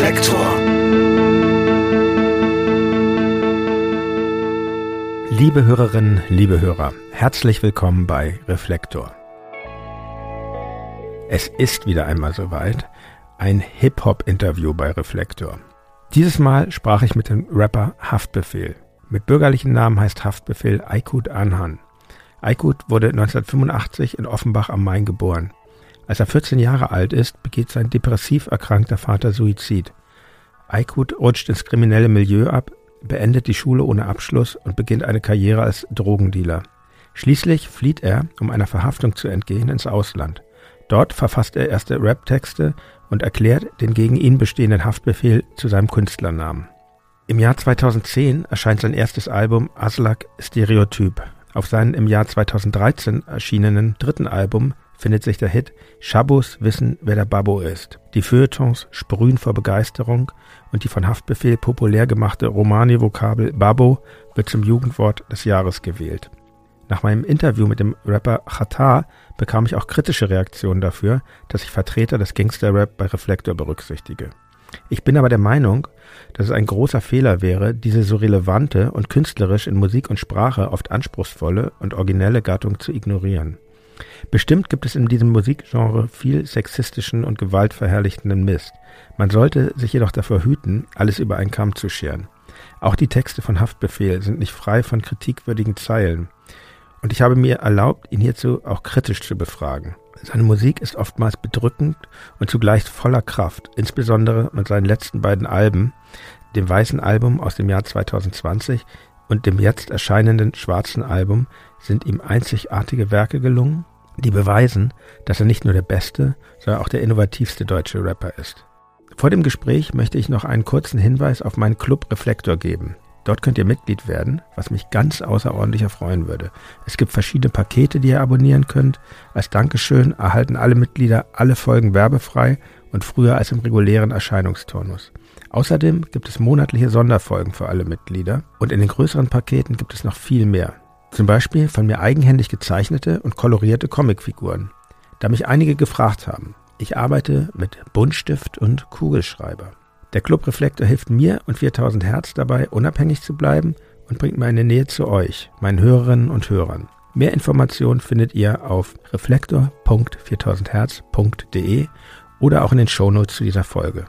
Reflektor. Liebe Hörerinnen, liebe Hörer, herzlich willkommen bei Reflektor. Es ist wieder einmal soweit, ein Hip-Hop-Interview bei Reflektor. Dieses Mal sprach ich mit dem Rapper Haftbefehl. Mit bürgerlichen Namen heißt Haftbefehl Aykut Anhan. Aykut wurde 1985 in Offenbach am Main geboren. Als er 14 Jahre alt ist, begeht sein depressiv erkrankter Vater Suizid. Aykut rutscht ins kriminelle Milieu ab, beendet die Schule ohne Abschluss und beginnt eine Karriere als Drogendealer. Schließlich flieht er, um einer Verhaftung zu entgehen, ins Ausland. Dort verfasst er erste Rap-Texte und erklärt den gegen ihn bestehenden Haftbefehl zu seinem Künstlernamen. Im Jahr 2010 erscheint sein erstes Album Aslak Stereotyp. Auf seinem im Jahr 2013 erschienenen dritten Album findet sich der Hit Schabos wissen, wer der Babbo ist. Die Feuilletons sprühen vor Begeisterung und die von Haftbefehl populär gemachte Romani-Vokabel Babbo wird zum Jugendwort des Jahres gewählt. Nach meinem Interview mit dem Rapper Khatar bekam ich auch kritische Reaktionen dafür, dass ich Vertreter des Gangster-Rap bei Reflektor berücksichtige. Ich bin aber der Meinung, dass es ein großer Fehler wäre, diese so relevante und künstlerisch in Musik und Sprache oft anspruchsvolle und originelle Gattung zu ignorieren. Bestimmt gibt es in diesem Musikgenre viel sexistischen und gewaltverherrlichenden Mist. Man sollte sich jedoch davor hüten, alles über einen Kamm zu scheren. Auch die Texte von Haftbefehl sind nicht frei von kritikwürdigen Zeilen. Und ich habe mir erlaubt, ihn hierzu auch kritisch zu befragen. Seine Musik ist oftmals bedrückend und zugleich voller Kraft, insbesondere mit seinen letzten beiden Alben, dem weißen Album aus dem Jahr 2020 und dem jetzt erscheinenden schwarzen Album, sind ihm einzigartige Werke gelungen, die beweisen, dass er nicht nur der beste, sondern auch der innovativste deutsche Rapper ist. Vor dem Gespräch möchte ich noch einen kurzen Hinweis auf meinen Club Reflektor geben. Dort könnt ihr Mitglied werden, was mich ganz außerordentlich erfreuen würde. Es gibt verschiedene Pakete, die ihr abonnieren könnt. Als Dankeschön erhalten alle Mitglieder alle Folgen werbefrei und früher als im regulären Erscheinungsturnus. Außerdem gibt es monatliche Sonderfolgen für alle Mitglieder und in den größeren Paketen gibt es noch viel mehr. Zum Beispiel von mir eigenhändig gezeichnete und kolorierte Comicfiguren. Da mich einige gefragt haben, ich arbeite mit Buntstift und Kugelschreiber. Der Club Reflektor hilft mir und 4000 Hertz dabei, unabhängig zu bleiben und bringt meine Nähe zu euch, meinen Hörerinnen und Hörern. Mehr Informationen findet ihr auf reflektor.4000herz.de oder auch in den Shownotes zu dieser Folge.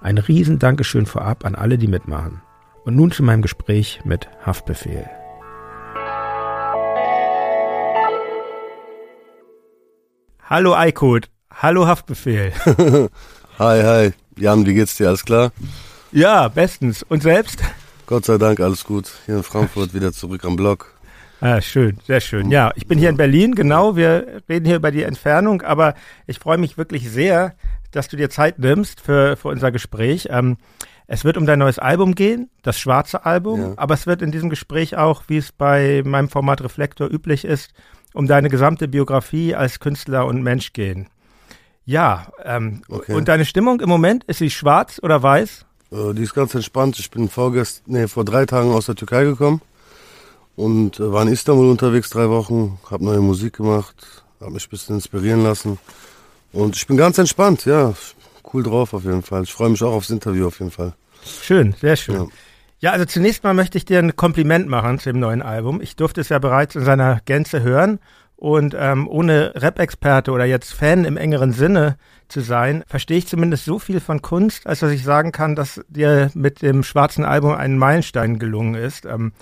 Ein riesen Dankeschön vorab an alle, die mitmachen. Und nun zu meinem Gespräch mit Haftbefehl. Hallo Eikot, hallo Haftbefehl. hi, hi. Jan, wie geht's dir? Alles klar? Ja, bestens. Und selbst? Gott sei Dank, alles gut. Hier in Frankfurt wieder zurück am Block. Ah, schön, sehr schön. Ja, ich bin hier in Berlin, genau. Wir reden hier über die Entfernung, aber ich freue mich wirklich sehr, dass du dir Zeit nimmst für, für unser Gespräch. Ähm, es wird um dein neues Album gehen, das schwarze Album, ja. aber es wird in diesem Gespräch auch, wie es bei meinem Format Reflektor üblich ist, um deine gesamte Biografie als Künstler und Mensch gehen. Ja, ähm, okay. und deine Stimmung im Moment, ist sie schwarz oder weiß? Äh, die ist ganz entspannt. Ich bin vorgest nee, vor drei Tagen aus der Türkei gekommen und äh, war in Istanbul unterwegs drei Wochen, habe neue Musik gemacht, habe mich ein bisschen inspirieren lassen und ich bin ganz entspannt, ja, cool drauf auf jeden Fall. Ich freue mich auch aufs Interview auf jeden Fall. Schön, sehr schön. Ja. Ja, also zunächst mal möchte ich dir ein Kompliment machen zu dem neuen Album. Ich durfte es ja bereits in seiner Gänze hören und ähm, ohne Rap-Experte oder jetzt Fan im engeren Sinne zu sein, verstehe ich zumindest so viel von Kunst, als dass ich sagen kann, dass dir mit dem schwarzen Album ein Meilenstein gelungen ist. Ähm,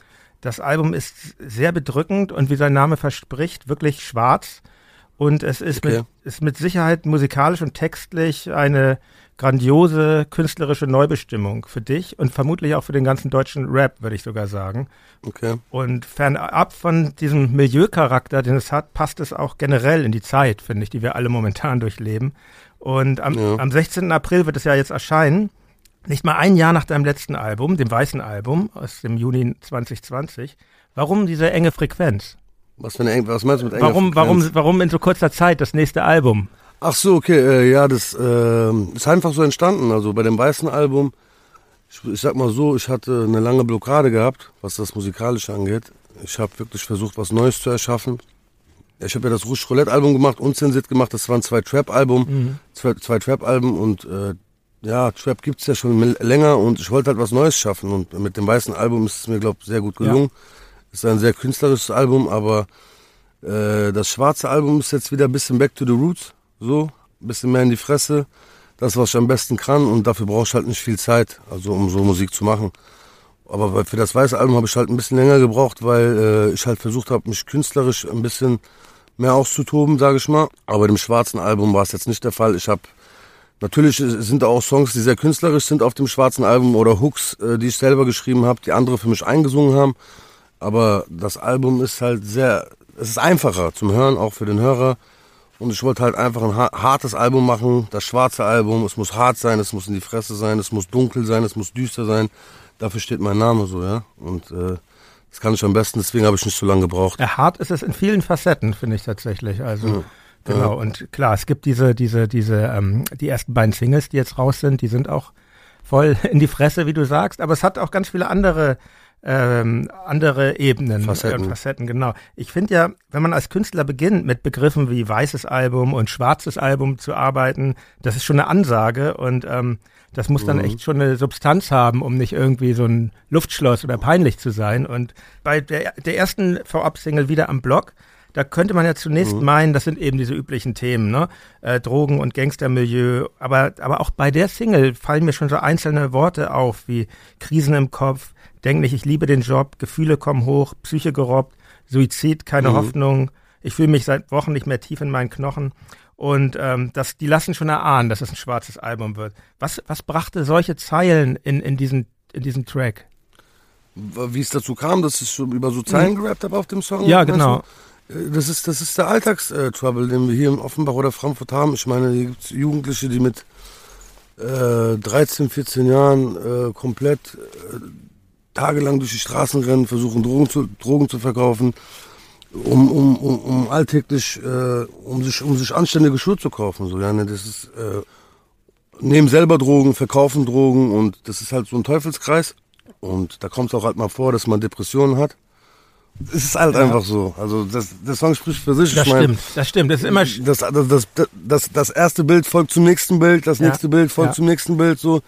das Album ist sehr bedrückend und wie sein Name verspricht, wirklich schwarz. Und es ist, okay. mit, ist mit Sicherheit musikalisch und textlich eine grandiose künstlerische Neubestimmung für dich und vermutlich auch für den ganzen deutschen Rap, würde ich sogar sagen. Okay. Und fernab von diesem Milieucharakter, den es hat, passt es auch generell in die Zeit, finde ich, die wir alle momentan durchleben. Und am, ja. am 16. April wird es ja jetzt erscheinen. Nicht mal ein Jahr nach deinem letzten Album, dem weißen Album aus dem Juni 2020. Warum diese enge Frequenz? Was, für eine, was meinst du mit enger warum, Frequenz? Warum, warum in so kurzer Zeit das nächste Album? Ach so, okay, äh, ja, das äh, ist einfach so entstanden. Also bei dem weißen Album, ich, ich, sag mal so, ich hatte eine lange Blockade gehabt, was das Musikalische angeht. Ich habe wirklich versucht, was Neues zu erschaffen. Ich habe ja das Rouge Roulette Album gemacht, unzensiert gemacht. Das waren zwei Trap-Album, mhm. zwei, zwei Trap-Alben und äh, ja, Trap gibt's ja schon länger und ich wollte halt was Neues schaffen. Und mit dem weißen Album ist es mir, glaube ich, sehr gut gelungen. Ja. Ist ein sehr künstlerisches Album, aber äh, das schwarze Album ist jetzt wieder ein bisschen back to the roots. So, ein bisschen mehr in die Fresse. Das, was ich am besten kann und dafür brauche ich halt nicht viel Zeit, also um so Musik zu machen. Aber für das weiße Album habe ich halt ein bisschen länger gebraucht, weil äh, ich halt versucht habe, mich künstlerisch ein bisschen mehr auszutoben, sage ich mal. Aber dem schwarzen Album war es jetzt nicht der Fall. Ich habe natürlich sind da auch Songs, die sehr künstlerisch sind auf dem schwarzen Album oder Hooks, äh, die ich selber geschrieben habe, die andere für mich eingesungen haben. Aber das Album ist halt sehr, es ist einfacher zum Hören, auch für den Hörer. Und ich wollte halt einfach ein hartes Album machen, das schwarze Album. Es muss hart sein, es muss in die Fresse sein, es muss dunkel sein, es muss düster sein. Dafür steht mein Name so, ja. Und äh, das kann ich am besten, deswegen habe ich nicht so lange gebraucht. Ja, hart ist es in vielen Facetten, finde ich tatsächlich. Also ja. genau. Ja. Und klar, es gibt diese, diese, diese, ähm, die ersten beiden Singles, die jetzt raus sind, die sind auch voll in die Fresse, wie du sagst. Aber es hat auch ganz viele andere ähm, andere Ebenen Facetten. und Facetten, genau. Ich finde ja, wenn man als Künstler beginnt, mit Begriffen wie weißes Album und schwarzes Album zu arbeiten, das ist schon eine Ansage und ähm, das muss dann mhm. echt schon eine Substanz haben, um nicht irgendwie so ein Luftschloss oder peinlich zu sein. Und bei der, der ersten Vorab-Single wieder am Block, da könnte man ja zunächst mhm. meinen, das sind eben diese üblichen Themen, ne? Äh, Drogen- und Gangstermilieu. Aber, aber auch bei der Single fallen mir schon so einzelne Worte auf, wie Krisen im Kopf, denk nicht, ich liebe den Job, Gefühle kommen hoch, Psyche gerobbt, Suizid, keine mhm. Hoffnung, ich fühle mich seit Wochen nicht mehr tief in meinen Knochen. Und ähm, das, die lassen schon erahnen, dass es ein schwarzes Album wird. Was, was brachte solche Zeilen in, in, diesen, in diesen Track? Wie es dazu kam, dass ich über so Zeilen mhm. gerappt habe auf dem Song? Ja, genau. Du? Äh, das ist, das ist der Alltagstrouble, den wir hier in Offenbach oder Frankfurt haben. Ich meine, hier gibt es Jugendliche, die mit äh, 13, 14 Jahren äh, komplett äh, tagelang durch die Straßen rennen, versuchen Drogen zu, Drogen zu verkaufen um, um, um, um alltäglich, äh, um sich, um sich anständige Schuhe zu kaufen. So, ja, ne, das ist, äh, nehmen selber Drogen, verkaufen Drogen und das ist halt so ein Teufelskreis. Und da kommt es auch halt mal vor, dass man Depressionen hat. Es ist halt ja. einfach so. Also das, der Song spricht für sich. Das ich mein, stimmt, das stimmt. Das ist immer. Das, das, das, das, das erste Bild folgt zum nächsten Bild, das nächste ja. Bild folgt ja. zum nächsten Bild. So.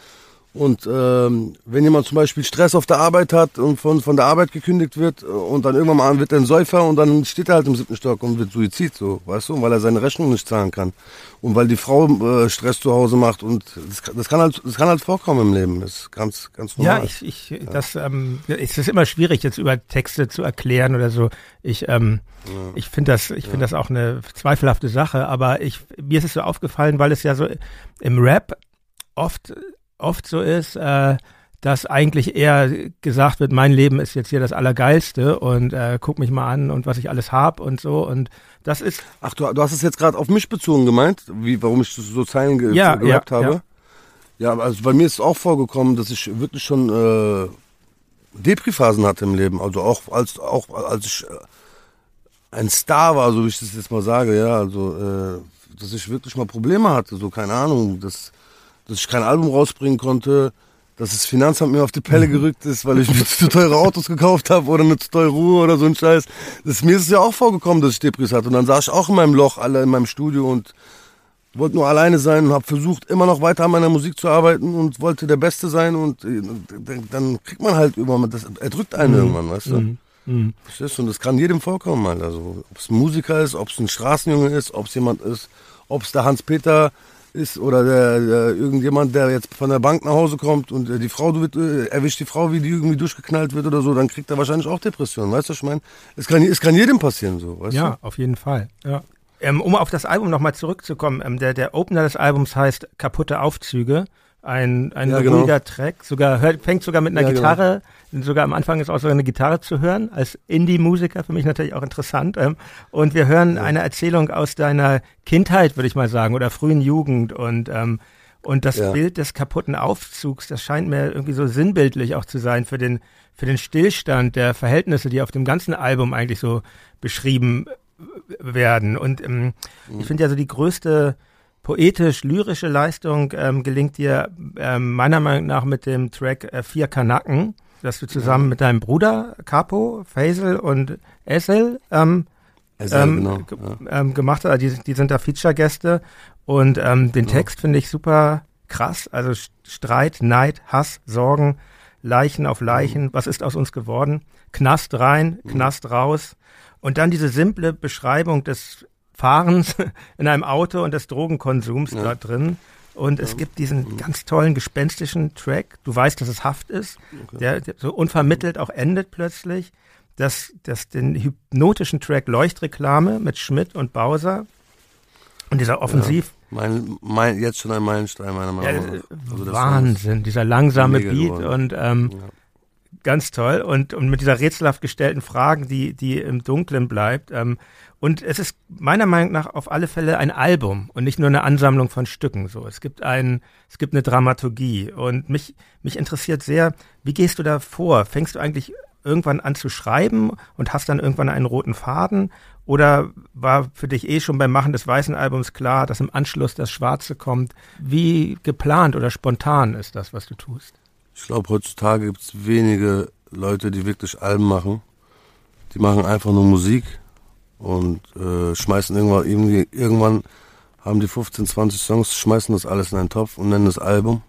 Und ähm, wenn jemand zum Beispiel Stress auf der Arbeit hat und von, von der Arbeit gekündigt wird und dann irgendwann mal wird er ein Säufer und dann steht er halt im siebten Stock und wird Suizid, so, weißt du, weil er seine Rechnung nicht zahlen kann. Und weil die Frau äh, Stress zu Hause macht und das, das, kann halt, das kann halt vorkommen im Leben. Das ist ganz, ganz normal. Ja, ich, ich, ja. das, ähm, es ist immer schwierig, jetzt über Texte zu erklären oder so. Ich, ähm, ja. ich finde das, ich finde ja. das auch eine zweifelhafte Sache, aber ich, mir ist es so aufgefallen, weil es ja so im Rap oft oft so ist, äh, dass eigentlich eher gesagt wird, mein Leben ist jetzt hier das Allergeilste und äh, guck mich mal an und was ich alles hab und so. Und das ist. Ach, du, du hast es jetzt gerade auf mich bezogen gemeint, wie, warum ich so Zeilen ge ja, gehabt ja, habe? Ja. ja, also bei mir ist es auch vorgekommen, dass ich wirklich schon äh, Depri-Phasen hatte im Leben. Also auch als, auch als ich äh, ein Star war, so wie ich das jetzt mal sage, ja, also äh, dass ich wirklich mal Probleme hatte, so keine Ahnung, dass dass ich kein Album rausbringen konnte, dass das Finanzamt mir auf die Pelle mhm. gerückt ist, weil ich mir zu teure Autos gekauft habe oder eine zu teure Ruhe oder so ein Scheiß. Das, mir ist es ja auch vorgekommen, dass ich Depris hatte. Und dann saß ich auch in meinem Loch, alle in meinem Studio und wollte nur alleine sein und habe versucht, immer noch weiter an meiner Musik zu arbeiten und wollte der Beste sein. Und äh, dann kriegt man halt irgendwann, das erdrückt einen mhm. irgendwann, weißt du. Mhm. Mhm. Und das kann jedem vorkommen, halt. Also, ob es ein Musiker ist, ob es ein Straßenjunge ist, ob es jemand ist, ob es der Hans-Peter ist oder der, der, irgendjemand, der jetzt von der Bank nach Hause kommt und äh, die Frau wird, äh, erwischt die Frau, wie die irgendwie durchgeknallt wird oder so, dann kriegt er wahrscheinlich auch Depressionen. Weißt du, was ich meine? Es kann, es kann jedem passieren so. Weißt ja, du? auf jeden Fall. Ja. Ähm, um auf das Album nochmal zurückzukommen, ähm, der, der Opener des Albums heißt Kaputte Aufzüge. Ein, ein ja, genau. ruhiger Track, sogar hört, fängt sogar mit einer ja, genau. Gitarre, genau. sogar am Anfang ist auch so eine Gitarre zu hören, als Indie-Musiker, für mich natürlich auch interessant. Ähm, und wir hören ja. eine Erzählung aus deiner Kindheit, würde ich mal sagen, oder frühen Jugend und ähm, und das Bild des kaputten Aufzugs, das scheint mir irgendwie so sinnbildlich auch zu sein für den, für den Stillstand der Verhältnisse, die auf dem ganzen Album eigentlich so beschrieben werden. Und ähm, mhm. ich finde ja so die größte poetisch-lyrische Leistung ähm, gelingt dir ähm, meiner Meinung nach mit dem Track äh, Vier Kanaken, das du zusammen ja. mit deinem Bruder Capo, Faisal und Essel ähm, Essel, ähm, genau. ja. ähm, gemacht hast. Die, die sind da Feature-Gäste und ähm, den ja. Text finde ich super krass. Also Streit, Neid, Hass, Sorgen, Leichen auf Leichen. Was ist aus uns geworden? Knast rein, Knast raus. Und dann diese simple Beschreibung des Fahrens in einem Auto und des Drogenkonsums ja. da drin. Und ja. es gibt diesen mhm. ganz tollen gespenstischen Track. Du weißt, dass es Haft ist, okay. der, der, so unvermittelt auch endet plötzlich. Das, das den hypnotischen Track Leuchtreklame mit Schmidt und Bowser. Und dieser Offensiv. Ja, mein, mein, jetzt schon ein Meilenstein meiner Meinung nach. Also Wahnsinn, dieser langsame Beat geworden. und ähm, ganz toll. Und, und mit dieser rätselhaft gestellten Fragen, die, die im Dunkeln bleibt. Ähm, und es ist meiner Meinung nach auf alle Fälle ein Album und nicht nur eine Ansammlung von Stücken. So, es gibt ein, es gibt eine Dramaturgie. Und mich, mich interessiert sehr, wie gehst du da vor? Fängst du eigentlich irgendwann an zu schreiben und hast dann irgendwann einen roten Faden? Oder war für dich eh schon beim Machen des weißen Albums klar, dass im Anschluss das Schwarze kommt? Wie geplant oder spontan ist das, was du tust? Ich glaube, heutzutage gibt es wenige Leute, die wirklich Alben machen. Die machen einfach nur Musik und äh, schmeißen irgendwann, irgendwie, irgendwann haben die 15, 20 Songs, schmeißen das alles in einen Topf und nennen es Album.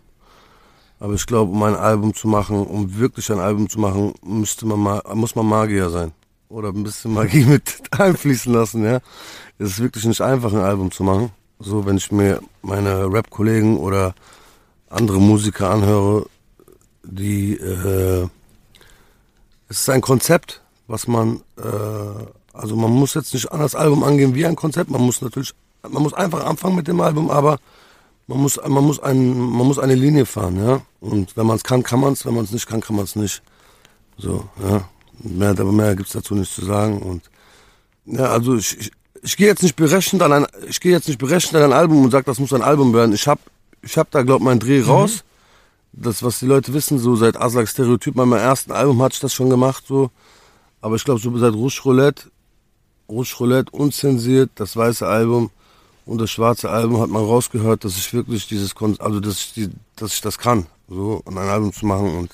Aber ich glaube, um ein Album zu machen, um wirklich ein Album zu machen, müsste man mal, muss man Magier sein. Oder ein bisschen Magie mit einfließen lassen, ja. Es ist wirklich nicht einfach, ein Album zu machen. So, wenn ich mir meine Rap-Kollegen oder andere Musiker anhöre, die, äh, es ist ein Konzept, was man, äh, also man muss jetzt nicht an das Album angehen wie ein Konzept, man muss natürlich, man muss einfach anfangen mit dem Album, aber man muss, man muss, ein, man muss eine Linie fahren, ja. Und wenn man es kann, kann man es, wenn man es nicht kann, kann man es nicht. So, ja. Mehr, aber mehr gibt's dazu nicht zu sagen. Und ja, also ich, ich, ich gehe jetzt nicht berechnet an ein, ich gehe jetzt nicht berechnet an ein Album und sage, das muss ein Album werden. Ich hab, ich hab da glaub meinen Dreh mhm. raus. Das, was die Leute wissen, so seit Aslak Stereotyp, meinem ersten Album hatte ich das schon gemacht, so. Aber ich glaube, so seit Rouge Roulette Rouge Roulette unzensiert, das weiße Album und das schwarze Album hat man rausgehört, dass ich wirklich dieses, also dass ich, die, dass ich das kann, so ein Album zu machen und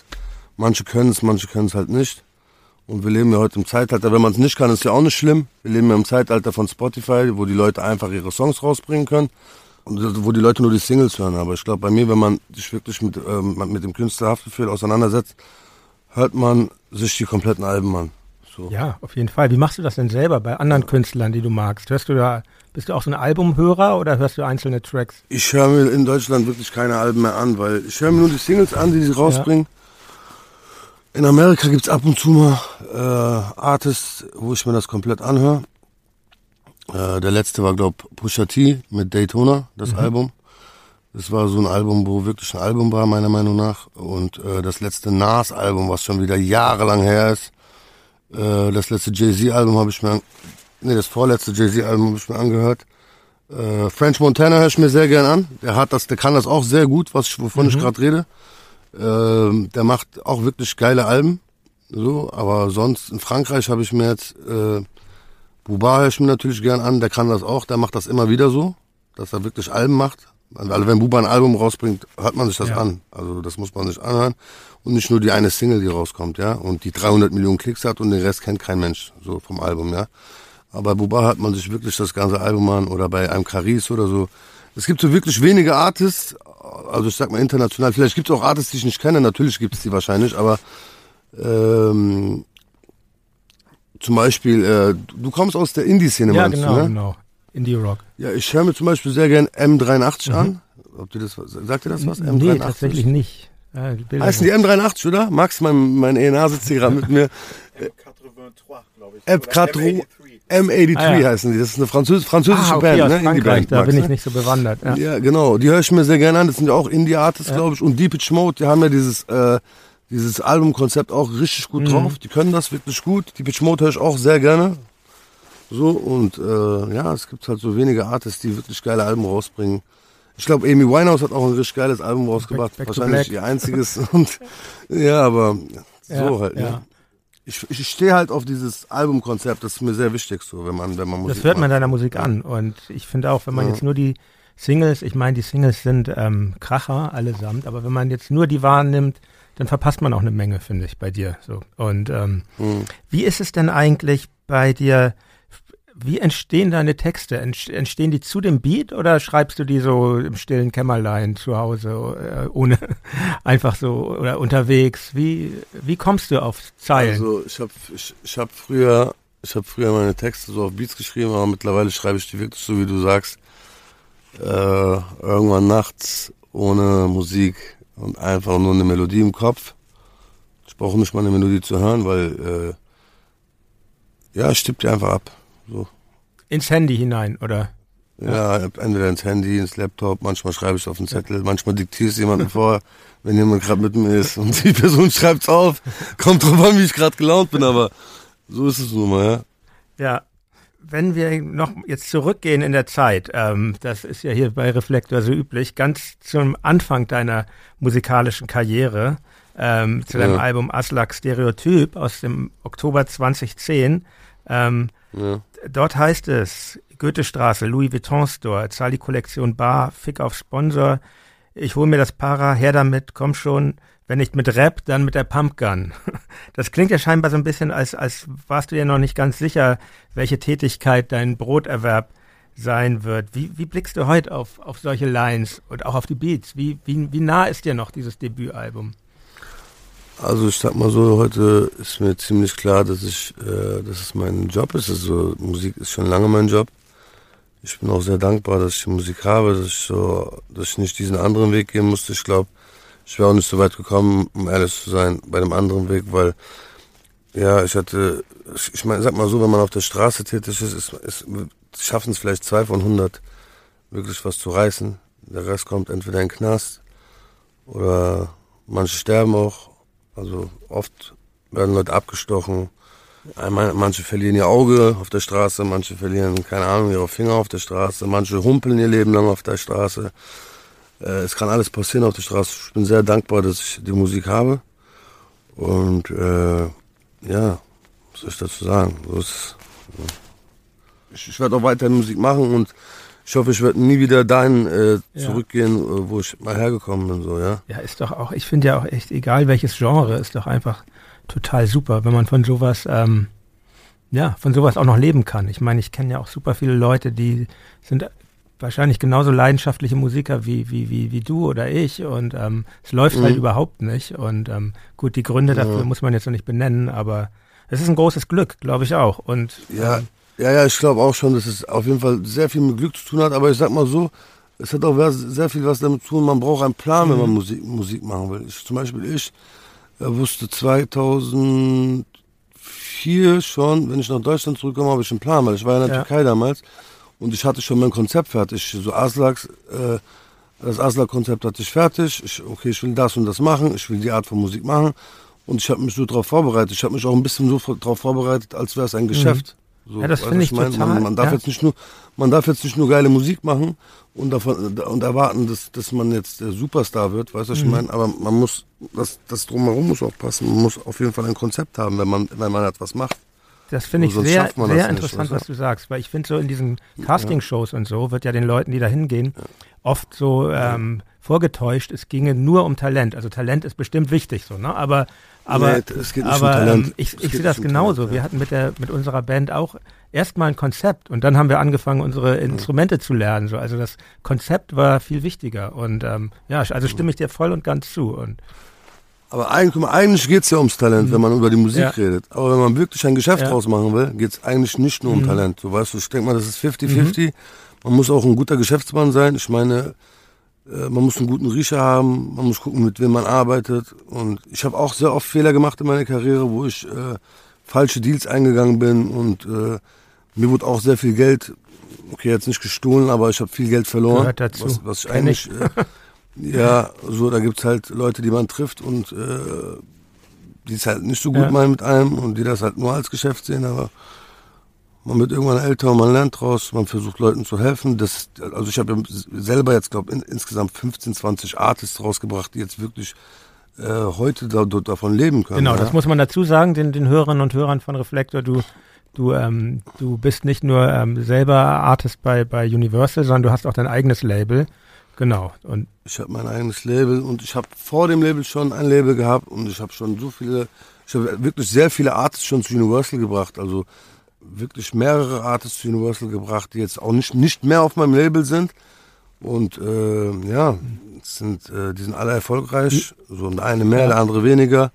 manche können es, manche können es halt nicht. Und wir leben ja heute im Zeitalter, wenn man es nicht kann, ist ja auch nicht schlimm. Wir leben ja im Zeitalter von Spotify, wo die Leute einfach ihre Songs rausbringen können und wo die Leute nur die Singles hören. Aber ich glaube, bei mir, wenn man sich wirklich mit, ähm, mit dem Künstlerhaftbefehl auseinandersetzt, hört man sich die kompletten Alben an. So. Ja, auf jeden Fall. Wie machst du das denn selber bei anderen Künstlern, die du magst? Hörst du da, bist du auch so ein Albumhörer oder hörst du einzelne Tracks? Ich höre mir in Deutschland wirklich keine Alben mehr an, weil ich höre mir nur die Singles an, die sie rausbringen. Ja. In Amerika gibt es ab und zu mal äh, Artists, wo ich mir das komplett anhöre. Äh, der letzte war, glaube ich, Pusha T mit Daytona, das mhm. Album. Das war so ein Album, wo wirklich ein Album war, meiner Meinung nach. Und äh, das letzte Nas-Album, was schon wieder jahrelang her ist, äh, das letzte Jay-Z-Album habe ich mir, nee, das vorletzte Jay-Z-Album habe ich mir angehört. Äh, French Montana höre ich mir sehr gern an. Der hat das, der kann das auch sehr gut, was ich, wovon mhm. ich gerade rede. Äh, der macht auch wirklich geile Alben. So, aber sonst in Frankreich habe ich mir jetzt äh, Buba höre ich mir natürlich gern an, der kann das auch, der macht das immer wieder so, dass er wirklich Alben macht. Also wenn Buba ein Album rausbringt, hört man sich das ja. an. Also das muss man sich anhören und nicht nur die eine Single, die rauskommt, ja, und die 300 Millionen Klicks hat und den Rest kennt kein Mensch, so vom Album, ja. Aber bei Buba hat man sich wirklich das ganze Album an oder bei einem Caris oder so. Es gibt so wirklich wenige Artists, also ich sag mal international, vielleicht gibt es auch Artists, die ich nicht kenne, natürlich gibt es die wahrscheinlich, aber ähm, zum Beispiel, äh, du kommst aus der Indie-Szene, ja, meinst genau, du, ne? genau. Indie-Rock. Ja, ich höre mir zum Beispiel sehr gern M83 mhm. an. Ob dir das, sagt dir das was? M83? Nee, tatsächlich nicht. Ja, Heißen die M83, oder? Max, mein, mein ENA sitzt hier gerade mit mir. M83, glaube ich. M83. M83 ah, ja. heißen die. Das ist eine Französ französische ah, okay, Band, ne? Indie-Band. Da Max, bin ich ne? nicht so bewandert. Ja, ja genau. Die höre ich mir sehr gerne an. Das sind ja auch Indie-Artists, ja. glaube ich. Und Deepage Mode, die haben ja dieses, äh, dieses Albumkonzept auch richtig gut mhm. drauf. Die können das wirklich gut. Deepage Mode höre ich auch sehr gerne. So, und äh, ja, es gibt halt so wenige Artists, die wirklich geile Alben rausbringen. Ich glaube, Amy Winehouse hat auch ein richtig geiles Album rausgebracht. Back, back Wahrscheinlich ihr einziges. und ja, aber so ja, halt. Ne? Ja. Ich, ich stehe halt auf dieses Albumkonzept. Das ist mir sehr wichtig, so wenn man wenn man Musik Das hört man macht. deiner Musik an. Und ich finde auch, wenn man ja. jetzt nur die Singles, ich meine, die Singles sind ähm, Kracher allesamt, aber wenn man jetzt nur die wahrnimmt, dann verpasst man auch eine Menge, finde ich, bei dir. So und ähm, mhm. wie ist es denn eigentlich bei dir? Wie entstehen deine Texte? Entstehen die zu dem Beat oder schreibst du die so im stillen Kämmerlein zu Hause, äh, ohne einfach so oder unterwegs? Wie, wie kommst du auf Zeilen? Also ich habe ich, ich hab früher, ich hab früher meine Texte so auf Beats geschrieben, aber mittlerweile schreibe ich die wirklich so, wie du sagst, äh, irgendwann nachts ohne Musik und einfach nur eine Melodie im Kopf. Ich brauche nicht mal eine Melodie zu hören, weil äh, ja, stimmt dir einfach ab. So. Ins Handy hinein, oder? Ja, entweder ins Handy, ins Laptop, manchmal schreibe ich es auf den Zettel, manchmal diktiere ich es jemandem vor, wenn jemand gerade mit mir ist und die Person schreibt es auf. Kommt drauf an, wie ich gerade gelaunt bin, aber so ist es nun mal, ja. Ja, wenn wir noch jetzt zurückgehen in der Zeit, ähm, das ist ja hier bei Reflektor so üblich, ganz zum Anfang deiner musikalischen Karriere, ähm, zu deinem ja. Album Aslak Stereotyp aus dem Oktober 2010, ähm, ja. Dort heißt es, Goethestraße, Louis Vuitton Store, zahl die Kollektion Bar, Fick auf Sponsor, ich hol mir das Para, her damit, komm schon, wenn nicht mit Rap, dann mit der Pumpgun. Das klingt ja scheinbar so ein bisschen, als, als warst du ja noch nicht ganz sicher, welche Tätigkeit dein Broterwerb sein wird. Wie, wie blickst du heute auf, auf solche Lines und auch auf die Beats? Wie, wie, wie nah ist dir noch dieses Debütalbum? Also ich sag mal so, heute ist mir ziemlich klar, dass ich, äh, dass es mein Job ist. Also Musik ist schon lange mein Job. Ich bin auch sehr dankbar, dass ich Musik habe, dass ich so, dass ich nicht diesen anderen Weg gehen musste. Ich glaube, ich wäre auch nicht so weit gekommen, um ehrlich zu sein, bei dem anderen Weg, weil ja, ich hatte, ich meine, sag mal so, wenn man auf der Straße tätig ist, ist, ist schaffen es vielleicht zwei von hundert, wirklich was zu reißen. Der Rest kommt entweder in den Knast oder manche sterben auch also oft werden Leute abgestochen. Manche verlieren ihr Auge auf der Straße, manche verlieren, keine Ahnung, ihre Finger auf der Straße, manche humpeln ihr Leben lang auf der Straße. Äh, es kann alles passieren auf der Straße. Ich bin sehr dankbar, dass ich die Musik habe. Und äh, ja, was soll ich dazu sagen? Ist, ich, ich werde auch weiterhin Musik machen und ich hoffe, ich werde nie wieder dahin äh, zurückgehen, ja. Äh, wo ich mal hergekommen bin, so, ja. Ja, ist doch auch, ich finde ja auch echt, egal welches Genre, ist doch einfach total super, wenn man von sowas, ähm, ja, von sowas auch noch leben kann. Ich meine, ich kenne ja auch super viele Leute, die sind wahrscheinlich genauso leidenschaftliche Musiker wie, wie, wie, wie du oder ich und ähm, es läuft halt mhm. halt überhaupt nicht. Und ähm, gut, die Gründe dafür ja. muss man jetzt noch nicht benennen, aber es ist ein großes Glück, glaube ich auch. Und ja, ähm, ja, ja, ich glaube auch schon, dass es auf jeden Fall sehr viel mit Glück zu tun hat. Aber ich sag mal so, es hat auch sehr viel was damit zu tun. Man braucht einen Plan, mhm. wenn man mhm. Musik, Musik machen will. Ich, zum Beispiel ich äh, wusste 2004 schon, wenn ich nach Deutschland zurückkomme, habe ich einen Plan, weil ich war ja in der ja. Türkei damals und ich hatte schon mein Konzept fertig. So Aslaks, äh, das Aslak-Konzept hatte ich fertig. Ich, okay, ich will das und das machen, ich will die Art von Musik machen. Und ich habe mich so darauf vorbereitet. Ich habe mich auch ein bisschen so darauf vorbereitet, als wäre es ein mhm. Geschäft. So, ja, das finde ich, ich mein? total. Man, man darf ja. jetzt nicht nur, man darf jetzt nicht nur geile Musik machen und davon und erwarten, dass, dass man jetzt der Superstar wird, weißt du, was mhm. ich meine? Aber man muss, das, das drumherum muss auch passen. Man muss auf jeden Fall ein Konzept haben, wenn man, wenn man etwas macht. Das finde ich sehr, sehr interessant, nicht, was du sagst, weil ich finde so in diesen Casting-Shows ja. und so wird ja den Leuten, die da hingehen, ja. oft so ähm, vorgetäuscht, es ginge nur um Talent. Also Talent ist bestimmt wichtig so, ne? Aber aber, nee, es geht nicht aber um Talent. Ähm, ich, ich sehe das genauso. Talent, ja. Wir hatten mit der mit unserer Band auch erstmal ein Konzept und dann haben wir angefangen, unsere Instrumente zu lernen. So. Also das Konzept war viel wichtiger. Und ähm, ja, also stimme ich dir voll und ganz zu. Und aber eigentlich, eigentlich geht es ja ums Talent, mhm. wenn man über die Musik ja. redet. Aber wenn man wirklich ein Geschäft ja. draus machen will, geht es eigentlich nicht nur um mhm. Talent. Du weißt, ich denke mal, das ist 50-50. Mhm. Man muss auch ein guter Geschäftsmann sein. Ich meine, man muss einen guten Riecher haben, man muss gucken, mit wem man arbeitet. Und ich habe auch sehr oft Fehler gemacht in meiner Karriere, wo ich äh, falsche Deals eingegangen bin und äh, mir wurde auch sehr viel Geld, okay, jetzt nicht gestohlen, aber ich habe viel Geld verloren. Gehört dazu. Was, was ich eigentlich, äh, ja, so, da gibt's halt Leute, die man trifft und äh, die es halt nicht so gut ja. meinen mit einem und die das halt nur als Geschäft sehen, aber man wird irgendwann älter, man lernt draus, man versucht Leuten zu helfen. Das, also ich habe selber jetzt, glaube in, insgesamt 15, 20 Artists rausgebracht, die jetzt wirklich äh, heute da, davon leben können. Genau, ja? das muss man dazu sagen, den, den Hörerinnen und Hörern von Reflektor. Du, du, ähm, du bist nicht nur ähm, selber Artist bei, bei Universal, sondern du hast auch dein eigenes Label. Genau. Und ich habe mein eigenes Label und ich habe vor dem Label schon ein Label gehabt und ich habe schon so viele, ich habe wirklich sehr viele Artists schon zu Universal gebracht. Also wirklich mehrere Artists zu Universal gebracht, die jetzt auch nicht, nicht mehr auf meinem Label sind. Und äh, ja, sind, äh, die sind alle erfolgreich. So der eine mehr, der andere weniger.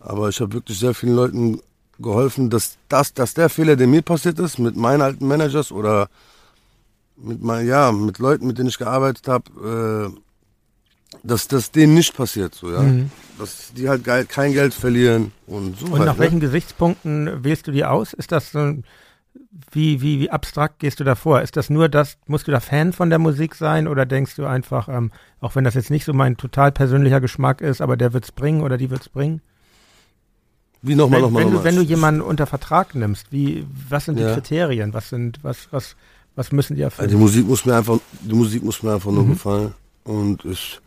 Aber ich habe wirklich sehr vielen Leuten geholfen, dass, das, dass der Fehler, der mir passiert ist, mit meinen alten Managers oder mit mein, ja, mit Leuten, mit denen ich gearbeitet habe, äh, dass das denen nicht passiert, so, ja. Mhm. Dass die halt kein Geld verlieren und so. Und halt, nach ne? welchen Gesichtspunkten wählst du die aus? Ist das so, wie, wie, wie abstrakt gehst du da vor? Ist das nur das, musst du da Fan von der Musik sein oder denkst du einfach, ähm, auch wenn das jetzt nicht so mein total persönlicher Geschmack ist, aber der wird's bringen oder die wird's bringen? Wie nochmal, nochmal, wenn, nochmal. Du, wenn du jemanden unter Vertrag nimmst, wie, was sind die Ja. Kriterien? Was sind, was, was, was müssen die Also erfüllen? die Musik muss mir einfach, die Musik muss mir einfach nur Mhm. gefallen. Und ich,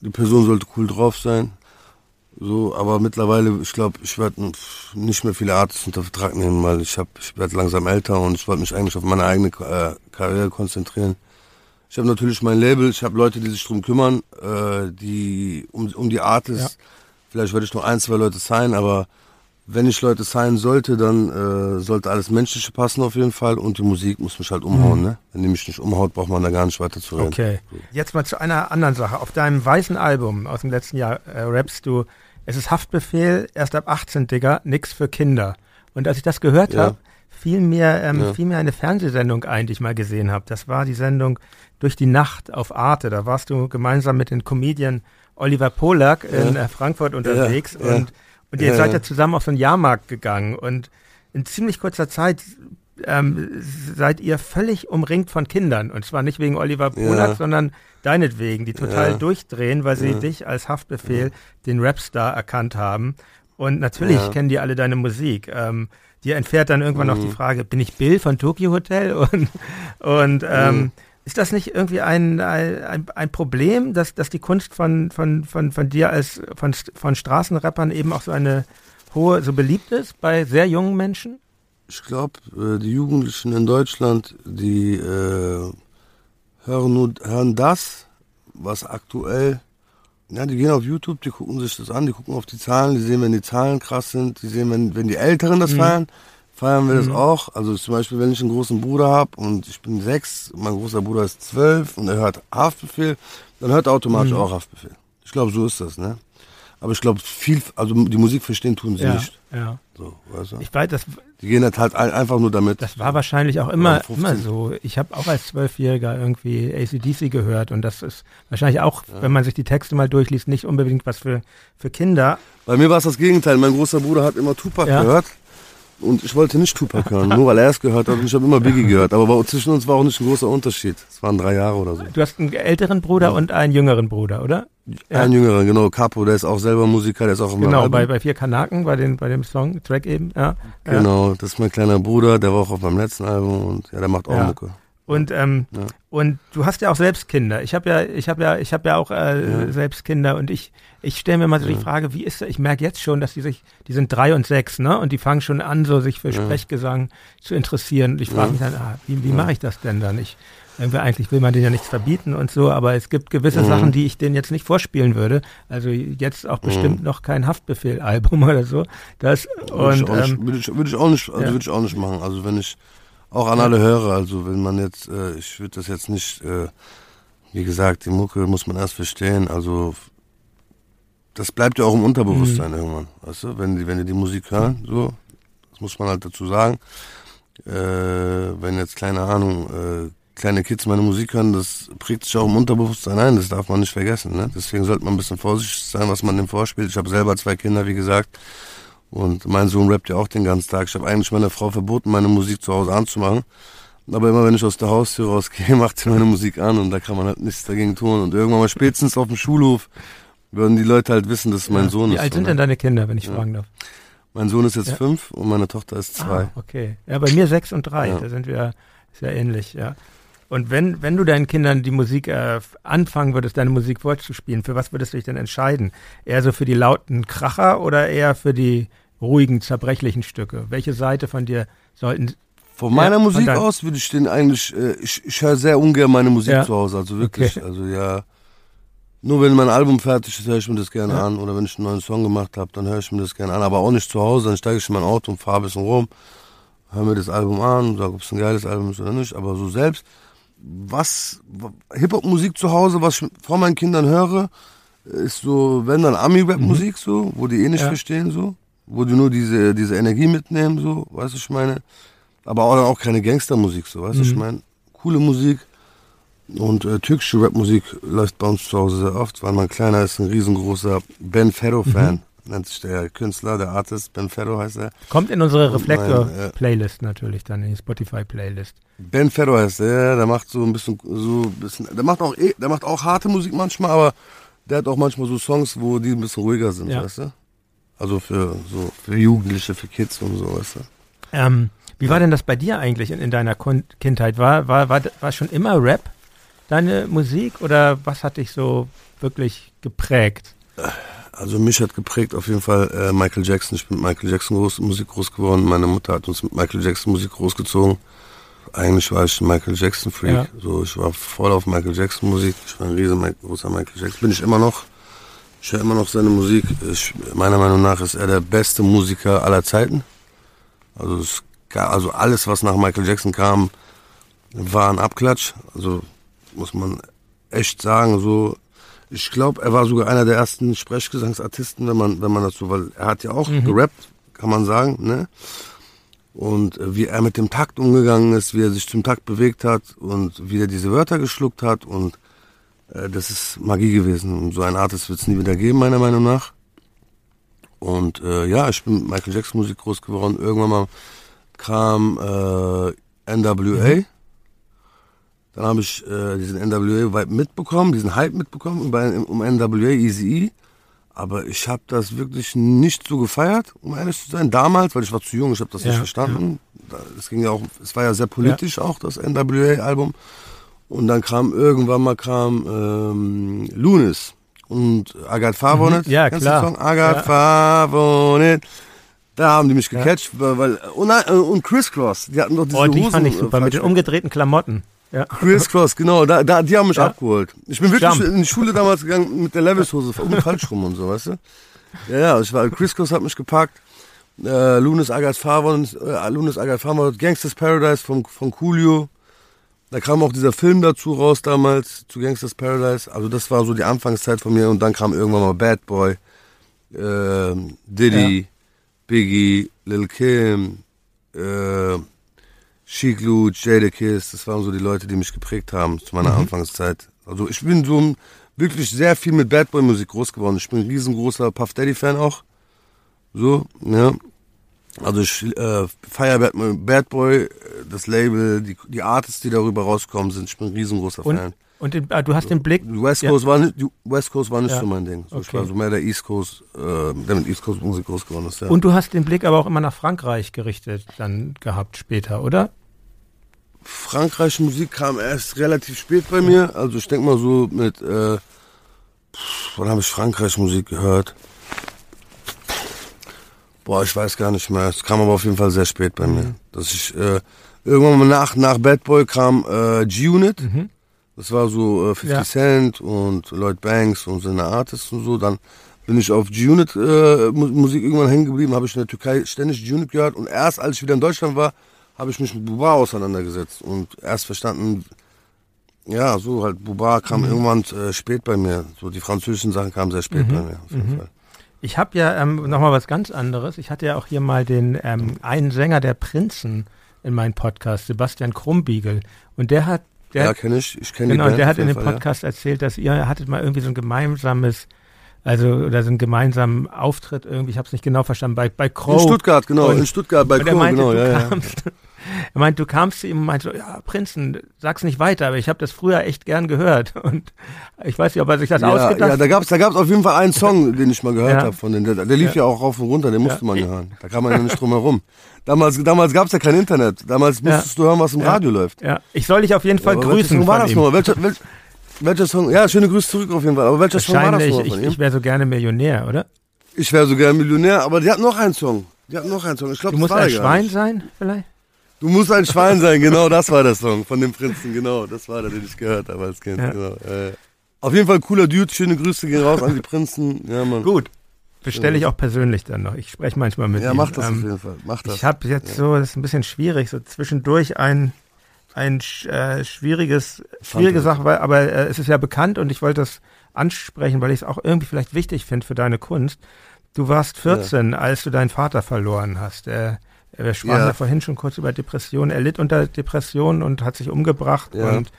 die Person sollte cool drauf sein. So, aber mittlerweile, ich glaube, ich werde nicht mehr viele Artists unter Vertrag nehmen, weil ich habe, ich werde langsam älter und ich wollte mich eigentlich auf meine eigene äh, Karriere konzentrieren. Ich habe natürlich mein Label, ich habe Leute, die sich drum kümmern, äh, die um, um die Artists. Vielleicht werde ich noch ein, zwei Leute sein, aber wenn ich Leute sein sollte, dann äh, sollte alles Menschliche passen auf jeden Fall und die Musik muss mich halt umhauen. Ne? Wenn die mich nicht umhaut, braucht man da gar nicht weiter zu reden. Okay. Jetzt mal zu einer anderen Sache. Auf deinem weißen Album aus dem letzten Jahr äh, rappst du, es ist Haftbefehl, erst ab 18, Digga, nix für Kinder. Und als ich das gehört Ja. habe, fiel mir, ähm, Ja. fiel mir eine Fernsehsendung ein, die ich mal gesehen habe. Das war die Sendung Durch die Nacht auf Arte. Da warst du gemeinsam mit dem Comedian Oliver Polak in Ja. äh, Frankfurt unterwegs und, und ihr Ja, seid ja. zusammen auf so einen Jahrmarkt gegangen und in ziemlich kurzer Zeit ähm, seid ihr völlig umringt von Kindern. Und zwar nicht wegen Oliver Polak, Ja. sondern deinetwegen, die total Ja. durchdrehen, weil sie Ja. dich als Haftbefehl, den Rapstar, erkannt haben. Und natürlich kennen die alle deine Musik. Ähm, dir entfährt dann irgendwann noch Mhm. die Frage, bin ich Bill von Tokyo Hotel? Und, und ähm, Mhm. Ist das nicht irgendwie ein, ein, ein- Problem, dass, dass die Kunst von, von, von, von dir als von, von Straßenrappern eben auch so eine hohe, so beliebt ist bei sehr jungen Menschen? Ich glaube, äh, die Jugendlichen in Deutschland, die äh, hören nur hören das, was aktuell. Ja, die gehen auf YouTube, die gucken sich das an, die gucken auf die Zahlen, die sehen, wenn die Zahlen krass sind, die sehen, wenn, wenn die Älteren das Mhm. feiern, feiern wir das Mhm. auch. Also zum Beispiel, wenn ich einen großen Bruder habe und ich bin sechs, mein großer Bruder ist zwölf und er hört Haftbefehl, dann hört er automatisch Mhm. auch Haftbefehl. Ich glaube, so ist das, ne? Aber ich glaube, viel, also die Musik verstehen tun sie ja, nicht. ja. So, weißt du? Ich weiß, das, Die gehen halt, halt ein- einfach nur damit. das war wahrscheinlich auch immer, Ja, 15. immer so. Ich habe auch als Zwölfjähriger irgendwie ACDC gehört und das ist wahrscheinlich auch, wenn man sich die Texte mal durchliest, nicht unbedingt was für, für Kinder. Bei mir war es das Gegenteil. Mein großer Bruder hat immer Tupac Ja. gehört. Und ich wollte nicht Tupac hören, nur weil er es gehört hat und ich habe immer Biggie gehört. Aber zwischen uns war auch nicht ein großer Unterschied. Es waren drei Jahre oder so. Du hast einen älteren Bruder und einen jüngeren Bruder, oder? Ja. Ein jüngerer, genau, Capo, der ist auch selber Musiker, der ist auch meinem Genau, bei, bei vier Kanaken, bei, den, bei dem Song, Track eben, ja. ja. Genau, das ist mein kleiner Bruder, der war auch auf meinem letzten Album und ja, der macht auch Ja. Mucke. Und ähm, Ja. und du hast ja auch selbst Kinder. Ich habe ja, ich habe ja, ich habe ja auch äh, Ja. selbst Kinder und ich ich stelle mir mal so die. Frage, wie ist das? Ich merke jetzt schon, dass die sich, die sind drei und sechs, ne? Und die fangen schon an, so sich für Ja. Sprechgesang zu interessieren. Und ich frage mich dann, ah, wie, wie mache ich das denn dann? Ich irgendwie eigentlich will man denen ja nichts verbieten und so, aber es gibt gewisse. Sachen, die ich denen jetzt nicht vorspielen würde. Also jetzt auch bestimmt noch kein Haftbefehl-Album oder so. Das Würde ich, und auch nicht, ähm, würde ich, würde ich auch nicht, also würde ich auch nicht machen. Also wenn ich auch an alle höre, also wenn man jetzt, äh, ich würde das jetzt nicht, äh, wie gesagt, die Mucke muss man erst verstehen. Also das bleibt ja auch im Unterbewusstsein Mhm. irgendwann, weißt du, wenn die, wenn die die Musik hören, so, das muss man halt dazu sagen. Äh, wenn jetzt keine Ahnung, äh, kleine Kids meine Musik hören, das prägt sich auch im Unterbewusstsein ein, das darf man nicht vergessen. Ne? Deswegen sollte man ein bisschen vorsichtig sein, was man dem vorspielt. Ich habe selber zwei Kinder, wie gesagt. Und mein Sohn rappt ja auch den ganzen Tag. Ich habe eigentlich meiner Frau verboten, meine Musik zu Hause anzumachen. Aber immer wenn ich aus der Haustür rausgehe, macht sie meine Musik an und da kann man halt nichts dagegen tun. Und irgendwann mal spätestens auf dem Schulhof würden die Leute halt wissen, dass mein Sohn wie ist. alt sind so, denn ne? deine Kinder, wenn ich Ja. fragen darf? Mein Sohn ist jetzt Ja. fünf und meine Tochter ist zwei. Ah, okay. Ja, bei mir sechs und drei. Ja. Da sind wir sehr ähnlich, ja. Und wenn, wenn du deinen Kindern die Musik äh, anfangen würdest, deine Musik vorzuspielen, für was würdest du dich denn entscheiden? Eher so für die lauten Kracher oder eher für die ruhigen, zerbrechlichen Stücke? Welche Seite von dir sollten. Von meiner Ja, Musik dann- aus würde ich den eigentlich, äh, ich, ich höre sehr ungern meine Musik Ja. zu Hause, also wirklich, Okay. also ja, Nur wenn mein Album fertig ist, höre ich mir das gerne ja. an. Oder wenn ich einen neuen Song gemacht habe, dann höre ich mir das gerne an. Aber auch nicht zu Hause, dann steige ich in mein Auto und fahre ein bisschen rum, höre mir das Album an, sage, ob es ein geiles Album ist oder nicht. Aber so selbst, was Hip-Hop-Musik zu Hause, was ich vor meinen Kindern höre, ist so, wenn dann Ami-Rap-Musik mhm. so, wo die eh nicht ja. verstehen so, wo die nur diese, diese Energie mitnehmen so, weißt du, ich meine. Aber auch, auch keine Gangstermusik so, weißt du, mhm. ich meine. Coole Musik, und äh, türkische Rapmusik läuft bei uns zu Hause sehr oft, weil mein Kleiner ist ein riesengroßer Ben Ferro-Fan. Mhm. Nennt sich der Künstler, der Artist, Ben Ferro heißt er. Kommt in unsere Reflektor-Playlist äh, natürlich, dann in die Spotify-Playlist. Ben Ferro heißt der, der macht so ein bisschen, so ein bisschen, der macht auch, eh, der macht auch harte Musik manchmal, aber der hat auch manchmal so Songs, wo die ein bisschen ruhiger sind, ja. weißt du? Also für so, für Jugendliche, für Kids und so, weißt du? Ähm, wie war denn das bei dir eigentlich in, in deiner Kindheit? War, war, war, war schon immer Rap? Deine Musik oder was hat dich so wirklich geprägt? Also mich hat geprägt auf jeden Fall äh, Michael Jackson. Ich bin mit Michael Jackson groß, Musik groß geworden. Meine Mutter hat uns mit Michael Jackson Musik großgezogen. Eigentlich war ich ein Michael Jackson Freak. Ja. So, ich war voll auf Michael Jackson Musik. Ich war ein riesengroßer Michael Jackson. Bin ich immer noch. Ich höre immer noch seine Musik. Ich, meiner Meinung nach ist er der beste Musiker aller Zeiten. Also, es, also alles, was nach Michael Jackson kam, war ein Abklatsch. Also muss man echt sagen. So, ich glaube, er war sogar einer der ersten Sprechgesangsartisten, wenn man, wenn man das so, weil er hat ja auch mhm. gerappt, kann man sagen, ne? Und äh, wie er mit dem Takt umgegangen ist, wie er sich zum Takt bewegt hat und wie er diese Wörter geschluckt hat und äh, das ist Magie gewesen. Und so ein Artist wird es nie wieder geben, meiner Meinung nach. Und äh, ja, ich bin mit Michael Jackson Musik groß geworden. Irgendwann mal kam äh, NWA. Mhm. Dann habe ich äh, diesen NWA-Vibe mitbekommen, diesen Hype mitbekommen um, um NWA Easy E. Aber ich habe das wirklich nicht so gefeiert, um ehrlich zu sein. Damals, weil ich war zu jung, ich habe das ja, nicht verstanden. Es ging ja auch, es war ja sehr politisch ja. auch, das NWA-Album. Und dann kam irgendwann mal kam ähm, Lunis und Agat Favonet. Mhm. Ja, Kennst klar. Den Song? Agat ja. Favonet. Da haben die mich gecatcht, ja. weil, und, äh, und Criss Cross, die hatten doch diese Oh, die Hosen, fand ich super, mit den umgedrehten Klamotten. Ja. Chris Cross, genau, da, da, die haben mich ja. abgeholt. Ich bin wirklich Jump. in die Schule damals gegangen mit der Levis-Hose, falsch rum und so, weißt du? Ja, ja, ich war, Chris Cross hat mich gepackt, äh, Lunas Agat Favon, äh, Lunas Agat Favon, Gangsters Paradise von, von Coolio. Da kam auch dieser Film dazu raus damals, zu Gangsters Paradise. Also das war so die Anfangszeit von mir und dann kam irgendwann mal Bad Boy, äh, Diddy, ja. Biggie, Lil Kim, äh, Chic Luch, Jadakiss, das waren so die Leute, die mich geprägt haben zu meiner mhm. Anfangszeit. Also ich bin so wirklich sehr viel mit Bad Boy Musik groß geworden. Ich bin ein riesengroßer Puff Daddy Fan auch. So, ja. Also ich äh, feiere Bad, Bad Boy, das Label, die, die Artists, die darüber rauskommen sind. Ich bin ein riesengroßer und, Fan. Und den, ah, du hast den Blick. West Coast ja. war nicht, West Coast war nicht ja. so mein Ding. So, okay. Ich war so mehr der East Coast, äh, der mit East Coast Musik groß geworden ist. Ja. Und du hast den Blick aber auch immer nach Frankreich gerichtet dann gehabt später, oder? Frankreich Musik kam erst relativ spät bei mir. Also ich denke mal so mit, äh, wann habe ich Frankreich Musik gehört? Boah, ich weiß gar nicht mehr. Es kam aber auf jeden Fall sehr spät bei mhm. mir. Dass ich äh, irgendwann mal nach, nach Bad Boy kam äh, G-Unit. Mhm. Das war so äh, 50 ja. Cent und Lloyd Banks und seine Artists und so. Dann bin ich auf G-Unit äh, Musik irgendwann hängen geblieben, habe ich in der Türkei ständig G-Unit gehört. Und erst als ich wieder in Deutschland war, habe ich mich mit Buba auseinandergesetzt und erst verstanden, ja, so halt, Buba kam mhm. irgendwann äh, spät bei mir. So die französischen Sachen kamen sehr spät mhm. bei mir, auf jeden mhm. Fall. Ich habe ja ähm, nochmal was ganz anderes. Ich hatte ja auch hier mal den ähm, einen Sänger der Prinzen in meinem Podcast, Sebastian Krumbiegel. Und der hat der, ja, kenne ich. Ich kenne Genau, die der hat in dem Podcast ja. erzählt, dass ihr hattet mal irgendwie so ein gemeinsames, also oder so einen gemeinsamen Auftritt irgendwie, ich habe es nicht genau verstanden, bei, bei Crow. In Stuttgart, genau, und, in Stuttgart bei Crow, meinte, genau. Ja, ja. Er meint, du kamst zu ihm und meinte, ja, Prinzen, sag's nicht weiter, aber ich habe das früher echt gern gehört. Und ich weiß nicht, ob er sich das ja, ausgedacht hat. Ja, da gab's da gab's auf jeden Fall einen Song, den ich mal gehört ja. habe von den, der, der lief ja. ja. auch rauf und runter, den musste man ja hören. Da kam man ja nicht drum herum. Damals, damals gab's ja kein Internet. Damals musstest du hören, was im Radio läuft. Ja, ich soll dich auf jeden Fall grüßen. Welcher Song war das nochmal? Welcher, welcher, welcher Song? Ja, schöne Grüße zurück auf jeden Fall. Aber welcher Song war das nochmal ihm? Ich wäre so gerne Millionär, oder? Ich wäre so gerne Millionär, aber die hat noch einen Song. Die hat noch einen Song. Ich glaub, du musst ein Schwein sein, vielleicht? Du musst ein Schwein sein, genau, das war der Song von dem Prinzen, genau. Das war der, den ich gehört habe als Kind. Ja. Genau. Äh, Auf jeden Fall cooler Dude. Schöne Grüße gehen raus an die Prinzen. Ja, Mann. Gut. Bestelle ich auch persönlich dann noch. Ich spreche manchmal mit Ja, ihm. mach das Ähm, auf jeden Fall. Mach das. Ich habe jetzt so, das ist ein bisschen schwierig, so zwischendurch ein ein äh, schwieriges, schwierige Sache, weil, aber äh, es ist ja bekannt und ich wollte das ansprechen, weil ich es auch irgendwie vielleicht wichtig finde für deine Kunst. Du warst 14, als du deinen Vater verloren hast. Er, wir sprachen ja. Ja. vorhin schon kurz über Depressionen. Er litt unter Depressionen und hat sich umgebracht. Ja. Und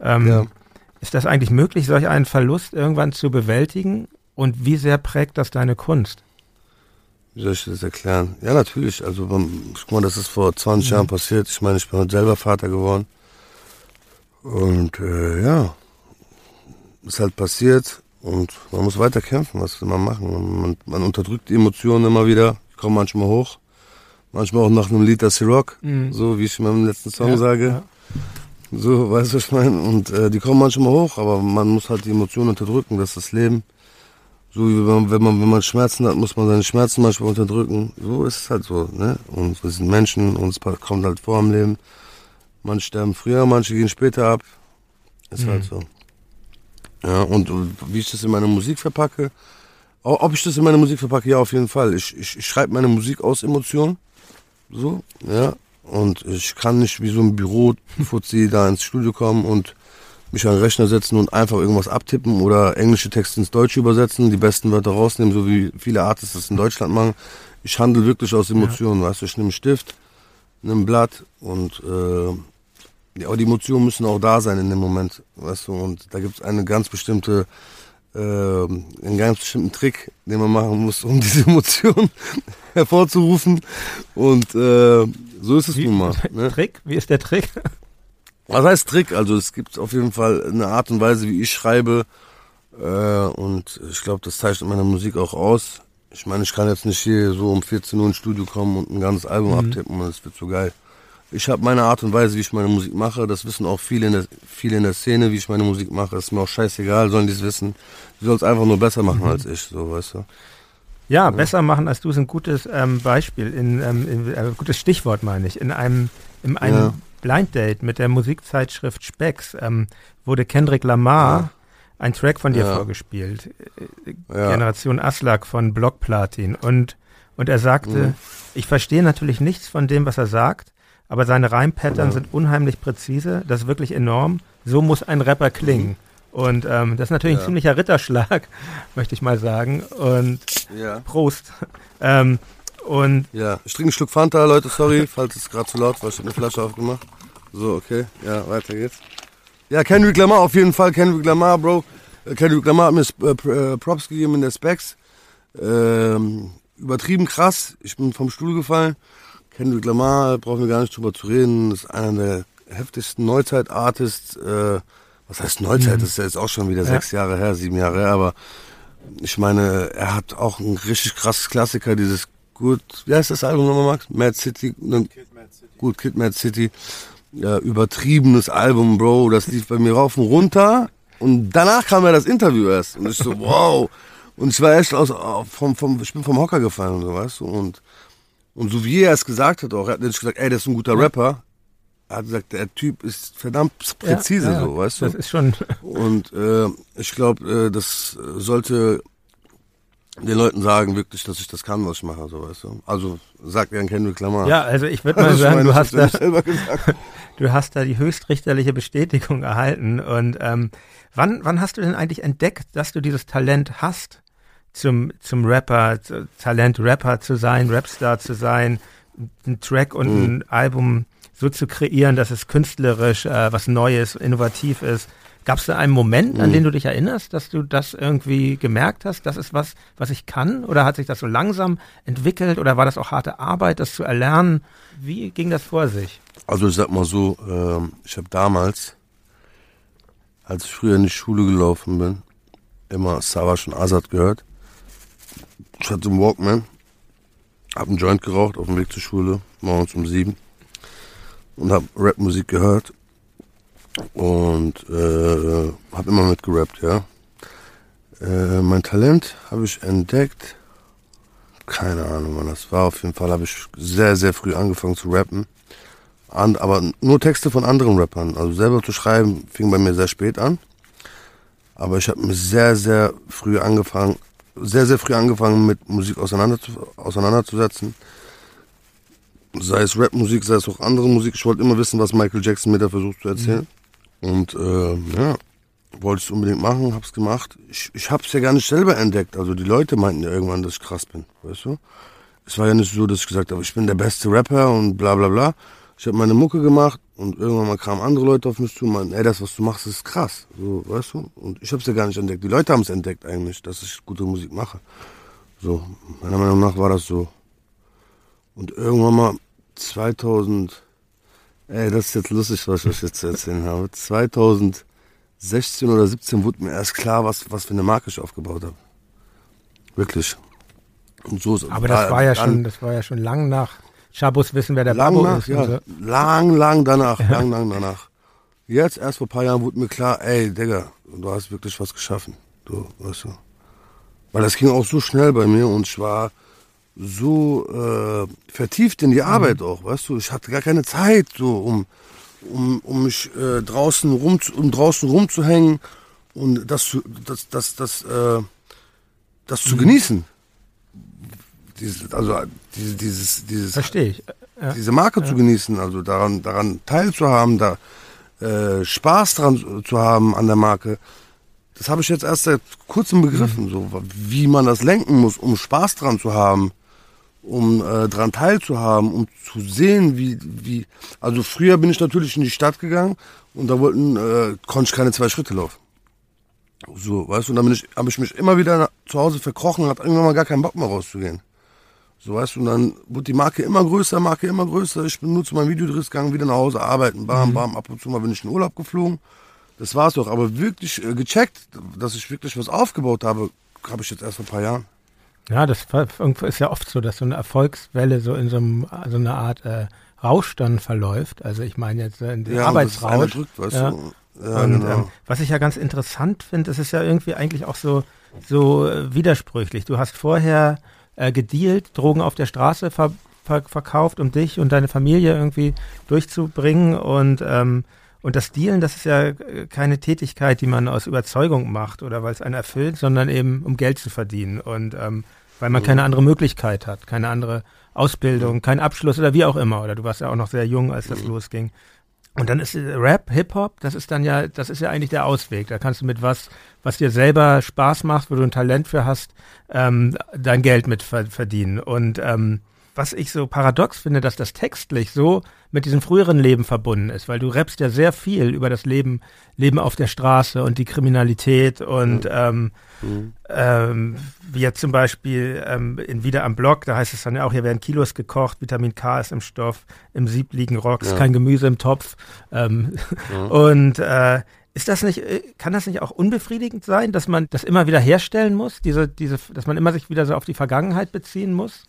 ähm, Ja. ist das eigentlich möglich, solch einen Verlust irgendwann zu bewältigen? Und wie sehr prägt das deine Kunst? Wie soll ich das erklären? Ja, natürlich. Also, guck mal, das ist vor 20 Jahren passiert. Ich meine, ich bin selber Vater geworden. Und äh, ja, ist halt passiert. Und man muss weiter kämpfen. Was will man machen? Man, man unterdrückt die Emotionen immer wieder. Die kommen manchmal hoch. Manchmal auch nach einem Lied der Rock. Mhm. So wie ich in meinem letzten Song Ja, sage. ja. So, weißt du, was ich meine? Und äh, die kommen manchmal hoch, aber man muss halt die Emotionen unterdrücken, das ist das Leben. So wie wenn man, wenn man, wenn man Schmerzen hat, muss man seine Schmerzen manchmal unterdrücken. So ist es halt so, ne? Und wir sind Menschen und es kommt halt vor im Leben. Manche sterben früher, manche gehen später ab. Ist Mhm. halt so. Ja, und wie ich das in meine Musik verpacke, ob ich das in meine Musik verpacke, ja, auf jeden Fall. Ich, ich, ich schreibe meine Musik aus Emotionen. So, ja. Und ich kann nicht wie so ein Büro-Fuzzi da ins Studio kommen und mich an den Rechner setzen und einfach irgendwas abtippen oder englische Texte ins Deutsche übersetzen, die besten Wörter rausnehmen, so wie viele Artists das in Deutschland machen. Ich handle wirklich aus Emotionen, weißt du, ich nehme einen Stift, nehme ein Blatt und äh, ja, aber die Emotionen müssen auch da sein in dem Moment, weißt du, und da gibt es eine ganz bestimmte, äh, einen ganz bestimmten Trick, den man machen muss, um diese Emotionen hervorzurufen und äh, so ist es Wie, nun mal. Ne? Trick? Wie ist der Trick? Was heißt Trick? Also es gibt auf jeden Fall eine Art und Weise, wie ich schreibe. Äh, und ich glaube, das zeichnet meine Musik auch aus. Ich meine, ich kann jetzt nicht hier so um 14 Uhr ins Studio kommen und ein ganzes Album abtippen und das wird so geil. Ich habe meine Art und Weise, wie ich meine Musik mache. Das wissen auch viele in der, viele in der Szene, wie ich meine Musik mache. Ist mir auch scheißegal, sollen die es wissen. Die sollen es einfach nur besser machen als ich, so, weißt du. Ja, besser machen als du ist ein gutes ähm, Beispiel, in, ähm, in, äh, gutes Stichwort meine ich. In einem, in einem Ja. Blind Date mit der Musikzeitschrift Specs ähm, wurde Kendrick Lamar Ja. ein Track von dir Ja. vorgespielt, äh, Ja. Generation Aslak von Block Platin und und er sagte, Mhm. ich verstehe natürlich nichts von dem, was er sagt, aber seine Reimpattern Ja. sind unheimlich präzise, das ist wirklich enorm. So muss ein Rapper klingen. Und ähm, das ist natürlich ein Ja. ziemlicher Ritterschlag, möchte ich mal sagen. Und Ja. Prost. Ähm, und Ja, ich trinke einen Schluck Fanta, Leute, sorry, falls es gerade zu laut war, ich habe eine Flasche aufgemacht. So, okay, ja, weiter geht's. Ja, Kendrick Lamar auf jeden Fall, Kendrick Lamar, Bro. Äh, Kendrick Lamar hat mir äh, äh, Props gegeben in der Specs. Ähm, übertrieben krass, ich bin vom Stuhl gefallen. Kendrick Lamar, brauchen wir gar nicht drüber zu reden, ist einer der heftigsten Neuzeit-Artists. Äh, was heißt Neuzeit? Das ist ja jetzt auch schon wieder Ja. sechs Jahre her, sieben Jahre her, aber ich meine, er hat auch ein richtig krasses Klassiker, dieses gut, wie heißt das Album nochmal, Max? Mad City, ne, gut, Kid Mad City, ja, übertriebenes Album, Bro, das lief bei mir rauf und runter und danach kam ja das Interview erst und ich so, wow, und ich war echt aus, vom, vom, ich bin vom Hocker gefallen und so, weißt du, und, und so wie er es gesagt hat auch, er hat nicht gesagt, ey, das ist ein guter Rapper, er hat gesagt, der Typ ist verdammt präzise, ja, ja, so, weißt du. Das ist schon. Und äh, ich glaube, äh, das sollte den Leuten sagen wirklich, dass ich das kann, was ich mache, so weißt du. Also sagt gern Kendrick Lamar. Ja, also ich würde mal Also sagen, meine, du hast da, du hast da die höchstrichterliche Bestätigung erhalten. Und ähm, wann, wann hast du denn eigentlich entdeckt, dass du dieses Talent hast, zum, zum Rapper, zu, Talent Rapper zu sein, Rapstar zu sein, einen Track und Mhm. ein Album so zu kreieren, dass es künstlerisch äh, was Neues, innovativ ist. Gab es da einen Moment, an Mhm. den du dich erinnerst, dass du das irgendwie gemerkt hast, das ist was, was ich kann? Oder hat sich das so langsam entwickelt? Oder war das auch harte Arbeit, das zu erlernen? Wie ging das vor sich? Also ich sag mal so, ähm, ich habe damals, als ich früher in die Schule gelaufen bin, immer Savage und Azad gehört. Ich hatte einen Walkman, hab einen Joint geraucht auf dem Weg zur Schule, morgens um sieben und hab Rapmusik gehört und äh, hab immer mitgerappt, ja. Äh, mein Talent habe ich entdeckt, keine Ahnung, wann das war. Auf jeden Fall habe ich sehr, sehr früh angefangen zu rappen. An, aber nur Texte von anderen Rappern. Also selber zu schreiben fing bei mir sehr spät an. Aber ich habe mir sehr, sehr früh angefangen, sehr, sehr früh angefangen mit Musik auseinander auseinanderzusetzen. Sei es Rapmusik, sei es auch andere Musik. Ich wollte immer wissen, was Michael Jackson mir da versucht zu erzählen. Mhm. Und äh, ja, wollte es unbedingt machen, hab's gemacht. Ich, ich hab's ja gar nicht selber entdeckt. Also die Leute meinten ja irgendwann, dass ich krass bin, weißt du? Es war ja nicht so, dass ich gesagt habe, ich bin der beste Rapper und bla bla bla. Ich habe meine Mucke gemacht und irgendwann mal kamen andere Leute auf mich zu und meinten, ey, das, was du machst, ist krass. So, weißt du? Und ich hab's ja gar nicht entdeckt. Die Leute haben es entdeckt eigentlich, dass ich gute Musik mache. So, meiner Meinung nach war das so. Und irgendwann mal 2000, ey, das ist jetzt lustig, was ich euch jetzt zu erzählen habe. 2000 16 oder 17 wurde mir erst klar, was, was für eine Marke ich aufgebaut habe. Wirklich. Und so ist Aber das war ja schon, das war ja schon lang nach Schabus wissen, wer der lang Babo nach, ist. Ja, so. Lang, lang danach, ja. lang, lang danach. Jetzt, erst vor ein paar Jahren, wurde mir klar, ey, Digga, du hast wirklich was geschaffen. Du, weißt du. Weil das ging auch so schnell bei mir und ich war so äh, vertieft in die mhm. Arbeit auch, weißt du. Ich hatte gar keine Zeit, so um um, um mich äh, draußen rum um draußen rumzuhängen und das zu das das das äh, das zu mhm. genießen. Dieses, also diese, dieses dieses verstehe ich ja. diese Marke ja. zu genießen, also daran daran teilzuhaben, da äh, Spaß dran zu haben an der Marke. Das habe ich jetzt erst seit kurzem begriffen, mhm. so wie man das lenken muss, um Spaß dran zu haben um äh, daran teilzuhaben, um zu sehen, wie, wie. Also früher bin ich natürlich in die Stadt gegangen und da wollten, äh, konnte ich keine zwei Schritte laufen. So, weißt du, und dann ich, habe ich mich immer wieder zu Hause verkrochen und hatte irgendwann mal gar keinen Bock mehr rauszugehen. So, weißt du, und dann wurde die Marke immer größer, Marke immer größer. Ich bin nur zu meinem Videodress gegangen, wieder nach Hause arbeiten, bam, mhm. bam, ab und zu mal bin ich in Urlaub geflogen. Das war's doch. Aber wirklich äh, gecheckt, dass ich wirklich was aufgebaut habe, habe ich jetzt erst vor ein paar Jahren. Ja, das ist ja oft so, dass so eine Erfolgswelle so in so, einem, so eine Art äh, Rausch dann verläuft. Also ich meine jetzt äh, in den ja, Arbeitsrausch. Drückt, weißt ja. du? Ja, und genau. ähm, was ich ja ganz interessant finde, das ist ja irgendwie eigentlich auch so, so äh, widersprüchlich. Du hast vorher äh, gedealt, Drogen auf der Straße ver ver verkauft, um dich und deine Familie irgendwie durchzubringen und ähm, und das Dealen, das ist ja äh, keine Tätigkeit, die man aus Überzeugung macht oder weil es einen erfüllt, sondern eben um Geld zu verdienen und ähm, weil man keine andere Möglichkeit hat, keine andere Ausbildung, keinen Abschluss oder wie auch immer. Oder du warst ja auch noch sehr jung, als das losging. Und dann ist äh, Rap, Hip-Hop, das ist dann ja, das ist ja eigentlich der Ausweg. Da kannst du mit was, was dir selber Spaß macht, wo du ein Talent für hast, ähm, dein Geld mit verdienen. Und ähm, was ich so paradox finde, dass das textlich so mit diesem früheren Leben verbunden ist, weil du rappst ja sehr viel über das Leben, Leben auf der Straße und die Kriminalität und mhm. Ähm, mhm. Ähm, wie jetzt zum Beispiel ähm, in Wieder am Block, da heißt es dann ja auch, hier werden Kilos gekocht, Vitamin K ist im Stoff, im Sieb liegen Rocks, ja. kein Gemüse im Topf. Ähm, ja. Und äh, ist das nicht, äh, kann das nicht auch unbefriedigend sein, dass man das immer wieder herstellen muss, diese, diese, dass man immer sich wieder so auf die Vergangenheit beziehen muss?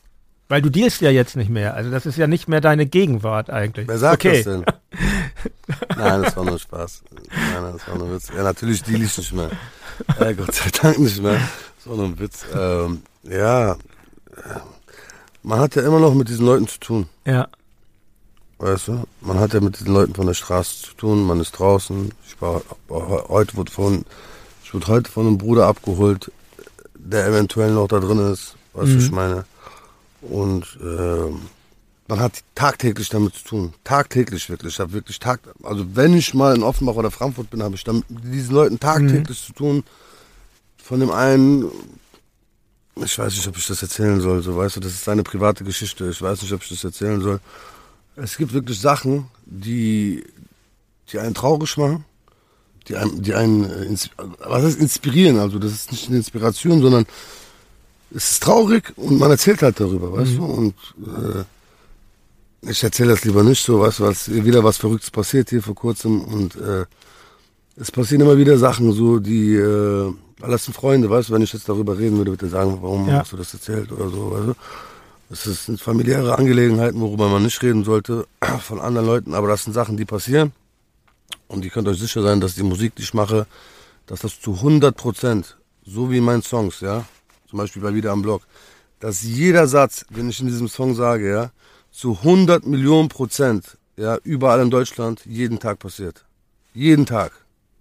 Weil du dealst ja jetzt nicht mehr. Also das ist ja nicht mehr deine Gegenwart eigentlich. Wer sagt okay. das denn? Nein, das war nur Spaß. Nein, das war nur Witz. Ja, natürlich deal ich nicht mehr. Äh, Gott sei Dank nicht mehr. Das war nur ein Witz. Ähm, ja, man hat ja immer noch mit diesen Leuten zu tun. Ja. Weißt du, man hat ja mit diesen Leuten von der Straße zu tun, man ist draußen. Ich war, heute wurde von, ich wurde heute von einem Bruder abgeholt, der eventuell noch da drin ist. Weißt du, mhm. ich meine? Und äh, man hat tagtäglich damit zu tun. Tagtäglich wirklich. Ich habe wirklich Tag, also wenn ich mal in Offenbach oder Frankfurt bin, habe ich dann mit diesen Leuten tagtäglich mhm. zu tun. Von dem einen, ich weiß nicht, ob ich das erzählen soll, so weißt du, das ist seine private Geschichte. Ich weiß nicht, ob ich das erzählen soll. Es gibt wirklich Sachen, die, die einen traurig machen, die einen, die einen, äh, was heißt inspirieren? Also das ist nicht eine Inspiration, sondern es ist traurig und man erzählt halt darüber, weißt mhm. du? Und äh, ich erzähle das lieber nicht so, weißt du, weil wieder was Verrücktes passiert hier vor kurzem und äh, es passieren immer wieder Sachen, so die, äh, alles sind Freunde, weißt du, wenn ich jetzt darüber reden würde, würde ich sagen, warum ja. hast du das erzählt oder so, weißt du? Das sind familiäre Angelegenheiten, worüber man nicht reden sollte von anderen Leuten, aber das sind Sachen, die passieren. Und ihr könnt euch sicher sein, dass die Musik, die ich mache, dass das zu 100 Prozent, so wie meine Songs, ja, zum Beispiel bei Wieder am Block, dass jeder Satz, den ich in diesem Song sage, ja, zu 100 Millionen Prozent, ja, überall in Deutschland jeden Tag passiert. Jeden Tag.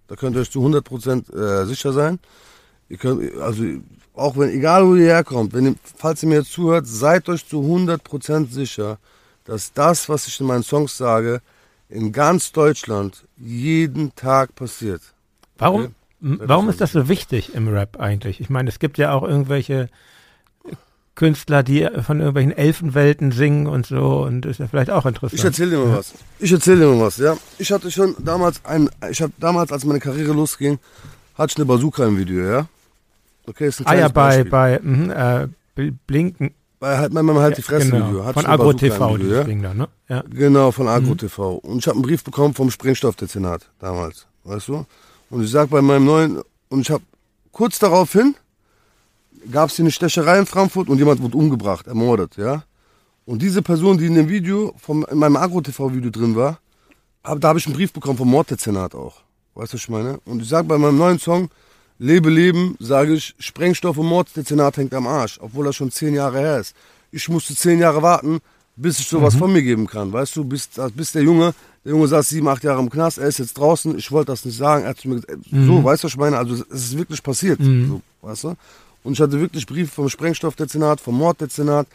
Da könnt ihr euch zu 100% äh, sicher sein. Ihr könnt, also auch wenn, egal wo ihr herkommt, wenn ihr, falls ihr mir jetzt zuhört, seid euch zu 100% sicher, dass das, was ich in meinen Songs sage, in ganz Deutschland jeden Tag passiert. Warum, okay? Warum ist das so wichtig im Rap eigentlich? Ich meine, es gibt ja auch irgendwelche Künstler, die von irgendwelchen Elfenwelten singen und so und ist ja vielleicht auch interessant. Ich erzähle dir mal ja. was. Ich erzähle dir mal was, ja. Ich hatte schon damals ein, ich habe damals, als meine Karriere losging, hatte ich eine Bazooka im Video, ja. Okay, ist ein Ah ja, bei, Beispiel. bei mh, äh, Blinken. Bei halt, meinem halt die Fresse-Video. Genau. Von Agro TV, Video, ja? Ding da, ne? Ja. Genau, von Agro mhm. TV. Und ich habe einen Brief bekommen vom Sprengstoffdezernat damals, weißt du? Und ich sag bei meinem neuen, und ich habe kurz darauf hin, gab es hier eine Stecherei in Frankfurt und jemand wurde umgebracht, ermordet, ja. Und diese Person, die in dem Video, vom, in meinem Agro-TV-Video drin war, hab, da habe ich einen Brief bekommen vom Morddezernat auch. Weißt du, was ich meine? Und ich sage bei meinem neuen Song, Lebe Leben, sage ich, Sprengstoff und Morddezernat hängt am Arsch, obwohl das schon zehn Jahre her ist. Ich musste zehn Jahre warten, bis ich sowas mhm. von mir geben kann, weißt du, bis, bis der Junge, der Junge saß sieben, acht Jahre im Knast, er ist jetzt draußen, ich wollte das nicht sagen, er hat zu mir gesagt, mhm. so, weißt du, was ich meine, also es ist wirklich passiert, mhm. so, weißt du. Und ich hatte wirklich Briefe vom Sprengstoffdezernat, vom Morddezernat.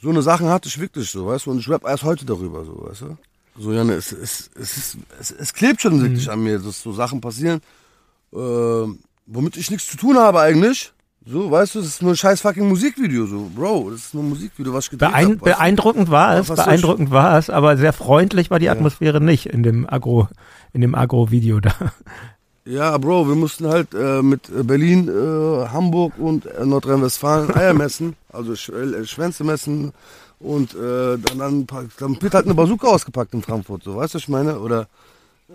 So eine Sachen hatte ich wirklich so, weißt du? Und ich rap erst heute darüber, so, weißt du? So, Janne, es, es, es, es, es klebt schon wirklich mhm. an mir, dass so Sachen passieren, äh, womit ich nichts zu tun habe eigentlich. So, weißt du, das ist nur ein scheiß fucking Musikvideo, so, Bro, das ist nur ein Musikvideo, was ich gedreht Beein hab, Beeindruckend war es, beeindruckend war es, aber sehr freundlich war die Atmosphäre ja. nicht in dem Agro, in dem Agro-Video da. Ja, Bro, wir mussten halt äh, mit Berlin, äh, Hamburg und äh, Nordrhein-Westfalen Eier messen, also Sch äh, Schwänze messen und äh, dann, dann, dann wird halt eine Bazooka ausgepackt in Frankfurt, so, weißt du, ich meine? Oder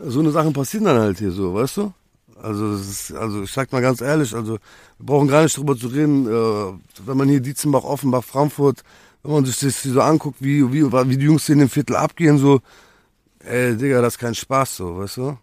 so eine Sachen passieren dann halt hier so, weißt du? Also, ist, also ich sag mal ganz ehrlich, also wir brauchen gar nicht drüber zu reden, äh, wenn man hier Dietzenbach, Offenbach, Frankfurt, wenn man sich das so anguckt, wie, wie, wie die Jungs hier in dem Viertel abgehen, so, ey, Digga, das ist kein Spaß, so, weißt du?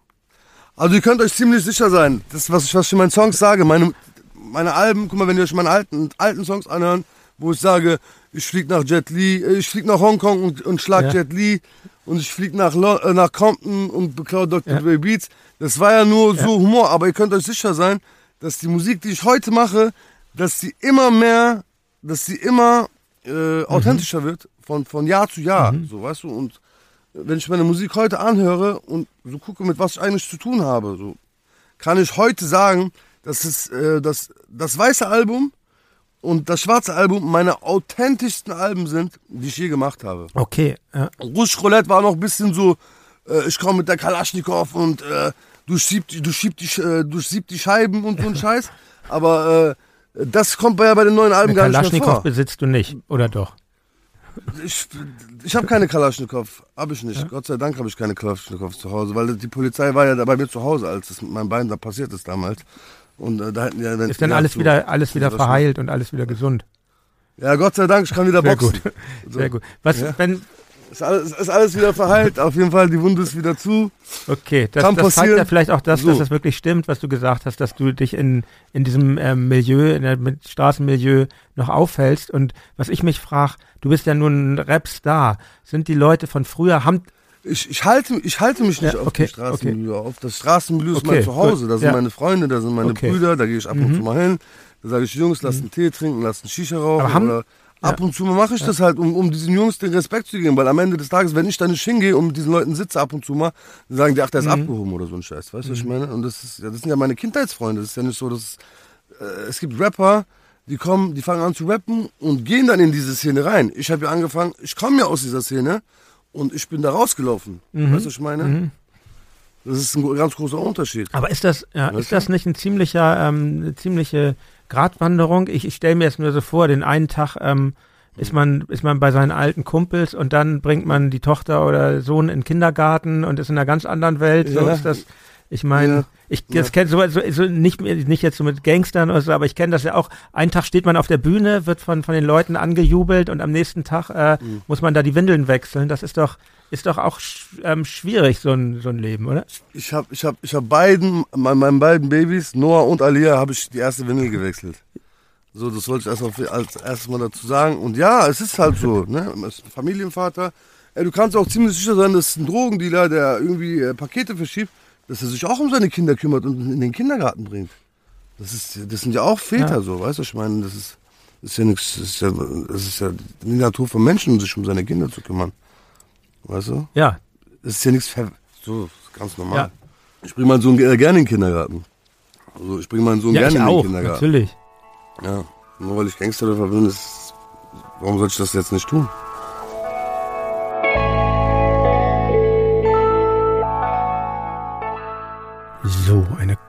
Also ihr könnt euch ziemlich sicher sein, das was ich, was ich in meinen Songs sage, meine, meine Alben, guck mal, wenn ihr euch meine alten, alten Songs anhören, wo ich sage, ich flieg nach Jet Li, äh, ich flieg nach Hongkong und, und schlag ja. Jet Li und ich flieg nach, äh, nach Compton und beklaue Dr. Ja. Dre Beats. Das war ja nur ja. so Humor, aber ihr könnt euch sicher sein, dass die Musik, die ich heute mache, dass sie immer mehr, dass sie immer äh, mhm. authentischer wird von, von Jahr zu Jahr, mhm. so weißt du, und wenn ich meine Musik heute anhöre und so gucke, mit was ich eigentlich zu tun habe, so kann ich heute sagen, dass es äh, das, das weiße Album und das schwarze Album meine authentischsten Alben sind, die ich je gemacht habe. Okay. Ja. Rouge Roulette war noch ein bisschen so, äh, ich komme mit der Kalaschnikow und äh, du schiebst du schieb die, äh, du schieb die Scheiben und so ein Scheiß. Aber äh, das kommt bei, bei den neuen Alben eine gar nicht mehr vor. Kalaschnikow besitzt du nicht, oder doch? Ich, ich habe keine Kalaschnikow, habe ich nicht. Ja? Gott sei Dank habe ich keine Kalaschnikow zu Hause, weil die Polizei war ja bei mir zu Hause, als es mit meinem Bein da passiert ist damals. Und äh, da hätten ja dann ist dann alles wieder alles wieder verheilt und alles wieder gesund. Ja, Gott sei Dank, ich kann wieder Sehr boxen. Gut. Sehr gut. Was ja. wenn ist alles, ist alles wieder verheilt, auf jeden Fall, die Wunde ist wieder zu. Okay, das, das zeigt ja vielleicht auch das, so. dass das wirklich stimmt, was du gesagt hast, dass du dich in, in diesem ähm, Milieu, in dem Straßenmilieu noch aufhältst. Und was ich mich frage, du bist ja nun ein Rapstar. Sind die Leute von früher, haben, ich, ich, halte, ich halte mich nicht ja, okay, auf die Straßenmilieu okay. auf. Das Straßenmilieu ist okay, mein Zuhause. Da sind ja. meine Freunde, da sind meine Brüder, da gehe ich ab und mhm. zu mal hin. Da sage ich, Jungs, lass mhm. einen Tee trinken, lass einen Shisha rauchen. Haben, oder Ab und zu mache ich das halt, um, um diesen Jungs den Respekt zu geben, weil am Ende des Tages, wenn ich da nicht hingehe und mit diesen Leuten sitze ab und zu mal, dann sagen die, ach, der ist mhm. abgehoben oder so ein Scheiß. Weißt du, mhm. was ich mhm. meine? Und das, ist, das sind ja meine Kindheitsfreunde. Das ist ja nicht so, dass äh, es gibt Rapper, die kommen, die fangen an zu rappen und gehen dann in diese Szene rein. Ich habe ja angefangen, ich komme ja aus dieser Szene und ich bin da rausgelaufen. Mhm. Weißt du, was ich meine? Mhm. Das ist ein ganz großer Unterschied. Aber ist das, ja, ist das nicht ein ziemlicher, ähm, eine ziemliche Gratwanderung. Ich, ich stelle mir es nur so vor, den einen Tag ähm, ist man ist man bei seinen alten Kumpels und dann bringt man die Tochter oder Sohn in den Kindergarten und ist in einer ganz anderen Welt. Ja. So ist das. Ich meine, ja. Ich das ja. kenne so, so, so nicht nicht jetzt so mit Gangstern oder so, aber ich kenne das ja auch. Einen Tag steht man auf der Bühne, wird von von den Leuten angejubelt und am nächsten Tag äh, mhm. muss man da die Windeln wechseln. Das ist doch ist doch auch ähm, schwierig, so ein, so ein Leben, oder? Ich habe ich hab, ich hab beiden, meinen beiden Babys, Noah und Alia, habe ich die erste Windel gewechselt. So, das wollte ich erst als erstes mal dazu sagen. Und ja, es ist halt so, ne? Familienvater. Ey, du kannst auch ziemlich sicher sein, dass ein Drogendealer, der irgendwie äh, Pakete verschiebt, dass er sich auch um seine Kinder kümmert und in den Kindergarten bringt. Das, ist, das sind ja auch Väter Ja. so, weißt du, ich meine, das ist, das ist ja nichts, das ist ja, das ist ja die Natur von Menschen, sich um seine Kinder zu kümmern. Weißt du? Ja, Das ist ja nichts, so, ganz normal. Ja. Ich bringe meinen Sohn äh, gerne in den Kindergarten. Also ich bringe meinen Sohn ja gerne in den auch, Kindergarten. natürlich. Ja, nur weil ich Gangsterläufer bin, ist, warum soll ich das jetzt nicht tun?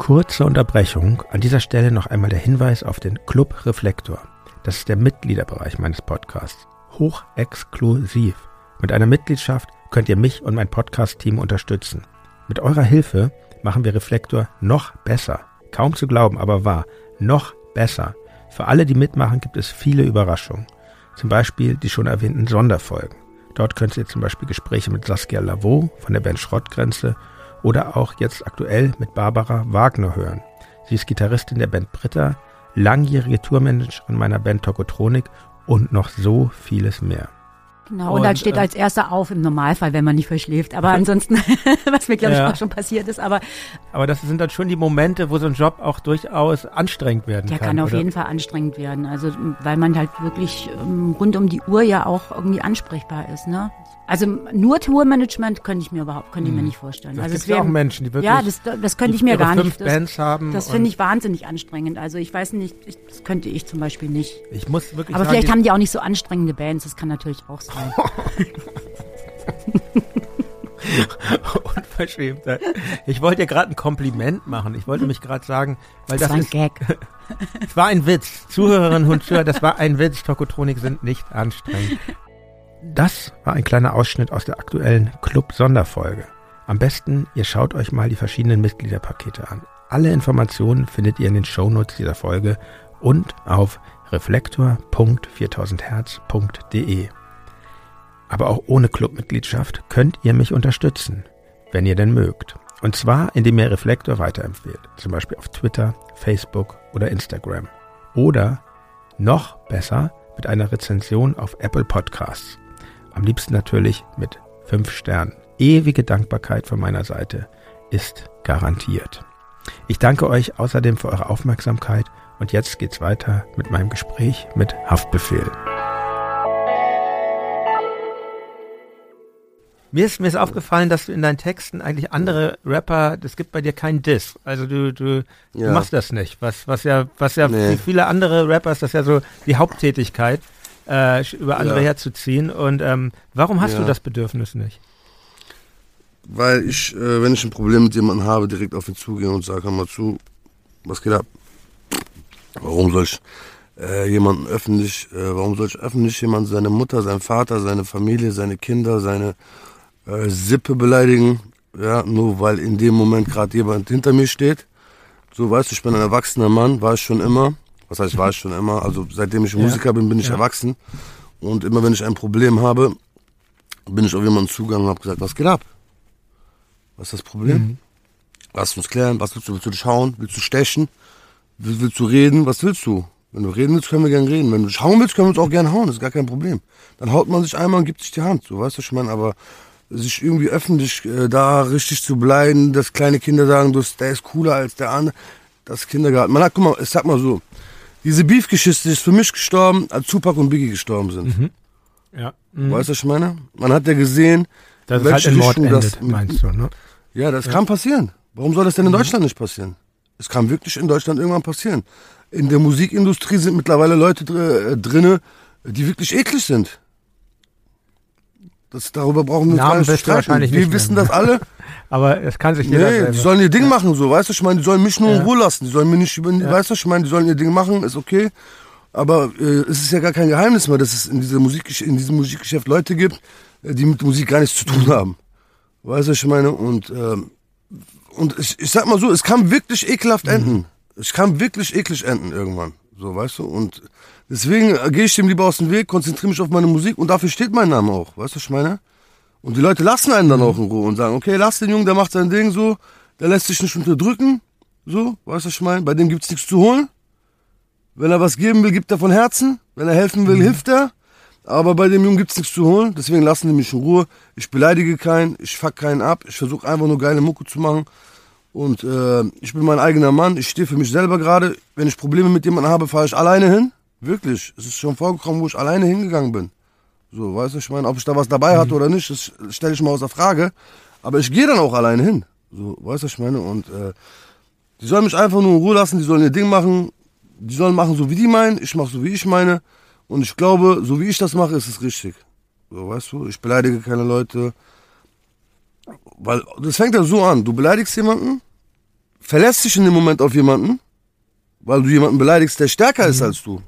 Kurze Unterbrechung. An dieser Stelle noch einmal der Hinweis auf den Club Reflektor. Das ist der Mitgliederbereich meines Podcasts. Hochexklusiv. Mit einer Mitgliedschaft könnt ihr mich und mein Podcast-Team unterstützen. Mit eurer Hilfe machen wir Reflektor noch besser. Kaum zu glauben, aber wahr. Noch besser. Für alle, die mitmachen, gibt es viele Überraschungen. Zum Beispiel die schon erwähnten Sonderfolgen. Dort könnt ihr zum Beispiel Gespräche mit Saskia Lavaux von der Band Schrottgrenze oder auch jetzt aktuell mit Barbara Wagner hören. Sie ist Gitarristin der Band Britta, langjährige Tourmanagerin meiner Band Tokotronik und noch so vieles mehr. Genau, und, dann Und, steht äh, als erster auf im Normalfall, wenn man nicht verschläft. Aber ansonsten, was mir glaube ich Ja. auch schon passiert ist, aber Aber das sind dann schon die Momente, wo so ein Job auch durchaus anstrengend werden der kann. kann auf oder? jeden Fall anstrengend werden. Also weil man halt wirklich ähm, rund um die Uhr ja auch irgendwie ansprechbar ist. Ne? Also nur Tourmanagement könnte ich mir überhaupt, könnte ich mir nicht vorstellen. Das also es wäre ja auch Menschen, die wirklich ja, das, das könnte ich mir gar fünf nicht. Das, Bands haben. das finde ich wahnsinnig anstrengend. Also ich weiß nicht, ich, das könnte ich zum Beispiel nicht. Ich muss wirklich Aber sagen, vielleicht haben die auch nicht so anstrengende Bands. Das kann natürlich auch sein. Unverschämtheit. Ich wollte dir gerade ein Kompliment machen. Ich wollte mich gerade sagen, weil Das das, war ein ist, Gag. es war ein Witz. Zuhörerinnen und Zuhörer, das war ein Witz. Tokotronik sind nicht anstrengend. Das war ein kleiner Ausschnitt aus der aktuellen Club-Sonderfolge. Am besten, ihr schaut euch mal die verschiedenen Mitgliederpakete an. Alle Informationen findet ihr in den Shownotes dieser Folge und auf reflektor.4000herz.de. Aber auch ohne Clubmitgliedschaft könnt ihr mich unterstützen, wenn ihr denn mögt. Und zwar, indem ihr Reflektor weiterempfehlt, zum Beispiel auf Twitter, Facebook oder Instagram. Oder noch besser mit einer Rezension auf Apple Podcasts. Am liebsten natürlich mit 5 Sternen. Ewige Dankbarkeit von meiner Seite ist garantiert. Ich danke euch außerdem für eure Aufmerksamkeit und jetzt geht's weiter mit meinem Gespräch mit Haftbefehl. Mir ist, mir ist aufgefallen, dass du in deinen Texten eigentlich andere Rapper, es gibt bei dir keinen Diss. Also du, du, du Ja. machst das nicht. Was, was ja, was ja Nee. wie viele andere Rapper ist das ja so die Haupttätigkeit, äh, über andere Ja. herzuziehen. Und ähm, warum hast Ja. du das Bedürfnis nicht? Weil ich, äh, wenn ich ein Problem mit jemandem habe, direkt auf ihn zugehe und sage, hör mal zu, was geht ab? Warum soll ich äh, jemanden öffentlich, äh, warum soll ich öffentlich jemanden, seine Mutter, seinen Vater, seine Familie, seine Kinder, seine äh, Sippe beleidigen? Ja, nur weil in dem Moment gerade jemand hinter mir steht. So, weißt du, ich bin ein erwachsener Mann, war ich schon immer. Was heißt, war ich schon immer? Also seitdem ich Ja. Musiker bin, bin ich Ja. erwachsen. Und immer wenn ich ein Problem habe, bin ich auf jemanden zugegangen und habe gesagt, was geht ab? Was ist das Problem? Mhm. Lass uns klären, was willst du? Willst du dich hauen? Willst du stechen? Will- Willst du reden? Was willst du? Wenn du reden willst, können wir gerne reden. Wenn du dich hauen willst, können wir uns auch gerne hauen. Das ist gar kein Problem. Dann haut man sich einmal und gibt sich die Hand. So, weißt du, ich meine? Aber sich irgendwie öffentlich äh, da richtig zu bleiben, dass kleine Kinder sagen, du, der ist cooler als der andere, das ist Kindergarten. Man hat, guck mal, ich sag mal so, diese Beef-Geschichte ist für mich gestorben, als Tupac und Biggie gestorben sind. Ja. Weißt du, was ich meine? Man hat ja gesehen, Das halt welche Mord Richtung das- endet, meinst du, ne? ja, das kann passieren. Warum soll das denn in Deutschland nicht passieren? Es kann wirklich in Deutschland irgendwann passieren. In der Musikindustrie sind mittlerweile Leute dr äh, drinne, die wirklich eklig sind. Das, darüber brauchen wir uns Namen gar nicht wahrscheinlich Wir wissen das alle. Aber es kann sich jeder Nee, selber. die sollen ihr Ding machen, so, weißt du, ich meine, die sollen mich nur Ja. in Ruhe lassen. Die sollen mir nicht über, weißt du, ich meine, die sollen ihr Ding machen, ist okay. Aber äh, es ist ja gar kein Geheimnis mehr, dass es in, dieser Musik, in diesem Musikgeschäft Leute gibt, äh, die mit Musik gar nichts zu tun haben. Weißt du, ich meine? Und, ähm, und ich, ich sag mal so, es kann wirklich ekelhaft enden. Es kann wirklich eklig enden irgendwann. So, weißt du? Und deswegen äh, gehe ich dem lieber aus dem Weg, konzentriere mich auf meine Musik und dafür steht mein Name auch. Weißt du, was ich meine? Und die Leute lassen einen dann auch in Ruhe und sagen, okay, lass den Jungen, der macht sein Ding so, der lässt sich nicht unterdrücken, so, weißt du, was ich meine? Bei dem gibt's nichts zu holen. Wenn er was geben will, gibt er von Herzen. Wenn er helfen will, hilft er. Aber bei dem Jungen gibt's nichts zu holen, deswegen lassen die mich in Ruhe. Ich beleidige keinen, ich fuck keinen ab, ich versuche einfach nur geile Mucke zu machen. Und äh, ich bin mein eigener Mann, ich stehe für mich selber gerade. Wenn ich Probleme mit jemandem habe, fahre ich alleine hin. Wirklich. Es ist schon vorgekommen, wo ich alleine hingegangen bin. So, weißt du, ich meine, ob ich da was dabei mhm. hatte oder nicht, das stelle ich mal außer Frage. Aber ich gehe dann auch alleine hin. So, weißt du, ich meine, und äh, die sollen mich einfach nur in Ruhe lassen, die sollen ihr Ding machen, die sollen machen so wie die meinen, ich mache so wie ich meine. Und ich glaube, so wie ich das mache, ist es richtig. So, weißt du, ich beleidige keine Leute. Weil das fängt ja so an, du beleidigst jemanden, verlässt dich in dem Moment auf jemanden, weil du jemanden beleidigst, der stärker mhm. ist als du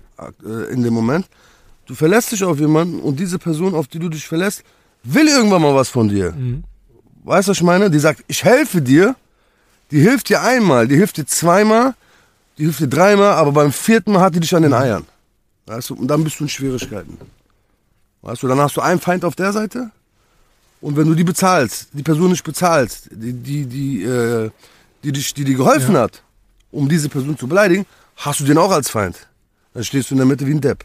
in dem Moment. Du verlässt dich auf jemanden und diese Person, auf die du dich verlässt, will irgendwann mal was von dir. Mhm. Weißt du, was ich meine? Die sagt, ich helfe dir. Die hilft dir einmal, die hilft dir zweimal, die hilft dir dreimal, aber beim vierten Mal hat die dich an den Eiern. Weißt du, und dann bist du in Schwierigkeiten. Weißt du, dann hast du einen Feind auf der Seite und wenn du die bezahlst, die Person nicht bezahlst, die, die, die, äh, die, die, die dir geholfen ja. hat, um diese Person zu beleidigen, hast du den auch als Feind. Dann stehst du in der Mitte wie ein Depp.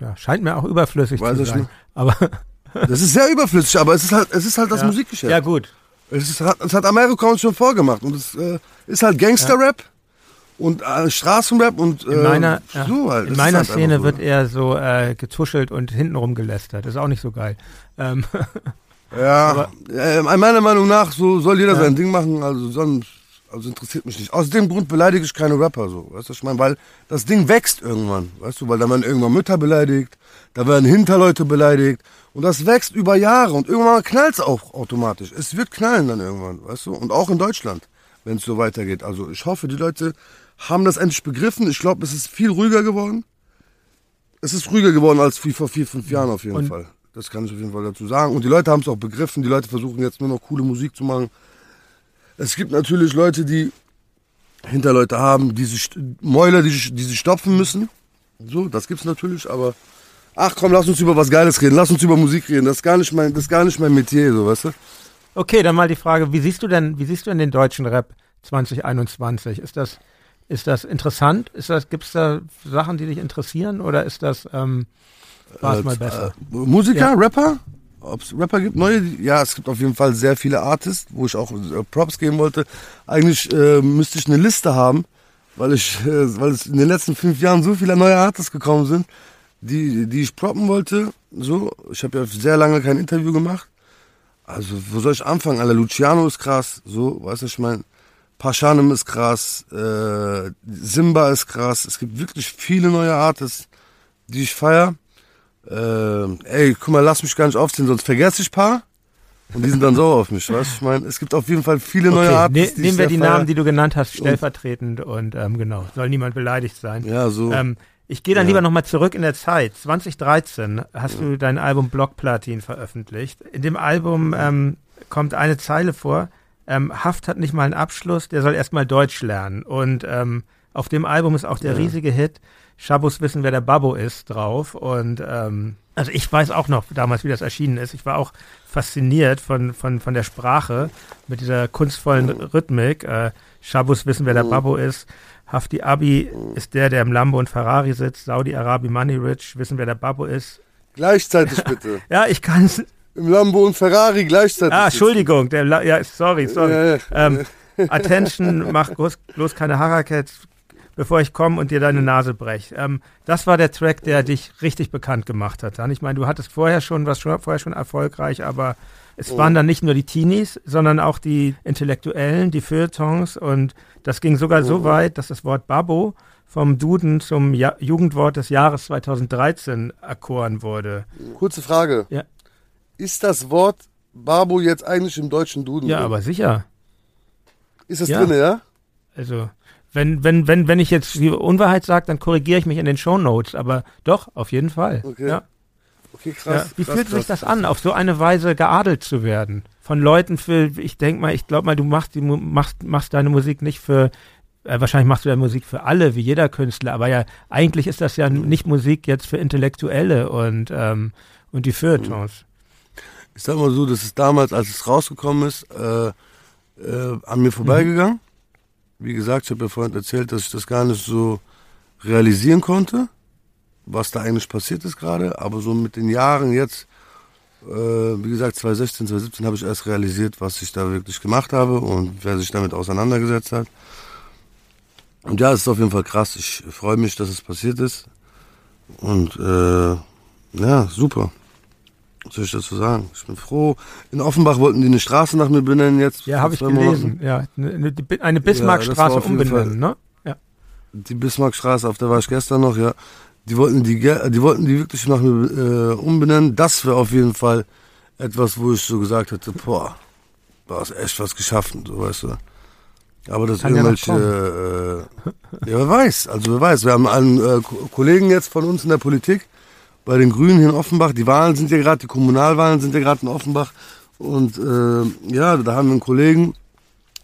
Ja, scheint mir auch überflüssig weißt zu sein. Aber das ist sehr überflüssig, aber es ist halt, es ist halt das ja. Musikgeschäft. Ja, gut. Es, ist, es hat Amerika uns schon vorgemacht. Und es äh, ist halt Gangster-Rap und äh, Straßenrap und äh, in meiner, so halt. In meiner halt Szene so. wird eher so äh, getuschelt und hintenrum gelästert. Das ist auch nicht so geil. Ähm. Ja, aber, äh, meiner Meinung nach so soll jeder ja. sein Ding machen. Also sonst also interessiert mich nicht. Aus dem Grund beleidige ich keine Rapper so, weißt du, ich meine, weil das Ding wächst irgendwann, weißt du, weil da werden irgendwann Mütter beleidigt, da werden Hinterleute beleidigt und das wächst über Jahre und irgendwann knallt es auch automatisch. Es wird knallen dann irgendwann, weißt du, und auch in Deutschland, wenn es so weitergeht. Also ich hoffe, die Leute haben das endlich begriffen. Ich glaube, es ist viel ruhiger geworden. Es ist ruhiger geworden als vor vier, fünf Jahren auf jeden und Fall. Das kann ich auf jeden Fall dazu sagen. Und die Leute haben es auch begriffen. Die Leute versuchen jetzt nur noch coole Musik zu machen. Es gibt natürlich Leute, die Hinterleute haben, diese Mäuler, die, die sie stopfen müssen. So, das gibt's natürlich, aber ach komm, lass uns über was Geiles reden, lass uns über Musik reden. Das ist gar nicht mein, das ist gar nicht mein Metier, so weißt du. Okay, dann mal die Frage, wie siehst du denn, wie siehst du denn den deutschen Rap 2021? Ist das, ist das interessant? Ist das, gibt's da Sachen, die dich interessieren oder ist das, ähm, war es äh, mal besser? Äh, Musiker, ja. Rapper? Ob es Rapper gibt, neue, ja, es gibt auf jeden Fall sehr viele Artists, wo ich auch äh, Props geben wollte. Eigentlich äh, müsste ich eine Liste haben, weil ich, äh, weil es in den letzten fünf Jahren so viele neue Artists gekommen sind, die, die ich proppen wollte. So, ich habe ja sehr lange kein Interview gemacht. Also, wo soll ich anfangen? Alter, Luciano ist krass, so, weißt du, ich meine, Paschanem ist krass, äh, Simba ist krass. Es gibt wirklich viele neue Artists, die ich feier äh, ey, guck mal, lass mich gar nicht aufziehen, sonst vergesse ich ein paar. Und die sind dann sauer auf mich, weißt du? Ich meine, es gibt auf jeden Fall viele neue okay, Arten. Ne, nehmen wir die feier. Namen, die du genannt hast, stellvertretend und ähm, genau, soll niemand beleidigt sein. Ja, so. Ähm, ich gehe dann ja. lieber nochmal zurück in der Zeit. 2013 hast ja. du dein Album Blockplatin veröffentlicht. In dem Album ähm, kommt eine Zeile vor. Ähm, Haft hat nicht mal einen Abschluss, der soll erstmal Deutsch lernen. Und ähm, auf dem Album ist auch der ja. riesige Hit Schabus wissen, wer der Babbo ist, drauf. Und ähm, also ich weiß auch noch damals, wie das erschienen ist. Ich war auch fasziniert von, von, von der Sprache mit dieser kunstvollen Rhythmik. Äh, Schabus wissen, wer der Babbo ist. Hafti Abi ist der, der im Lambo und Ferrari sitzt. Saudi-Arabi Money Rich wissen, wer der Babbo ist. Gleichzeitig bitte. ja, ich kann es. Im Lambo und Ferrari gleichzeitig. Ah, Entschuldigung. Der La ja, sorry, sorry. Ja, ja. Ähm, Attention, mach bloß, bloß keine Harakets, bevor ich komme und dir deine Nase breche. Ähm, das war der Track, der dich richtig bekannt gemacht hat. Dann. Ich meine, du hattest vorher schon, was schon, vorher schon erfolgreich, aber es oh. waren dann nicht nur die Teenies, sondern auch die Intellektuellen, die Feuilletons und das ging sogar oh. so weit, dass das Wort Babbo vom Duden zum ja Jugendwort des Jahres 2013 erkoren wurde. Kurze Frage. Ja. Ist das Wort Babo jetzt eigentlich im deutschen Duden? Ja, drin? aber sicher. Ist das ja. drin, ja? Also, wenn, wenn, wenn, wenn ich jetzt die Unwahrheit sage, dann korrigiere ich mich in den Show Notes. Aber doch, auf jeden Fall. Okay. Ja. Okay, krass. Ja. Wie krass, fühlt krass. sich das an, auf so eine Weise geadelt zu werden? Von Leuten für, ich denke mal, ich glaube mal, du machst, die, machst, machst deine Musik nicht für, äh, wahrscheinlich machst du deine Musik für alle, wie jeder Künstler, aber ja, eigentlich ist das ja nicht Musik jetzt für Intellektuelle und, ähm, und die Feuilletons. Ich sag mal so, das ist damals, als es rausgekommen ist, äh, äh, an mir vorbeigegangen. Mhm wie gesagt, ich habe ja vorhin erzählt, dass ich das gar nicht so realisieren konnte, was da eigentlich passiert ist gerade. Aber so mit den Jahren jetzt äh, wie gesagt, 2016, 2017 habe ich erst realisiert, was ich da wirklich gemacht habe und wer sich damit auseinandergesetzt hat. Und ja, es ist auf jeden Fall krass. Ich freue mich, dass es passiert ist. Und äh, ja, super. Was soll ich dazu sagen? Ich bin froh. In Offenbach wollten die eine Straße nach mir benennen jetzt. Ja, habe ich gelesen. Ja, eine, eine Bismarckstraße ja, umbenennen, ne? Ja. Die Bismarckstraße, auf der war ich gestern noch, ja. Die wollten die, die wollten die wirklich nach mir äh, umbenennen. Das wäre auf jeden Fall etwas, wo ich so gesagt hätte, boah, da ist echt was geschaffen, so weißt du. Aber das Kann irgendwelche, ja, äh, ja, wer weiß, also wer weiß. Wir haben einen äh, Kollegen jetzt von uns in der Politik, bei den Grünen hier in Offenbach. Die Wahlen sind ja gerade, die Kommunalwahlen sind ja gerade in Offenbach. Und äh, ja, da haben wir einen Kollegen,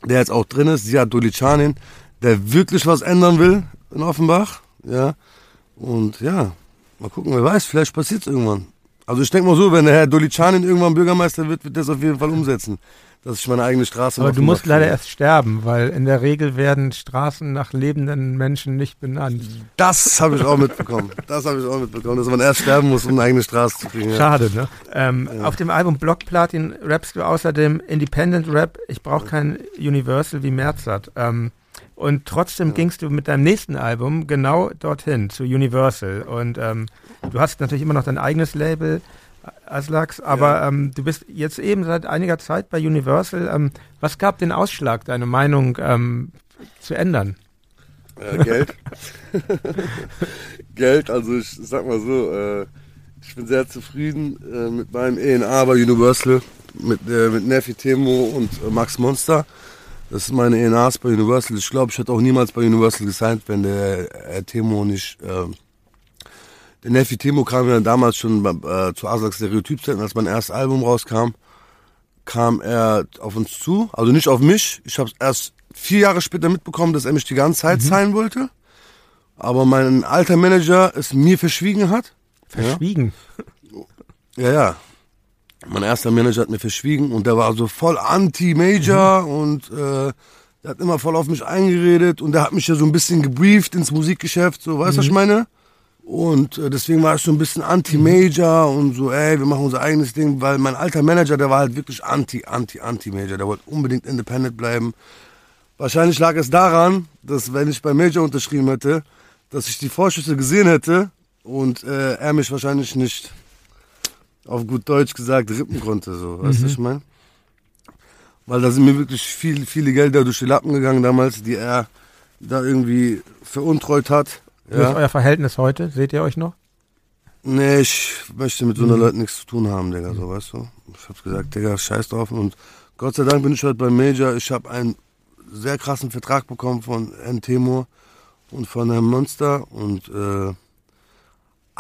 der jetzt auch drin ist, Siad Dolicanin, der wirklich was ändern will in Offenbach. Ja. Und ja, mal gucken, wer weiß, vielleicht passiert es irgendwann. Also ich denke mal so, wenn der Herr Dolicanin irgendwann Bürgermeister wird, wird das auf jeden Fall umsetzen dass ich meine eigene Straße Aber du musst leider erst sterben, weil in der Regel werden Straßen nach lebenden Menschen nicht benannt. Das habe ich auch mitbekommen. Das habe ich auch mitbekommen, dass man erst sterben muss, um eine eigene Straße zu kriegen. Schade, ne? Ähm, ja. Auf dem Album Block Platin rappst du außerdem Independent Rap. Ich brauche kein Universal wie Merzat. Ähm, und trotzdem ja. gingst du mit deinem nächsten Album genau dorthin, zu Universal. Und ähm, du hast natürlich immer noch dein eigenes Label. Aslax, aber ja. ähm, du bist jetzt eben seit einiger Zeit bei Universal. Ähm, was gab den Ausschlag, deine Meinung ähm, zu ändern? Äh, Geld. Geld, also ich sag mal so, äh, ich bin sehr zufrieden äh, mit meinem ENA bei Universal, mit, äh, mit Nefi Temo und äh, Max Monster. Das sind meine ENAs bei Universal. Ich glaube, ich hätte auch niemals bei Universal gesigned, wenn der äh, Temo nicht ähm, der Nefi Timo kam ja damals schon äh, zu Aslak Stereotypzeiten, als mein erstes Album rauskam, kam er auf uns zu, also nicht auf mich. Ich habe erst vier Jahre später mitbekommen, dass er mich die ganze Zeit mhm. sein wollte. Aber mein alter Manager es mir verschwiegen hat. Verschwiegen? Ja, ja. ja. Mein erster Manager hat mir verschwiegen und der war so voll anti-Major mhm. und äh, der hat immer voll auf mich eingeredet und der hat mich ja so ein bisschen gebrieft ins Musikgeschäft, so, weißt du, mhm. was ich meine? Und äh, deswegen war ich so ein bisschen anti-Major und so, ey, wir machen unser eigenes Ding, weil mein alter Manager, der war halt wirklich anti, anti, anti-Major. Der wollte unbedingt independent bleiben. Wahrscheinlich lag es daran, dass wenn ich bei Major unterschrieben hätte, dass ich die Vorschüsse gesehen hätte und äh, er mich wahrscheinlich nicht auf gut Deutsch gesagt rippen konnte, so, weißt du, mhm. ich meine? Weil da sind mir wirklich viel, viele Gelder durch die Lappen gegangen damals, die er da irgendwie veruntreut hat wie ja. ist euer Verhältnis heute? Seht ihr euch noch? Nee, ich möchte mit so einer mhm. Leuten nichts zu tun haben, Digga, so, weißt du? Ich hab's gesagt, Digga, scheiß drauf. Und Gott sei Dank bin ich heute beim Major. Ich habe einen sehr krassen Vertrag bekommen von N-Temo und von Herrn Monster. Und äh,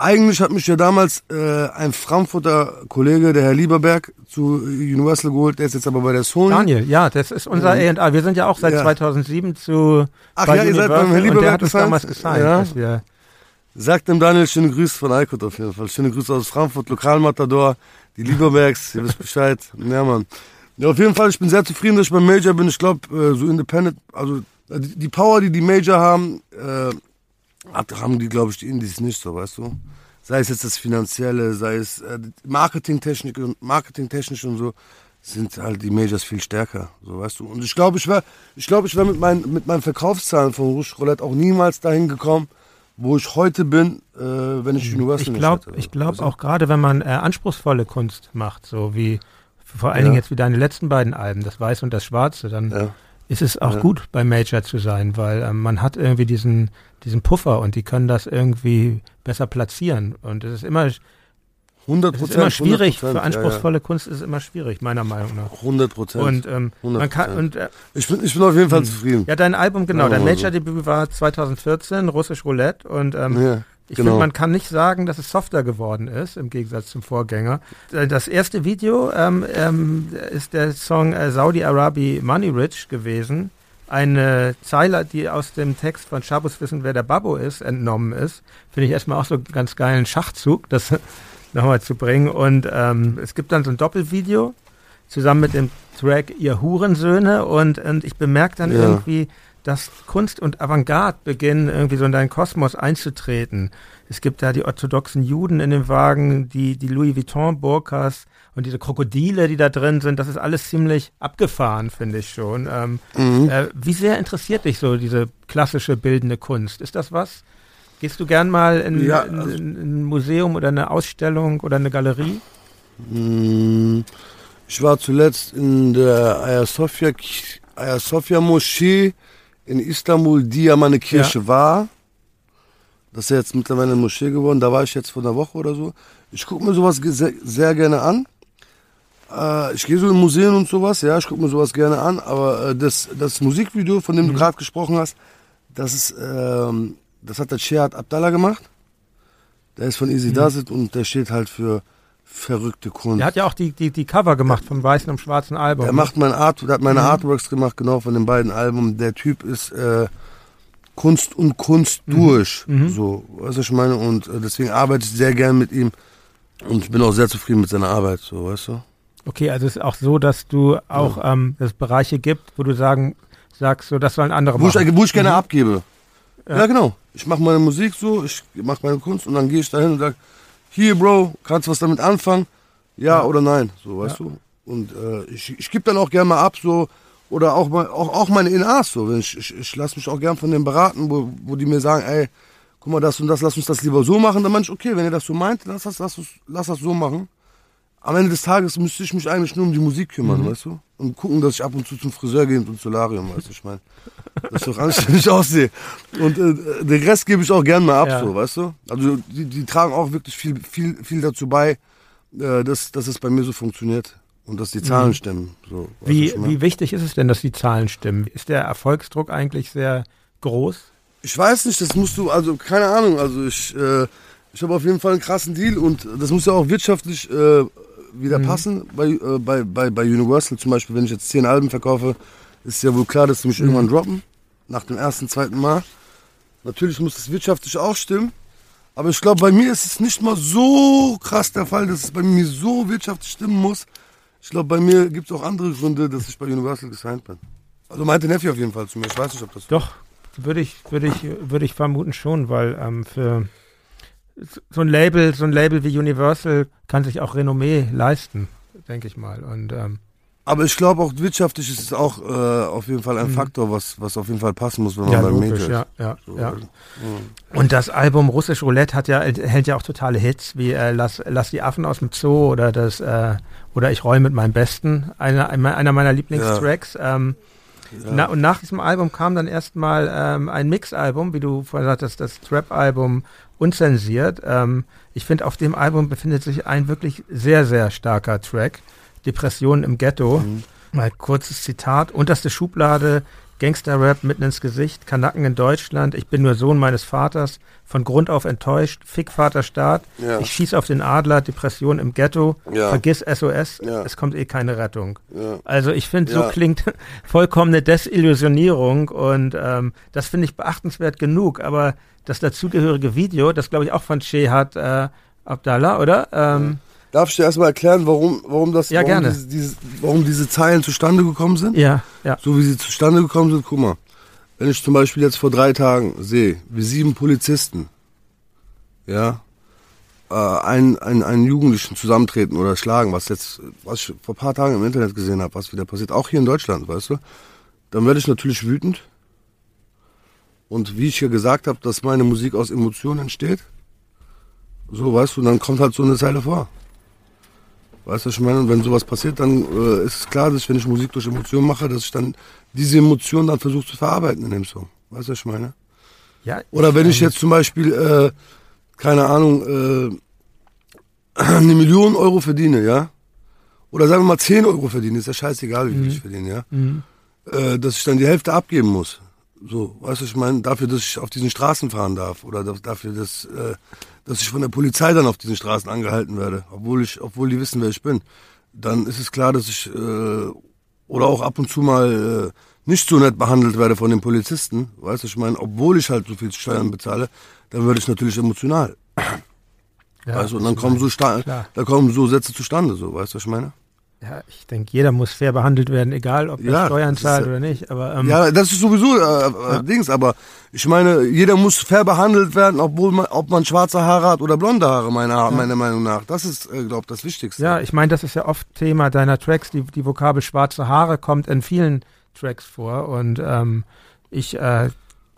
eigentlich hat mich ja damals äh, ein Frankfurter Kollege, der Herr Lieberberg, zu Universal geholt. Der ist jetzt aber bei der Sony. Daniel, ja, das ist unser ähm, A&A. Wir sind ja auch seit ja. 2007 zu Ach ja, ihr seid beim Herr Lieberberg hat uns damals gesigned. Ja. Sagt dem Daniel schöne Grüße von Eikut auf jeden Fall. Schöne Grüße aus Frankfurt, Lokalmatador, die Lieberbergs, ihr wisst Bescheid. Ja, Mann. Ja, auf jeden Fall, ich bin sehr zufrieden, dass ich beim Major bin. Ich glaube, äh, so independent, also die Power, die die Major haben, äh, haben die, glaube ich, die Indies nicht so, weißt du? Sei es jetzt das Finanzielle, sei es äh, Marketingtechnik und Marketingtechnisch und so, sind halt die Majors viel stärker, so weißt du. Und ich glaube, ich wäre, ich glaube, ich wäre mit meinen, mit meinen Verkaufszahlen von Rouge Roulette auch niemals dahin gekommen, wo ich heute bin, äh, wenn ich Universal ich glaub, hätte. Ich glaube auch gerade, wenn man äh, anspruchsvolle Kunst macht, so wie vor allen ja. Dingen jetzt wie deine letzten beiden Alben, das Weiße und das Schwarze, dann ja ist es auch ja. gut, bei Major zu sein, weil ähm, man hat irgendwie diesen, diesen Puffer und die können das irgendwie besser platzieren. Und es ist immer, 100 Es ist immer schwierig, für anspruchsvolle ja, ja. Kunst ist es immer schwierig, meiner Meinung nach. 100 Prozent. Und, ähm, man kann, und äh, ich, bin, ich bin auf jeden Fall hm. zufrieden. Ja, dein Album, genau, dein Major-Debüt war 2014, Russisch Roulette und ähm, ja. Ich genau. finde, man kann nicht sagen, dass es softer geworden ist, im Gegensatz zum Vorgänger. Äh, das erste Video ähm, ähm, ist der Song äh, Saudi Arabi Money Rich gewesen. Eine Zeile, die aus dem Text von Schabus wissen, wer der Babbo ist, entnommen ist. Finde ich erstmal auch so einen ganz geilen Schachzug, das nochmal zu bringen. Und ähm, es gibt dann so ein Doppelvideo zusammen mit dem Track Ihr Hurensöhne und, und ich bemerke dann ja. irgendwie, dass Kunst und Avantgarde beginnen, irgendwie so in deinen Kosmos einzutreten. Es gibt da die orthodoxen Juden in dem Wagen, die, die Louis Vuitton Burkas und diese Krokodile, die da drin sind. Das ist alles ziemlich abgefahren, finde ich schon. Ähm, mhm. äh, wie sehr interessiert dich so diese klassische bildende Kunst? Ist das was? Gehst du gern mal in, ja, also in, in ein Museum oder eine Ausstellung oder eine Galerie? Mm, ich war zuletzt in der Hagia Sophia Moschee in Istanbul, die ja meine Kirche ja. war. Das ist ja jetzt mittlerweile eine Moschee geworden. Da war ich jetzt vor einer Woche oder so. Ich gucke mir sowas sehr, sehr gerne an. Äh, ich gehe so in Museen und sowas, ja, ich gucke mir sowas gerne an. Aber äh, das, das Musikvideo, von dem mhm. du gerade gesprochen hast, das ist, ähm, das hat der Shehat Abdallah gemacht. Der ist von Easy mhm. Dazit und der steht halt für verrückte Kunst. Der hat ja auch die, die, die Cover gemacht vom weißen und schwarzen Album. Er macht mein Art, hat meine mhm. Artworks gemacht, genau von den beiden Alben. Der Typ ist äh, Kunst und Kunst mhm. durch. Mhm. So, weißt du, ich meine? Und äh, deswegen arbeite ich sehr gern mit ihm. Und ich bin auch sehr zufrieden mit seiner Arbeit, so, weißt du? Okay, also es ist auch so, dass du auch ja. ähm, es Bereiche gibt, wo du sagen, sagst, so, das sollen andere wo machen. Ich, wo ich gerne mhm. abgebe. Ja. ja, genau. Ich mache meine Musik so, ich mache meine Kunst und dann gehe ich dahin und sage, hier, Bro, kannst du was damit anfangen? Ja, ja. oder nein, so, weißt ja. du? Und äh, ich, ich gebe dann auch gerne mal ab, so, oder auch, mal, auch, auch meine INAs, so. Ich, ich, ich lasse mich auch gern von denen beraten, wo, wo die mir sagen, ey, guck mal, das und das, lass uns das lieber so machen. Dann meine ich, okay, wenn ihr das so meint, lass das, lass, lass das so machen am Ende des Tages müsste ich mich eigentlich nur um die Musik kümmern, mhm. weißt du? Und gucken, dass ich ab und zu zum Friseur gehe und Solarium, weißt du, ich meine. Dass ich doch anständig aussehe. Und äh, den Rest gebe ich auch gern mal ab, ja. so, weißt du? Also die, die tragen auch wirklich viel, viel, viel dazu bei, äh, dass, dass es bei mir so funktioniert. Und dass die Zahlen mhm. stimmen. So, wie, wie wichtig ist es denn, dass die Zahlen stimmen? Ist der Erfolgsdruck eigentlich sehr groß? Ich weiß nicht, das musst du, also keine Ahnung, also ich, äh, ich habe auf jeden Fall einen krassen Deal und das muss ja auch wirtschaftlich äh, wieder mhm. passen. Bei, äh, bei, bei, bei Universal zum Beispiel, wenn ich jetzt zehn Alben verkaufe, ist ja wohl klar, dass sie mich mhm. irgendwann droppen. Nach dem ersten, zweiten Mal. Natürlich muss es wirtschaftlich auch stimmen. Aber ich glaube, bei mir ist es nicht mal so krass der Fall, dass es bei mir so wirtschaftlich stimmen muss. Ich glaube, bei mir gibt es auch andere Gründe, dass ich bei Universal gesigned bin. Also meinte Neffi auf jeden Fall zu mir. Ich weiß nicht, ob das. Doch, würde ich, würde ich, würde ich vermuten schon, weil ähm, für so ein Label, so ein Label wie Universal kann sich auch Renommee leisten, denke ich mal. Und ähm, aber ich glaube auch wirtschaftlich ist es auch äh, auf jeden Fall ein mhm. Faktor, was, was auf jeden Fall passen muss, wenn man ja, beim logisch, Major ist. Ja, ja, so, ja. Und das Album Russisch Roulette hat ja, hält ja auch totale Hits, wie äh, Lass, Lass die Affen aus dem Zoo oder das äh, oder Ich roll mit meinem Besten, einer, einer meiner Lieblingstracks. Ja. Ähm, ja. Na, und nach diesem Album kam dann erstmal ähm, ein Mix-Album, wie du vorhin sagtest, das Trap-Album unzensiert. Ähm, ich finde, auf dem Album befindet sich ein wirklich sehr, sehr starker Track. Depressionen im Ghetto. Mhm. Mal kurzes Zitat. Unterste Schublade, Gangster-Rap mitten ins Gesicht, Kanacken in Deutschland, ich bin nur Sohn meines Vaters, von Grund auf enttäuscht, Fick Vater Staat, ja. ich schieß auf den Adler, Depression im Ghetto, ja. vergiss SOS, ja. es kommt eh keine Rettung. Also ich finde, so klingt vollkommene Desillusionierung und ähm, das finde ich beachtenswert genug, aber das dazugehörige Video, das glaube ich auch von Shehat äh, Abdallah, oder? Ähm, Darf ich dir erstmal erklären, warum, warum das, ja, warum. Diese, diese, warum diese Zeilen zustande gekommen sind? Ja, ja. So wie sie zustande gekommen sind, guck mal. Wenn ich zum Beispiel jetzt vor drei Tagen sehe, wie sieben Polizisten, ja, äh, einen, einen, einen Jugendlichen zusammentreten oder schlagen, was jetzt, was ich vor paar Tagen im Internet gesehen habe, was wieder passiert, auch hier in Deutschland, weißt du, dann werde ich natürlich wütend. Und wie ich hier gesagt habe, dass meine Musik aus Emotionen entsteht, so, weißt du, dann kommt halt so eine Zeile vor. Weißt du, was ich meine? Und wenn sowas passiert, dann äh, ist es klar, dass wenn ich Musik durch Emotionen mache, dass ich dann diese Emotionen dann versuche zu verarbeiten in dem Song. Weißt du, was ich meine? Ja. Oder wenn ich jetzt zum Beispiel, äh, keine Ahnung, äh, eine Million Euro verdiene, ja? Oder sagen wir mal 10 Euro verdiene, ist ja scheißegal, wie viel mhm. ich verdiene, ja? Mhm. Äh, dass ich dann die Hälfte abgeben muss. So, weißt du, ich meine, dafür, dass ich auf diesen Straßen fahren darf oder dafür, dass, äh, dass ich von der Polizei dann auf diesen Straßen angehalten werde, obwohl ich, obwohl die wissen, wer ich bin, dann ist es klar, dass ich äh, oder auch ab und zu mal äh, nicht so nett behandelt werde von den Polizisten, weißt du, ich meine, obwohl ich halt so viel Steuern bezahle, dann werde ich natürlich emotional. Ja, weißt du, und dann kommen so da kommen so Sätze zustande, so, weißt du, was ich meine? Ja, ich denke, jeder muss fair behandelt werden, egal ob er ja, Steuern zahlt oder nicht. Aber, ähm, ja, das ist sowieso äh, äh, ja. Dings, aber ich meine, jeder muss fair behandelt werden, obwohl man, ob man schwarze Haare hat oder blonde Haare, meiner, ja. meiner Meinung nach. Das ist, äh, glaube ich, das Wichtigste. Ja, ich meine, das ist ja oft Thema deiner Tracks. Die, die Vokabel schwarze Haare kommt in vielen Tracks vor. Und ähm, ich, äh,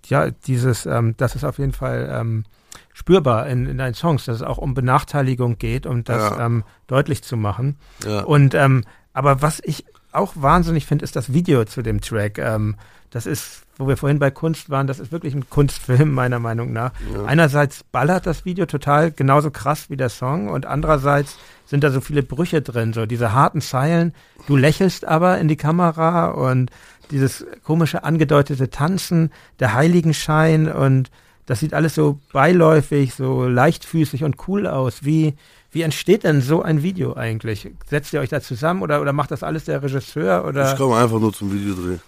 ja, dieses, ähm, das ist auf jeden Fall ähm, spürbar in, in deinen Songs, dass es auch um Benachteiligung geht, um das ja. ähm, deutlich zu machen. Ja. Und ähm, aber was ich auch wahnsinnig finde, ist das Video zu dem Track. Ähm, das ist, wo wir vorhin bei Kunst waren, das ist wirklich ein Kunstfilm, meiner Meinung nach. Ja. Einerseits ballert das Video total genauso krass wie der Song und andererseits sind da so viele Brüche drin, so diese harten Zeilen. Du lächelst aber in die Kamera und dieses komische angedeutete Tanzen, der Heiligenschein und das sieht alles so beiläufig, so leichtfüßig und cool aus. Wie, wie entsteht denn so ein Video eigentlich? Setzt ihr euch da zusammen oder, oder macht das alles der Regisseur? Oder? Ich komme einfach nur zum Videodreh.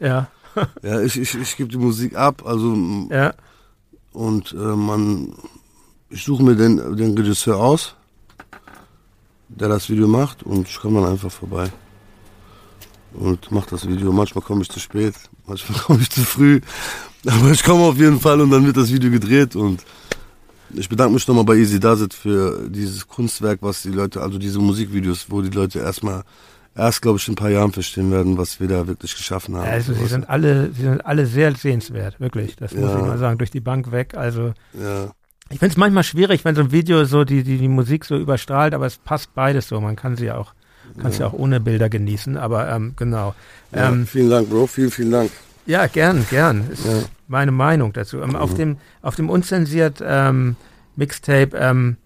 Ja. ja, ich, ich, ich gebe die Musik ab, also ja. und äh, man, ich suche mir den, den Regisseur aus, der das Video macht und ich komme dann einfach vorbei und mache das Video. Manchmal komme ich zu spät, manchmal komme ich zu früh, aber ich komme auf jeden Fall und dann wird das Video gedreht und ich bedanke mich nochmal bei Easy Dazit für dieses Kunstwerk, was die Leute, also diese Musikvideos, wo die Leute erstmal erst, glaube ich, in ein paar Jahren verstehen werden, was wir da wirklich geschaffen haben. Also sie sind alle, sie sind alle sehr sehenswert, wirklich. Das muss ja. ich mal sagen, durch die Bank weg. Also ja. ich finde es manchmal schwierig, wenn so ein Video so die, die, die Musik so überstrahlt, aber es passt beides so. Man kann sie ja auch, kann ja. sie auch ohne Bilder genießen, aber ähm, genau. Ja, ähm, vielen Dank, Bro, vielen, vielen Dank. Ja, gern, gern. Ist ja. meine Meinung dazu. Ähm, auf, dem, auf dem unzensiert ähm, Mixtape ähm,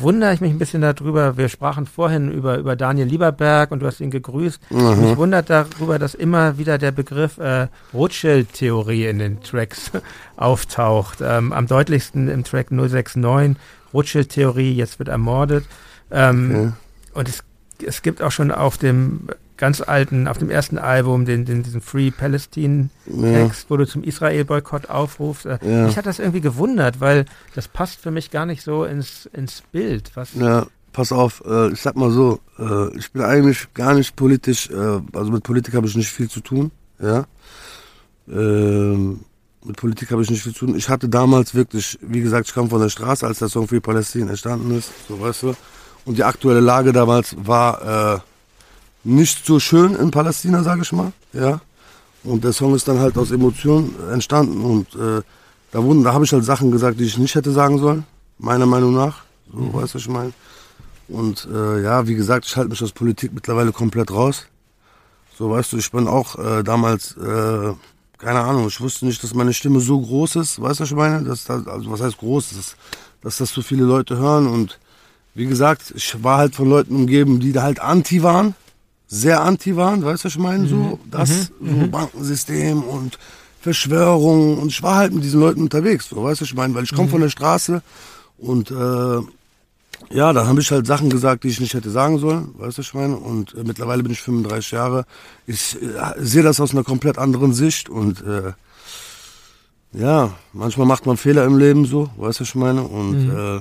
wundere ich mich ein bisschen darüber. Wir sprachen vorhin über, über Daniel Lieberberg und du hast ihn gegrüßt. Mhm. Mich wundert darüber, dass immer wieder der Begriff äh, Rothschild-Theorie in den Tracks auftaucht. Ähm, am deutlichsten im Track 069, Rothschild-Theorie, jetzt wird ermordet. Ähm, okay. Und es, es gibt auch schon auf dem ganz alten, auf dem ersten Album, den, den diesen Free Palestine Text, ja. wo du zum Israel-Boykott aufrufst. Äh, ja. Mich hat das irgendwie gewundert, weil das passt für mich gar nicht so ins, ins Bild. Was ja, pass auf, äh, ich sag mal so, äh, ich bin eigentlich gar nicht politisch, äh, also mit Politik habe ich nicht viel zu tun, ja. Ähm, mit Politik habe ich nicht viel zu tun. Ich hatte damals wirklich, wie gesagt, ich kam von der Straße, als der Song Free Palestine entstanden ist, so weißt du. Und die aktuelle Lage damals war, äh, nicht so schön in Palästina, sage ich mal. Ja. Und der Song ist dann halt aus Emotionen entstanden und äh, da wurden, da habe ich halt Sachen gesagt, die ich nicht hätte sagen sollen, meiner Meinung nach. So, mhm. weißt du, was ich meine. Und äh, ja, wie gesagt, ich halte mich aus Politik mittlerweile komplett raus. So, weißt du, ich bin auch äh, damals, äh, keine Ahnung, ich wusste nicht, dass meine Stimme so groß ist, weißt du, was ich meine? Dass das, also was heißt groß, dass, dass das so viele Leute hören und wie gesagt, ich war halt von Leuten umgeben, die da halt anti waren sehr anti waren, weißt du, was ich meine? So, mhm. das, mhm. so mhm. Bankensystem und Verschwörung und ich war halt mit diesen Leuten unterwegs, so, weißt du, was ich meine? Weil ich komme mhm. von der Straße und äh, ja, da habe ich halt Sachen gesagt, die ich nicht hätte sagen sollen, weißt du, was ich meine? Und äh, mittlerweile bin ich 35 Jahre. Ich äh, sehe das aus einer komplett anderen Sicht und äh, ja, manchmal macht man Fehler im Leben so, weißt du, was ich meine? Und mhm. äh,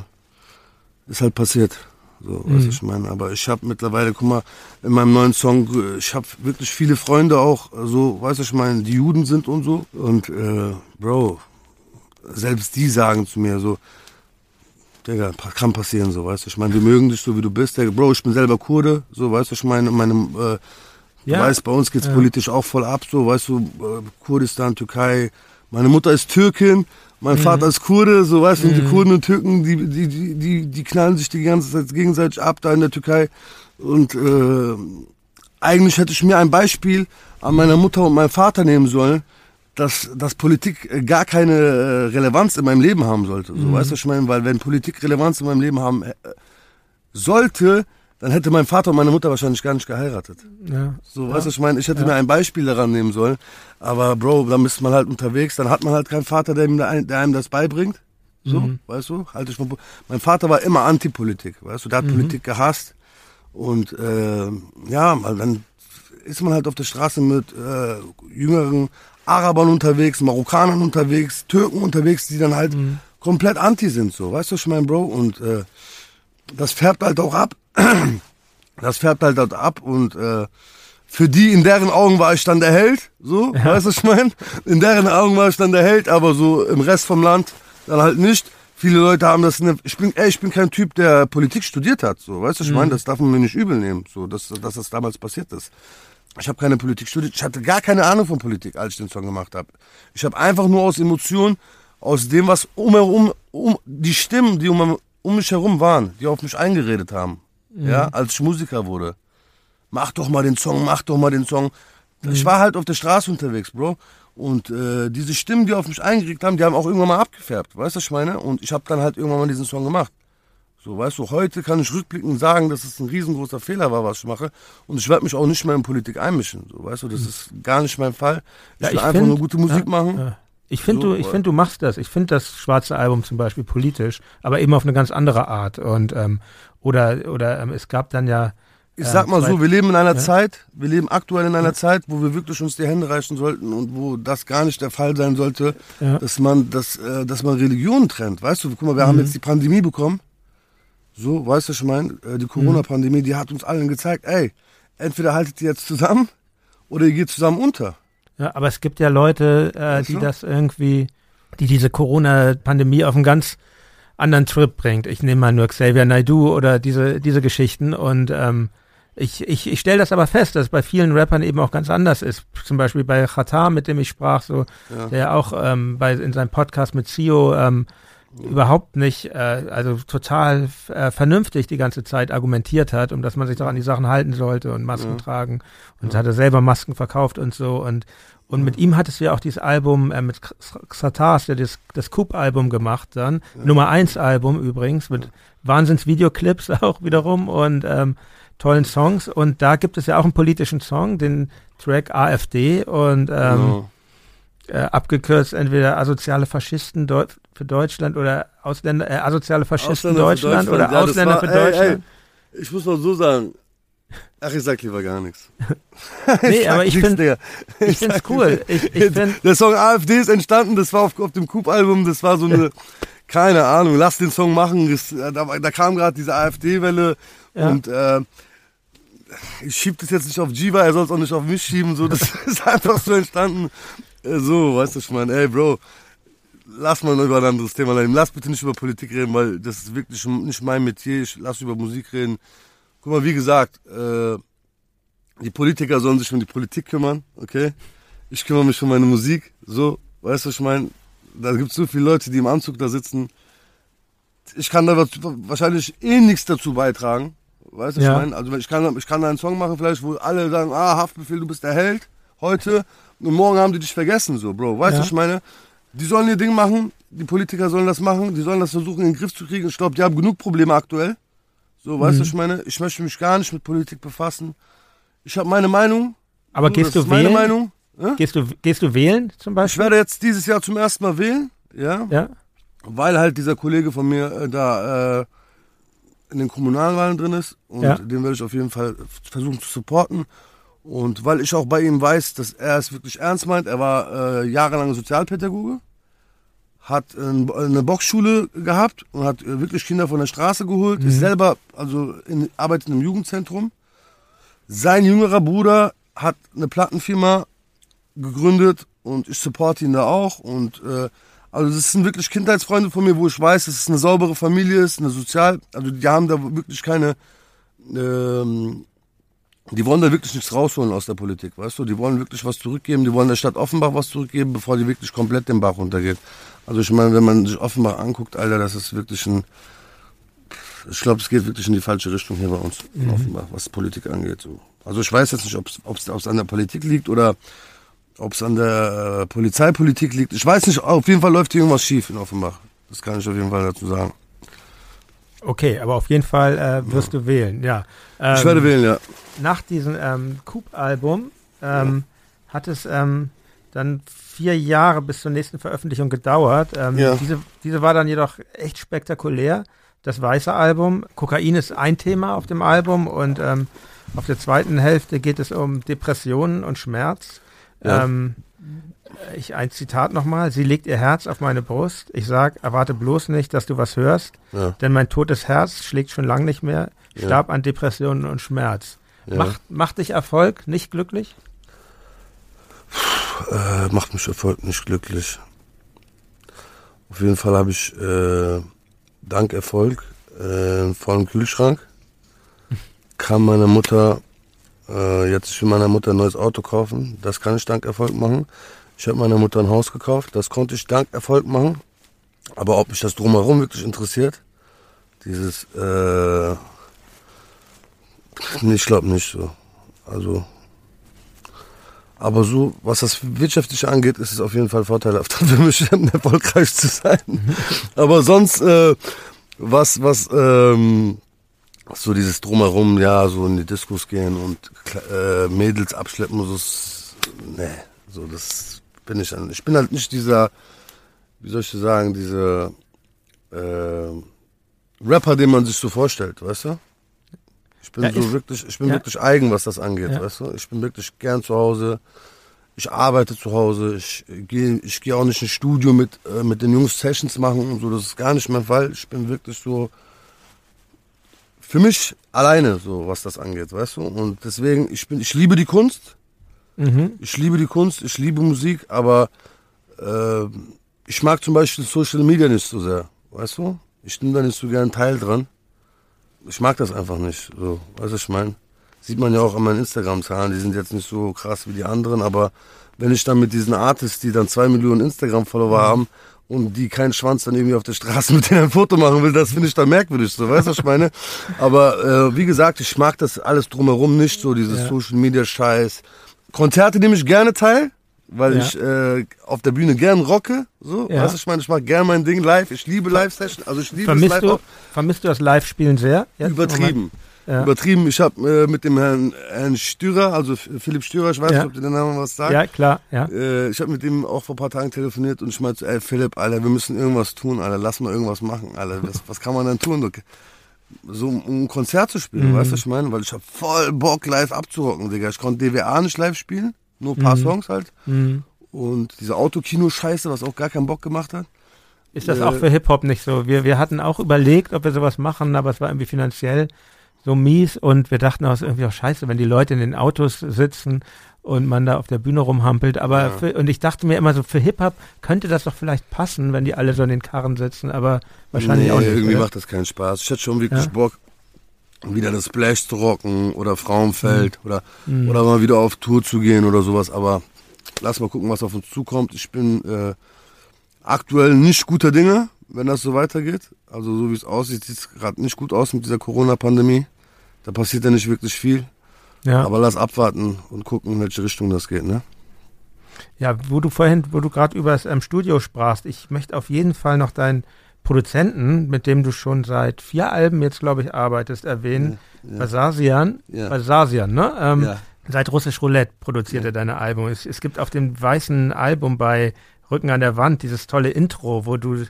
ist halt passiert. So, mhm. was ich meine. Aber ich habe mittlerweile, guck mal, in meinem neuen Song, ich habe wirklich viele Freunde auch, so, weißt du, ich meine, die Juden sind und so. Und, äh, Bro, selbst die sagen zu mir so, Digga, kann passieren, so, weißt du, ich meine, wir mögen dich so, wie du bist. Digga, Bro, ich bin selber Kurde, so, weißt du, ich meine, meinem, äh, ja. du weißt, bei uns geht's ja. politisch auch voll ab, so, weißt du, äh, Kurdistan, Türkei. Meine Mutter ist Türkin, mein mhm. Vater ist Kurde, so weißt du, mhm. die Kurden und Türken, die, die, die, die, die knallen sich die ganze Zeit gegenseitig ab da in der Türkei. Und äh, eigentlich hätte ich mir ein Beispiel an meiner Mutter und meinem Vater nehmen sollen, dass, dass Politik gar keine äh, Relevanz in meinem Leben haben sollte. So mhm. weißt du, ich meine, weil wenn Politik Relevanz in meinem Leben haben äh, sollte, dann hätte mein Vater und meine Mutter wahrscheinlich gar nicht geheiratet. Ja. So, ja. weißt du, ich meine, ich hätte ja. mir ein Beispiel daran nehmen sollen. Aber Bro, dann ist man halt unterwegs, dann hat man halt keinen Vater, der, ihm, der einem das beibringt. So, mhm. weißt du? Halt ich von, mein Vater war immer Antipolitik, weißt du, der hat mhm. Politik gehasst. Und äh, ja, dann ist man halt auf der Straße mit äh, jüngeren Arabern unterwegs, Marokkanern unterwegs, Türken unterwegs, die dann halt mhm. komplett anti sind, so, weißt du, ich mein Bro? Und äh, das färbt halt auch ab. Das färbt halt dort ab und äh, für die, in deren Augen war ich dann der Held, so, ja. weißt du, was ich meine? In deren Augen war ich dann der Held, aber so im Rest vom Land dann halt nicht. Viele Leute haben das, ne, ich bin, ey, ich bin kein Typ, der Politik studiert hat, so, weißt du, ich meine, mhm. das darf man mir nicht übel nehmen, so, dass, dass das damals passiert ist. Ich habe keine Politik studiert, ich hatte gar keine Ahnung von Politik, als ich den Song gemacht habe. Ich habe einfach nur aus Emotionen, aus dem, was um, um, die Stimmen, die um, um mich herum waren, die auf mich eingeredet haben, mhm. ja, als ich Musiker wurde mach doch mal den Song, mach doch mal den Song. Mhm. Ich war halt auf der Straße unterwegs, Bro. Und äh, diese Stimmen, die auf mich eingeregt haben, die haben auch irgendwann mal abgefärbt, weißt du, was ich meine? Und ich habe dann halt irgendwann mal diesen Song gemacht. So, weißt du, heute kann ich rückblickend sagen, dass es ein riesengroßer Fehler war, was ich mache. Und ich werde mich auch nicht mehr in Politik einmischen. So, weißt du, das mhm. ist gar nicht mein Fall. Ich ja, will ich einfach find, nur gute Musik ja, machen. Ja. Ich finde, so, du, ich finde, du machst das. Ich finde das schwarze Album zum Beispiel politisch, aber eben auf eine ganz andere Art. Und ähm, oder oder ähm, es gab dann ja ich sag mal so, wir leben in einer ja. Zeit, wir leben aktuell in einer ja. Zeit, wo wir wirklich uns die Hände reichen sollten und wo das gar nicht der Fall sein sollte, ja. dass man, dass, äh, dass man Religionen trennt. Weißt du, guck mal, wir mhm. haben jetzt die Pandemie bekommen. So, weißt du, ich meine, äh, die Corona-Pandemie, die hat uns allen gezeigt, ey, entweder haltet ihr jetzt zusammen oder ihr geht zusammen unter. Ja, aber es gibt ja Leute, äh, die das irgendwie, die diese Corona-Pandemie auf einen ganz anderen Trip bringt. Ich nehme mal nur Xavier Naidoo oder diese, diese Geschichten und ähm, ich, ich, ich stelle das aber fest, dass es bei vielen Rappern eben auch ganz anders ist. Zum Beispiel bei Khatar, mit dem ich sprach, so, ja. der auch ähm, bei, in seinem Podcast mit Sio ähm. Überhaupt nicht, äh, also total äh, vernünftig die ganze Zeit argumentiert hat, um dass man sich doch an die Sachen halten sollte und Masken ja. tragen. Und hat er selber Masken verkauft und so. Und, und mit ihm hattest du ja auch dieses Album äh, mit Xatars, der das, das Coop-Album gemacht dann. Nummer eins Album übrigens, mit Wahnsinns-Videoclips auch wiederum. Und ähm, tollen Songs. Und da gibt es ja auch einen politischen Song, den Track AfD und ähm, no. Äh, abgekürzt entweder asoziale Faschisten Deu für Deutschland oder Ausländer, äh, asoziale Faschisten Ausländer Deutschland, Deutschland, oder ja, Ausländer war, für Deutschland. Ey, ey, ich muss mal so sagen, Ach, ich sag lieber gar nichts. nee, aber ich finde ich finde es cool. Ich, ich find, der Song AfD ist entstanden, das war auf, auf dem Coop-Album, das war so eine, keine Ahnung, lass den Song machen. Das, da, da kam gerade diese AfD-Welle ja. und äh, ich schieb das jetzt nicht auf Jiva, er soll es auch nicht auf mich schieben. So, das ist einfach so entstanden. Äh, so, weißt du, ich meine, ey, Bro, lass mal über ein anderes Thema reden. Lass bitte nicht über Politik reden, weil das ist wirklich nicht mein Metier. Ich lass über Musik reden. Guck mal, wie gesagt, äh, die Politiker sollen sich um die Politik kümmern, okay? Ich kümmere mich um meine Musik, so, weißt du, ich meine, da gibt es so viele Leute, die im Anzug da sitzen. Ich kann da wahrscheinlich eh nichts dazu beitragen, Weißt du, ja. ich meine? Also ich kann, ich kann einen Song machen vielleicht, wo alle sagen, ah, Haftbefehl, du bist der Held heute und morgen haben die dich vergessen, so, Bro. Weißt du, ja. ich meine? Die sollen ihr Ding machen, die Politiker sollen das machen, die sollen das versuchen in den Griff zu kriegen. Ich glaube, die haben genug Probleme aktuell. So, weißt du, mhm. ich meine? Ich möchte mich gar nicht mit Politik befassen. Ich habe meine Meinung. Aber so, gehst du wählen? Meine Meinung. Ja? Gehst du, gehst du wählen zum Beispiel? Ich werde jetzt dieses Jahr zum ersten Mal wählen, ja. Ja. Weil halt dieser Kollege von mir äh, da äh, in den Kommunalwahlen drin ist und ja. den werde ich auf jeden Fall versuchen zu supporten. Und weil ich auch bei ihm weiß, dass er es wirklich ernst meint, er war äh, jahrelang Sozialpädagoge, hat ein, eine Boxschule gehabt und hat äh, wirklich Kinder von der Straße geholt, mhm. ist selber, also in, arbeitet in einem Jugendzentrum. Sein jüngerer Bruder hat eine Plattenfirma gegründet und ich supporte ihn da auch und äh, also das sind wirklich Kindheitsfreunde von mir, wo ich weiß, dass es eine saubere Familie ist, eine sozial, also die haben da wirklich keine, ähm, die wollen da wirklich nichts rausholen aus der Politik, weißt du? Die wollen wirklich was zurückgeben, die wollen der Stadt Offenbach was zurückgeben, bevor die wirklich komplett den Bach runtergeht. Also ich meine, wenn man sich Offenbach anguckt, Alter, das ist wirklich ein, ich glaube, es geht wirklich in die falsche Richtung hier bei uns in mhm. Offenbach, was Politik angeht. So. Also ich weiß jetzt nicht, ob es an der Politik liegt oder ob es an der äh, Polizeipolitik liegt, ich weiß nicht, auf jeden Fall läuft hier irgendwas schief in Offenbach. Das kann ich auf jeden Fall dazu sagen. Okay, aber auf jeden Fall äh, wirst ja. du wählen, ja. Ähm, ich werde ähm, wählen, ja. Nach diesem ähm, Coop-Album ähm, ja. hat es ähm, dann vier Jahre bis zur nächsten Veröffentlichung gedauert. Ähm, ja. diese, diese war dann jedoch echt spektakulär. Das weiße Album. Kokain ist ein Thema auf dem Album und ähm, auf der zweiten Hälfte geht es um Depressionen und Schmerz. Ja. Ähm, ich ein Zitat nochmal. Sie legt ihr Herz auf meine Brust. Ich sag, erwarte bloß nicht, dass du was hörst, ja. denn mein totes Herz schlägt schon lang nicht mehr. starb an Depressionen und Schmerz. Ja. Macht, macht dich Erfolg nicht glücklich? Äh, macht mich Erfolg nicht glücklich. Auf jeden Fall habe ich äh, dank Erfolg äh, einen vollen Kühlschrank. Kann meine Mutter, äh, jetzt ich will meiner Mutter ein neues Auto kaufen. Das kann ich dank Erfolg machen. Ich habe meiner Mutter ein Haus gekauft. Das konnte ich dank Erfolg machen. Aber ob mich das drumherum wirklich interessiert, dieses, äh, ich glaube nicht so. Also, aber so, was das Wirtschaftliche angeht, ist es auf jeden Fall vorteilhaft für mich, erfolgreich zu sein. Aber sonst, äh, was, was, ähm, so dieses Drumherum, ja, so in die Diskos gehen und äh, Mädels abschleppen, so, nee, so, das bin ich an. Ich bin halt nicht dieser, wie soll ich sagen, dieser äh, Rapper, den man sich so vorstellt, weißt du? Ich bin Ja, so ist- wirklich, ich bin ja. wirklich eigen, was das angeht, Ja. weißt du? Ich bin wirklich gern zu Hause. Ich arbeite zu Hause. Ich gehe, ich gehe auch nicht ins Studio mit äh, mit den Jungs Sessions machen und so. Das ist gar nicht mein Fall. Ich bin wirklich so für mich alleine, so was das angeht, weißt du? Und deswegen, ich bin, ich liebe die Kunst. Mhm. Ich liebe die Kunst, ich liebe Musik, aber äh, ich mag zum Beispiel Social Media nicht so sehr, weißt du? Ich nehme da nicht so gern teil dran. Ich mag das einfach nicht, so, weißt du, was ich meine? Sieht man ja auch an meinen Instagram-Zahlen, die sind jetzt nicht so krass wie die anderen, aber wenn ich dann mit diesen Artists, die dann zwei Millionen Instagram-Follower haben und die keinen Schwanz dann irgendwie auf der Straße mit denen ein Foto machen will, das finde ich dann merkwürdig, so, weißt du, was ich meine? Aber äh, wie gesagt, ich mag das alles drumherum nicht, so dieses Ja. Social-Media-Scheiß. Konzerte nehme ich gerne teil, weil Ja. ich äh, auf der Bühne gern rocke. So, Ja. weißt du, ich meine, ich mache gern mein Ding live. Ich liebe Live-Session, also ich liebe Vermisst live du, auch. vermisst du das Live-Spielen sehr? Jetzt? Übertrieben. Ja. Übertrieben. Ich habe äh, mit dem Herrn, Herrn Stürer, also Philipp Stürer, ich weiß Ja. nicht, ob dir der Name was sagt. Ja, klar, ja. Äh, ich habe mit ihm auch vor ein paar Tagen telefoniert und ich meinte, ey Philipp, Alter, wir müssen irgendwas tun, Alter, lass mal irgendwas machen, Alter. Was, was kann man denn tun? So um ein Konzert zu spielen, Mhm. weißt du, was ich meine? Weil ich habe voll Bock, live abzurocken, Digga. Ich konnte DWA nicht live spielen, nur ein paar Songs halt. Mhm. Und diese Autokino-Scheiße, was auch gar keinen Bock gemacht hat. Ist das Äh, auch für Hip-Hop nicht so? Wir, wir hatten auch überlegt, ob wir sowas machen, aber es war irgendwie finanziell so mies und wir dachten auch, es ist irgendwie auch scheiße, wenn die Leute in den Autos sitzen und man da auf der Bühne rumhampelt. Aber Ja. für, und ich dachte mir immer so, für Hip-Hop könnte das doch vielleicht passen, wenn die alle so in den Karren sitzen, aber wahrscheinlich nee, auch nicht. irgendwie oder? macht das keinen Spaß. Ich hätte schon wirklich Ja. Bock, wieder das Splash zu rocken oder Frauenfeld oder, Mhm. oder mal wieder auf Tour zu gehen oder sowas. Aber lass mal gucken, was auf uns zukommt. Ich bin äh, aktuell nicht guter Dinge, wenn das so weitergeht. Also so wie es aussieht, sieht es gerade nicht gut aus mit dieser Corona-Pandemie. Da passiert ja nicht wirklich viel. Ja. Aber lass abwarten und gucken, in welche Richtung das geht. Ne? Ja, wo du vorhin, wo du gerade über das ähm, Studio sprachst, ich möchte auf jeden Fall noch deinen Produzenten, mit dem du schon seit vier Alben jetzt, glaube ich, arbeitest, erwähnen. Ja. Basasian, Ja. Basasian, ne? Ähm, Ja. Seit Russisch Roulette produziert Ja. er deine Album. Es, es gibt auf dem weißen Album bei Rücken an der Wand dieses tolle Intro, wo du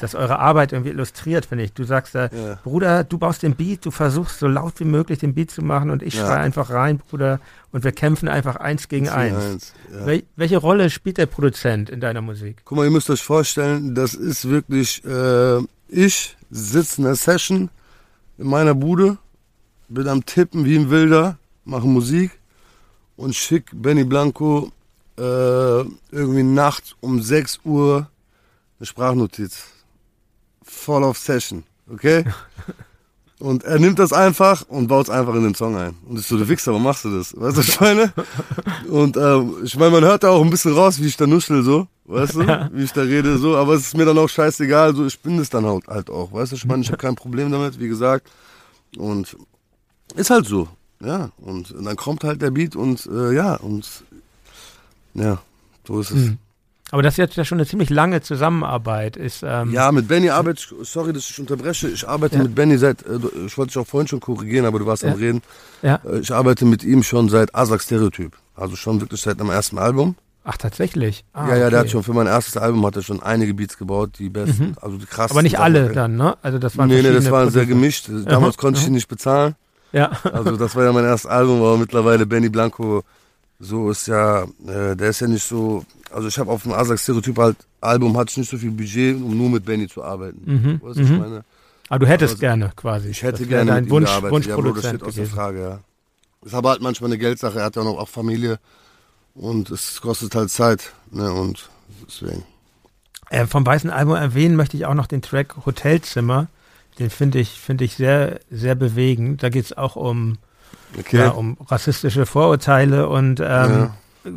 das eure Arbeit irgendwie illustriert, finde ich. Du sagst da, Ja. Bruder, du baust den Beat, du versuchst so laut wie möglich den Beat zu machen und ich Ja. schreie einfach rein, Bruder, und wir kämpfen einfach eins gegen eins. 4-1, Ja. Wel welche Rolle spielt der Produzent in deiner Musik? Guck mal, ihr müsst euch vorstellen, das ist wirklich, äh, ich sitze in der Session in meiner Bude, bin am Tippen wie ein Wilder, mache Musik und schick Benny Blanco äh, irgendwie nachts um 6 Uhr eine Sprachnotiz. Voll auf Session, okay? Und er nimmt das einfach und baut es einfach in den Song ein. Und ich so, du Wichser, warum machst du das? Weißt du, was ich meine? Und ähm, ich meine, man hört da auch ein bisschen raus, wie ich da nuschel so, weißt du, wie ich da rede so, aber es ist mir dann auch scheißegal, so ich bin es dann halt, halt auch, weißt du, ich meine, ich habe kein Problem damit, wie gesagt. Und ist halt so, ja. Und, dann kommt halt der Beat und äh, ja, und ja, so ist es. Hm. Aber das ist jetzt ja schon eine ziemlich lange Zusammenarbeit. Ist, ähm, Ja, mit Benny arbeite ich, sorry, dass ich unterbreche, ich arbeite Ja. mit Benny seit, äh, ich wollte dich auch vorhin schon korrigieren, aber du warst Ja. am Reden. Ja. Äh, Ich arbeite mit ihm schon seit Asak Stereotyp. Also schon wirklich seit dem ersten Album. Ach, tatsächlich. Ah, ja, ja, der okay. hat schon für mein erstes Album hat er schon einige Beats gebaut, die besten, also die krassesten. Aber nicht alle dann, ne? Also das waren Nee, nee, das verschiedene war sehr gemischt. Damals Aha, konnte ich ihn nicht bezahlen. Ja. Also das war ja mein erstes Album, aber mittlerweile Benny Blanco, so ist ja, äh, der ist ja nicht so, also ich habe auf dem Asak Stereotyp halt Album hatte ich nicht so viel Budget, um nur mit Benny zu arbeiten. Mhm, Weißt du, was ich mhm. meine? Aber du hättest gerne quasi. Ich hätte gerne ihm Wunsch, gearbeitet. Wunschproduzent ja, Bro, das steht aus der gewesen. Frage, ja. Ist aber halt manchmal eine Geldsache. Er hat ja noch auch Familie und es kostet halt Zeit. Ne? Und deswegen. Äh, vom weißen Album erwähnen möchte ich auch noch den Track Hotelzimmer. Den finde ich, finde ich sehr, sehr bewegend. Da geht es auch um, Okay. ja, um rassistische Vorurteile und ähm,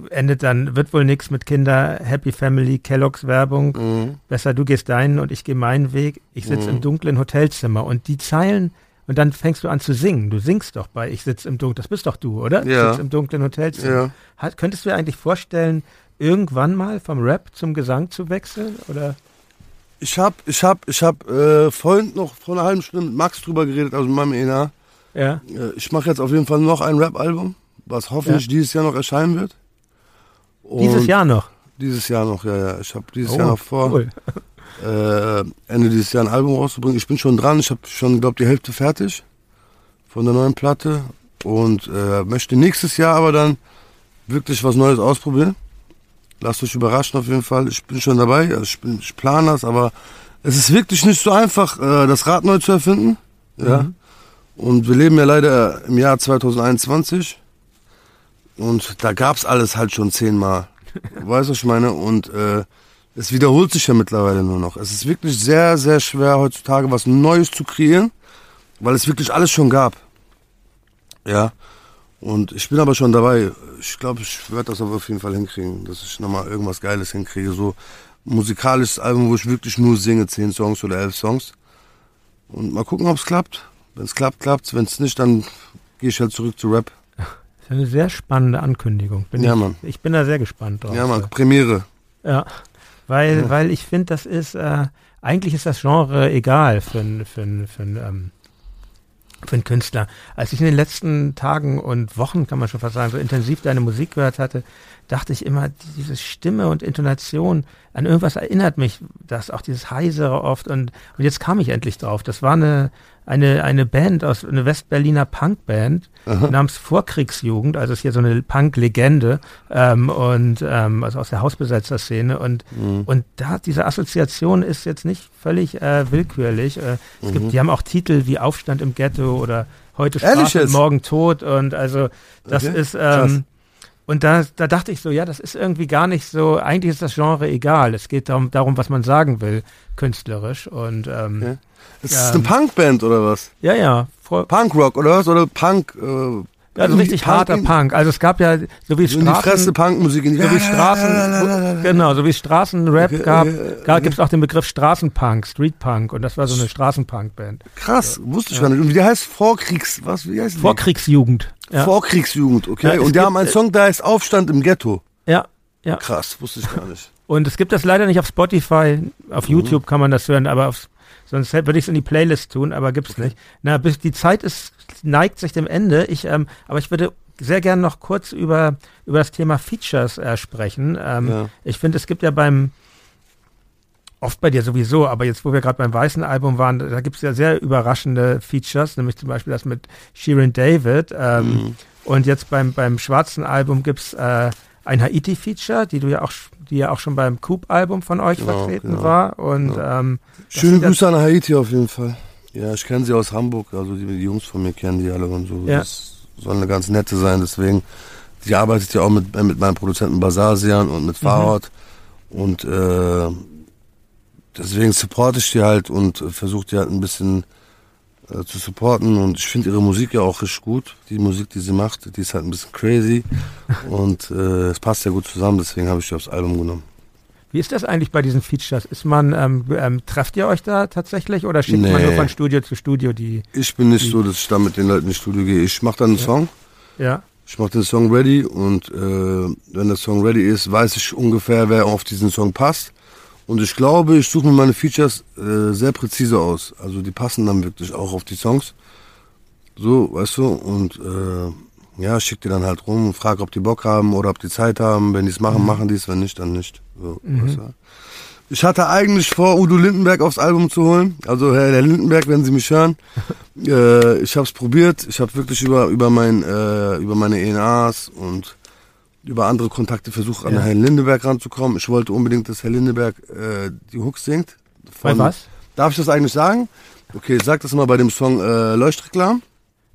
endet dann, wird wohl nichts mit Kinder, Happy Family, Kelloggs Werbung. Mhm. Besser du gehst deinen und ich gehe meinen Weg. Ich sitze Mhm. im dunklen Hotelzimmer und die Zeilen und dann fängst du an zu singen. Du singst doch bei Ich sitze im Dunkeln. Das bist doch du, oder? Ja. Sitz im dunklen Hotelzimmer. Ja. Könntest du dir eigentlich vorstellen, irgendwann mal vom Rap zum Gesang zu wechseln? Oder? Ich hab, ich hab, ich hab äh, vorhin noch vor einer halben Stunde mit Max drüber geredet, also mit meinem ENA. Ja. Äh, ich mache jetzt auf jeden Fall noch ein Rap-Album, was hoffentlich dieses Jahr noch erscheinen wird. Und Dieses Jahr noch. Dieses Jahr noch, ja, ja. Ich habe dieses Oh, Jahr noch vor, Cool. äh, Ende dieses Jahr ein Album rauszubringen. Ich bin schon dran. Ich habe schon, glaube die Hälfte fertig von der neuen Platte und äh, möchte nächstes Jahr aber dann wirklich was Neues ausprobieren. Lasst euch überraschen auf jeden Fall. Ich bin schon dabei. Also ich, bin, ich plane das, aber es ist wirklich nicht so einfach, äh, das Rad neu zu erfinden. Ja. Mhm. Und wir leben ja leider im Jahr 2021 und da gab's alles halt schon zehnmal. weißt du, was ich meine? Und äh, es wiederholt sich ja mittlerweile nur noch. Es ist wirklich sehr, sehr schwer heutzutage was Neues zu kreieren, weil es wirklich alles schon gab. Ja. Und ich bin aber schon dabei. Ich glaube, ich werde das aber auf jeden Fall hinkriegen, dass ich nochmal irgendwas Geiles hinkriege. So musikalisches Album, wo ich wirklich nur singe, zehn Songs oder elf Songs. Und mal gucken, ob es klappt. Wenn es klappt, klappt's. Wenn es nicht, dann gehe ich halt zurück zu Rap. Das ist eine sehr spannende Ankündigung. Bin Ja, ich, Mann. ich bin da sehr gespannt drauf. Ja, Mann, Premiere. Ja, weil, Ja. weil ich finde, das ist, äh, eigentlich ist das Genre egal für einen für für n, ähm, für einen Künstler. Als ich in den letzten Tagen und Wochen, kann man schon fast sagen, so intensiv deine Musik gehört hatte, dachte ich immer, diese Stimme und Intonation an irgendwas erinnert mich, das auch dieses Heisere oft und, und jetzt kam ich endlich drauf. Das war eine, eine, eine Band aus, eine Westberliner Punkband namens Vorkriegsjugend, also ist hier so eine Punk-Legende ähm, und ähm, also aus der Hausbesetzerszene und Mhm. und da diese Assoziation ist jetzt nicht völlig äh, willkürlich. Äh, es gibt, die haben auch Titel wie Aufstand im Ghetto oder heute Strafe, morgen Tod und also das Okay, ist krass. Ähm, und da, da dachte ich so, ja, das ist irgendwie gar nicht so, eigentlich ist das Genre egal. Es geht darum, darum was man sagen will, künstlerisch. Und ähm, Ja. Ist Ja, das eine Punkband oder was? ja, ja, Punkrock oder was? Oder Punk? Äh, also richtig harter in, Punk. Also es gab ja, so wie So in die Fresse Straßen, Punkmusik. In die so wie Straßen, genau, so wie Straßenrap Okay, gab, okay, gab gibt es auch den Begriff Straßenpunk, Streetpunk und das war so eine Straßenpunkband. Krass, wusste ich gar nicht. Und wie heißt Vorkriegs... Was? Wie heißt die? Vorkriegsjugend. Ja, Vorkriegsjugend, okay. Ja, Und die haben einen Song, der heißt Aufstand im Ghetto. ja, ja. Krass, wusste ich gar nicht. Und es gibt das leider nicht auf Spotify, auf Mhm. YouTube kann man das hören, aber auf, sonst würde ich es in die Playlist tun, aber gibt's nicht. Na, bis die Zeit ist, neigt sich dem Ende. Ich, ähm, aber ich würde sehr gerne noch kurz über, über das Thema Features äh, sprechen. Ähm, Ja. Ich finde, es gibt ja beim, oft bei dir sowieso, aber jetzt, wo wir gerade beim weißen Album waren, da gibt es ja sehr überraschende Features, nämlich zum Beispiel das mit Sheeran David. Ähm, Mhm. Und jetzt beim, beim schwarzen Album gibt's äh, ein Haiti-Feature, die du ja auch, die ja auch schon beim Coop-Album von euch Genau, vertreten genau, war. Und genau. ähm, Schöne Grüße an Haiti auf jeden Fall. Ja, ich kenne sie aus Hamburg, also die, die Jungs von mir kennen die alle und so. Ja. Das soll eine ganz nette sein, deswegen. Sie arbeitet ja auch mit, äh, mit meinem Produzenten Basasian und mit Fahrrad. Und äh, deswegen supporte ich die halt und versuche die halt ein bisschen äh, zu supporten. Und ich finde ihre Musik ja auch richtig gut. Die Musik, die sie macht, die ist halt ein bisschen crazy. und äh, es passt ja gut zusammen, deswegen habe ich die aufs Album genommen. wie ist das eigentlich bei diesen Features? Ist man, ähm, ähm, trefft ihr euch da tatsächlich oder schickt man Nee. nur von Studio zu Studio die, Ich bin nicht so, dass ich da mit den Leuten ins Studio gehe. Ich mache dann einen Song. ja? Ich mache den Song ready und äh, wenn der Song ready ist, weiß ich ungefähr, wer auf diesen Song passt. Und ich glaube, ich suche mir meine Features äh, sehr präzise aus. Also die passen dann wirklich auch auf die Songs. So, weißt du, und äh, ja, schick die dann halt rum und frage, ob die Bock haben oder ob die Zeit haben. Wenn die es machen, machen die es, wenn nicht, dann nicht. So, weißt du? Ich hatte eigentlich vor, Udo Lindenberg aufs Album zu holen. Also Herr Herr Lindenberg, wenn Sie mich hören. äh, ich habe es probiert. Ich habe wirklich über über mein äh, über meine ENAs und über andere Kontakte versucht, an Ja. Herrn Lindenberg ranzukommen. Ich wollte unbedingt, dass Herr Lindenberg äh, die Hooks singt. Bei Von- was? Darf ich das eigentlich sagen? Okay, sag das mal bei dem Song äh, Leuchtreklam.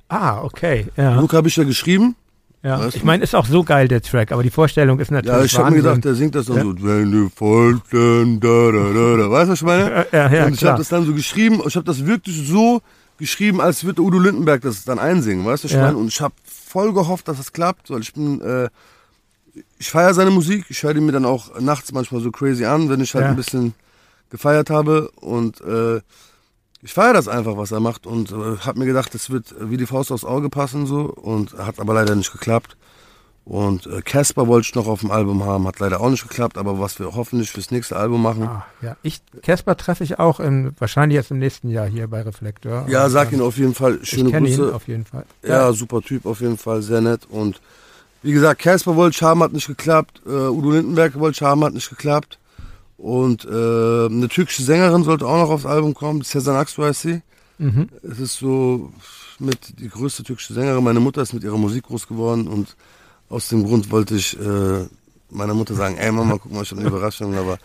Ah, okay. Ja. Luke habe ich ja geschrieben. ja. weißt Ich du? meine, ist auch so geil, der Track, aber die Vorstellung ist natürlich Ja, ich habe mir gedacht, der singt das dann Ja. so, wenn du folgst, dann da, da, da, da. Weißt du, was ich meine? Ja, ja, und ich habe das dann so geschrieben, ich habe das wirklich so geschrieben, als würde Udo Lindenberg das dann einsingen, weißt du, was ich meine? Und ich habe voll gehofft, dass das klappt, weil ich bin, äh, ich feiere seine Musik, ich höre die mir dann auch nachts manchmal so crazy an, wenn ich halt Ja. ein bisschen gefeiert habe und äh, ich feiere das einfach, was er macht und äh, habe mir gedacht, das wird wie die Faust aufs Auge passen so und hat aber leider nicht geklappt. Und äh, Casper wollte ich noch auf dem Album haben, hat leider auch nicht geklappt, aber was wir hoffentlich fürs nächste Album machen. Ah, ja. Ich, Casper treffe ich auch in, wahrscheinlich erst im nächsten Jahr hier bei Reflektor. Ja, sag ihn auf jeden Fall. Ich Schöne ihn Grüße. auf jeden Fall. Ja, super Typ auf jeden Fall, sehr nett. Und wie gesagt, Casper wollte haben, hat nicht geklappt. Äh, Udo Lindenberg wollte haben, hat nicht geklappt. Und äh, eine türkische Sängerin sollte auch noch aufs Album kommen, Sezen Aksu heißt sie. Mhm. Es ist so mit die größte türkische Sängerin. Meine Mutter ist mit ihrer Musik groß geworden und aus dem Grund wollte ich äh, meiner Mutter sagen, ey Mama, guck mal, ich habe eine Überraschung, aber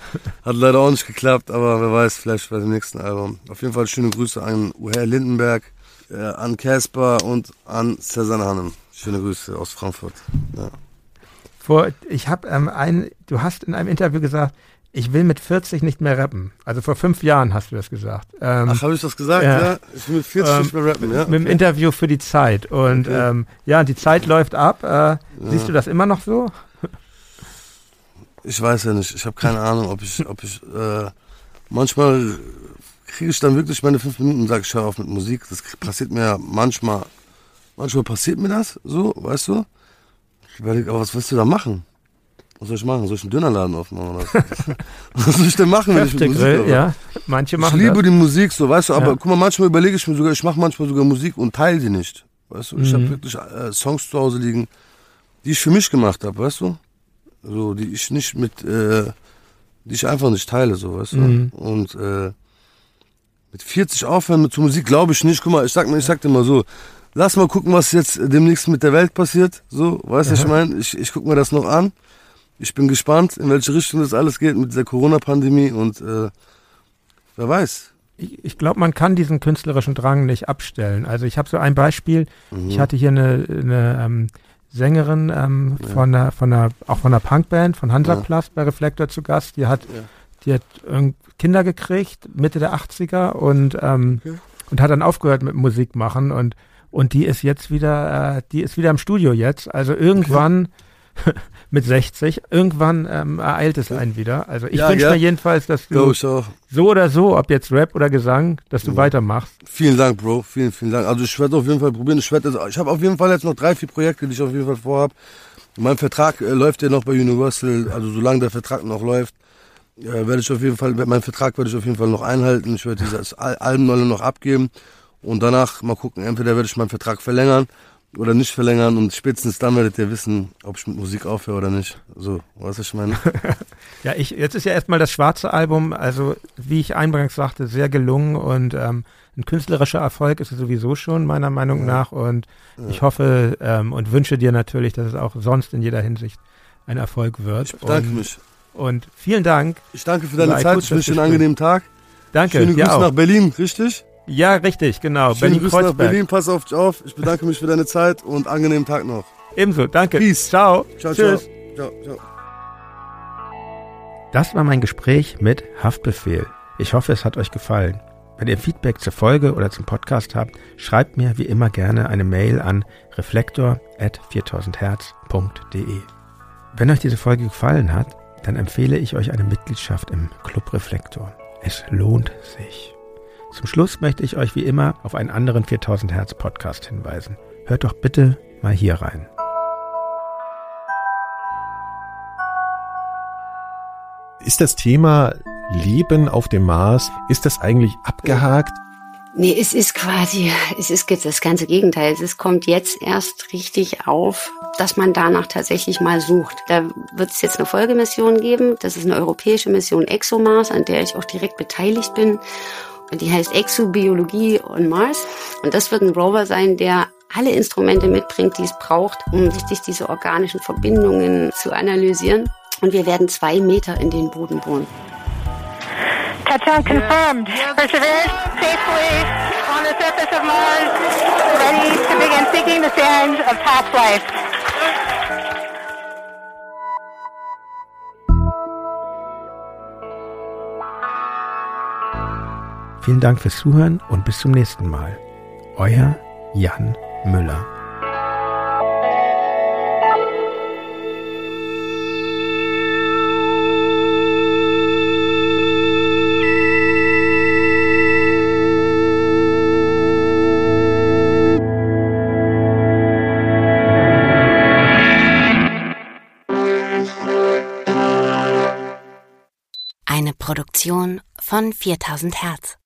hat leider auch nicht geklappt, aber wer weiß, vielleicht bei dem nächsten Album. Auf jeden Fall schöne Grüße an Uher Lindenberg, äh, an Casper und an Cezanne Hannem. Schöne Grüße aus Frankfurt. Ja. Vor, ich habe ähm, ein, du hast in einem Interview gesagt, ich will mit 40 nicht mehr rappen. Also vor fünf Jahren hast du das gesagt. Ähm, Ach, habe ich das gesagt? Ja. Ja. Ich will mit 40 Ähm, nicht mehr rappen, ja? mit dem Interview für die Zeit. Und Okay. ähm, ja, die Zeit läuft ab. Äh, Siehst du das immer noch so? Ich weiß ja nicht. Ich habe keine Ahnung, ob ich, ob ich, äh, manchmal kriege ich dann wirklich meine fünf Minuten und sage, ich höre auf mit Musik. Das passiert mir ja manchmal, manchmal passiert mir das so, weißt du? Ich überlege, aber was willst du da machen? Was soll ich machen? Soll ich einen Dönerladen aufmachen oder was? was soll ich denn machen, wenn ich Musik Grill, ja. Manche Ich machen liebe das. die Musik so, weißt du, aber Ja. guck mal, manchmal überlege ich mir sogar, ich mache manchmal sogar Musik und teile die nicht. Weißt du, ich Mhm. habe wirklich äh, Songs zu Hause liegen, die ich für mich gemacht habe, weißt du? So, die ich nicht mit, äh, die ich einfach nicht teile, so, weißt Mhm. du? Und äh, mit 40 aufhören mit zur Musik glaube ich nicht. Guck mal, ich sag ich sag dir mal so, lass mal gucken, was jetzt demnächst mit der Welt passiert. So, weißt du, was ich meine? Ich, ich guck mir das noch an. Ich bin gespannt, in welche Richtung das alles geht mit dieser Corona-Pandemie und äh, wer weiß. Ich, ich glaube, man kann diesen künstlerischen Drang nicht abstellen. Also ich habe so ein Beispiel. Mhm. Ich hatte hier eine, eine ähm, Sängerin ähm, von einer, von einer, auch von einer Punkband, von Hansaplast bei Reflektor zu Gast. Die hat, Ja. die hat irgend Kinder gekriegt, Mitte der 80er und, ähm, Okay. und hat dann aufgehört mit Musik machen und, und die ist jetzt wieder, äh, die ist wieder im Studio jetzt. Also irgendwann mit 60, irgendwann ähm, ereilt es einen wieder. Also ich Ja, wünsche ja. mir jedenfalls, dass du auch. so oder so, ob jetzt Rap oder Gesang, dass du Ja. weitermachst. Vielen Dank, Bro. Vielen, vielen Dank. Also ich werde auf jeden Fall probieren. Ich, ich habe auf jeden Fall jetzt noch drei, vier Projekte, die ich auf jeden Fall vorhab. Mein Vertrag äh, läuft ja noch bei Universal. Also solange der Vertrag noch läuft, äh, werde ich auf jeden Fall, meinen Vertrag werde ich auf jeden Fall noch einhalten. Ich werde dieses Al Album noch- noch abgeben. Und danach mal gucken, entweder werde ich meinen Vertrag verlängern oder nicht verlängern. Und spätestens dann werdet ihr wissen, ob ich mit Musik aufhöre oder nicht. So, was ich meine? Ja, ich, jetzt ist ja erstmal das schwarze Album, also wie ich eingangs sagte, sehr gelungen und ähm, ein künstlerischer Erfolg ist es sowieso schon, meiner Meinung Ja. nach. Und Ja. ich hoffe ähm, und wünsche dir natürlich, dass es auch sonst in jeder Hinsicht ein Erfolg wird. Ich bedanke und, mich. Und vielen Dank. Ich danke für deine Zeit. Ich wünsche dir einen angenehmen Tag. Danke. Schöne Grüße nach Berlin, richtig? Ja, richtig, genau. Schöne Grüße nach. Berlin, pass auf dich auf. Ich bedanke mich für deine Zeit und angenehmen Tag noch. Ebenso, danke. Peace. Ciao. Ciao, Tschüss. ciao. Ciao, ciao. Das war mein Gespräch mit Haftbefehl. Ich hoffe, es hat euch gefallen. Wenn ihr Feedback zur Folge oder zum Podcast habt, schreibt mir wie immer gerne eine Mail an reflektor.4000herz.de. Wenn euch diese Folge gefallen hat, dann empfehle ich euch eine Mitgliedschaft im Club Reflektor. Es lohnt sich. Zum Schluss möchte ich euch wie immer auf einen anderen 4000 Hertz Podcast hinweisen. Hört doch bitte mal hier rein. Ist das Thema Leben auf dem Mars, ist das eigentlich abgehakt? Nee, es ist quasi, es ist jetzt das ganze Gegenteil. Es kommt jetzt erst richtig auf, dass man danach tatsächlich mal sucht. Da wird es jetzt eine Folgemission geben. Das ist eine europäische Mission ExoMars, an der ich auch direkt beteiligt bin. Die heißt Exobiologie on Mars. Und das wird ein Rover sein, der alle Instrumente mitbringt, die es braucht, um richtig diese organischen Verbindungen zu analysieren. Und wir werden zwei Meter in den Boden bohren. Touchdown confirmed. Perseverance safely on the surface of Mars, ready to begin seeking the sands of past life. Vielen Dank fürs Zuhören und bis zum nächsten Mal. Euer Jan Müller. Eine Produktion von 4000 Hertz.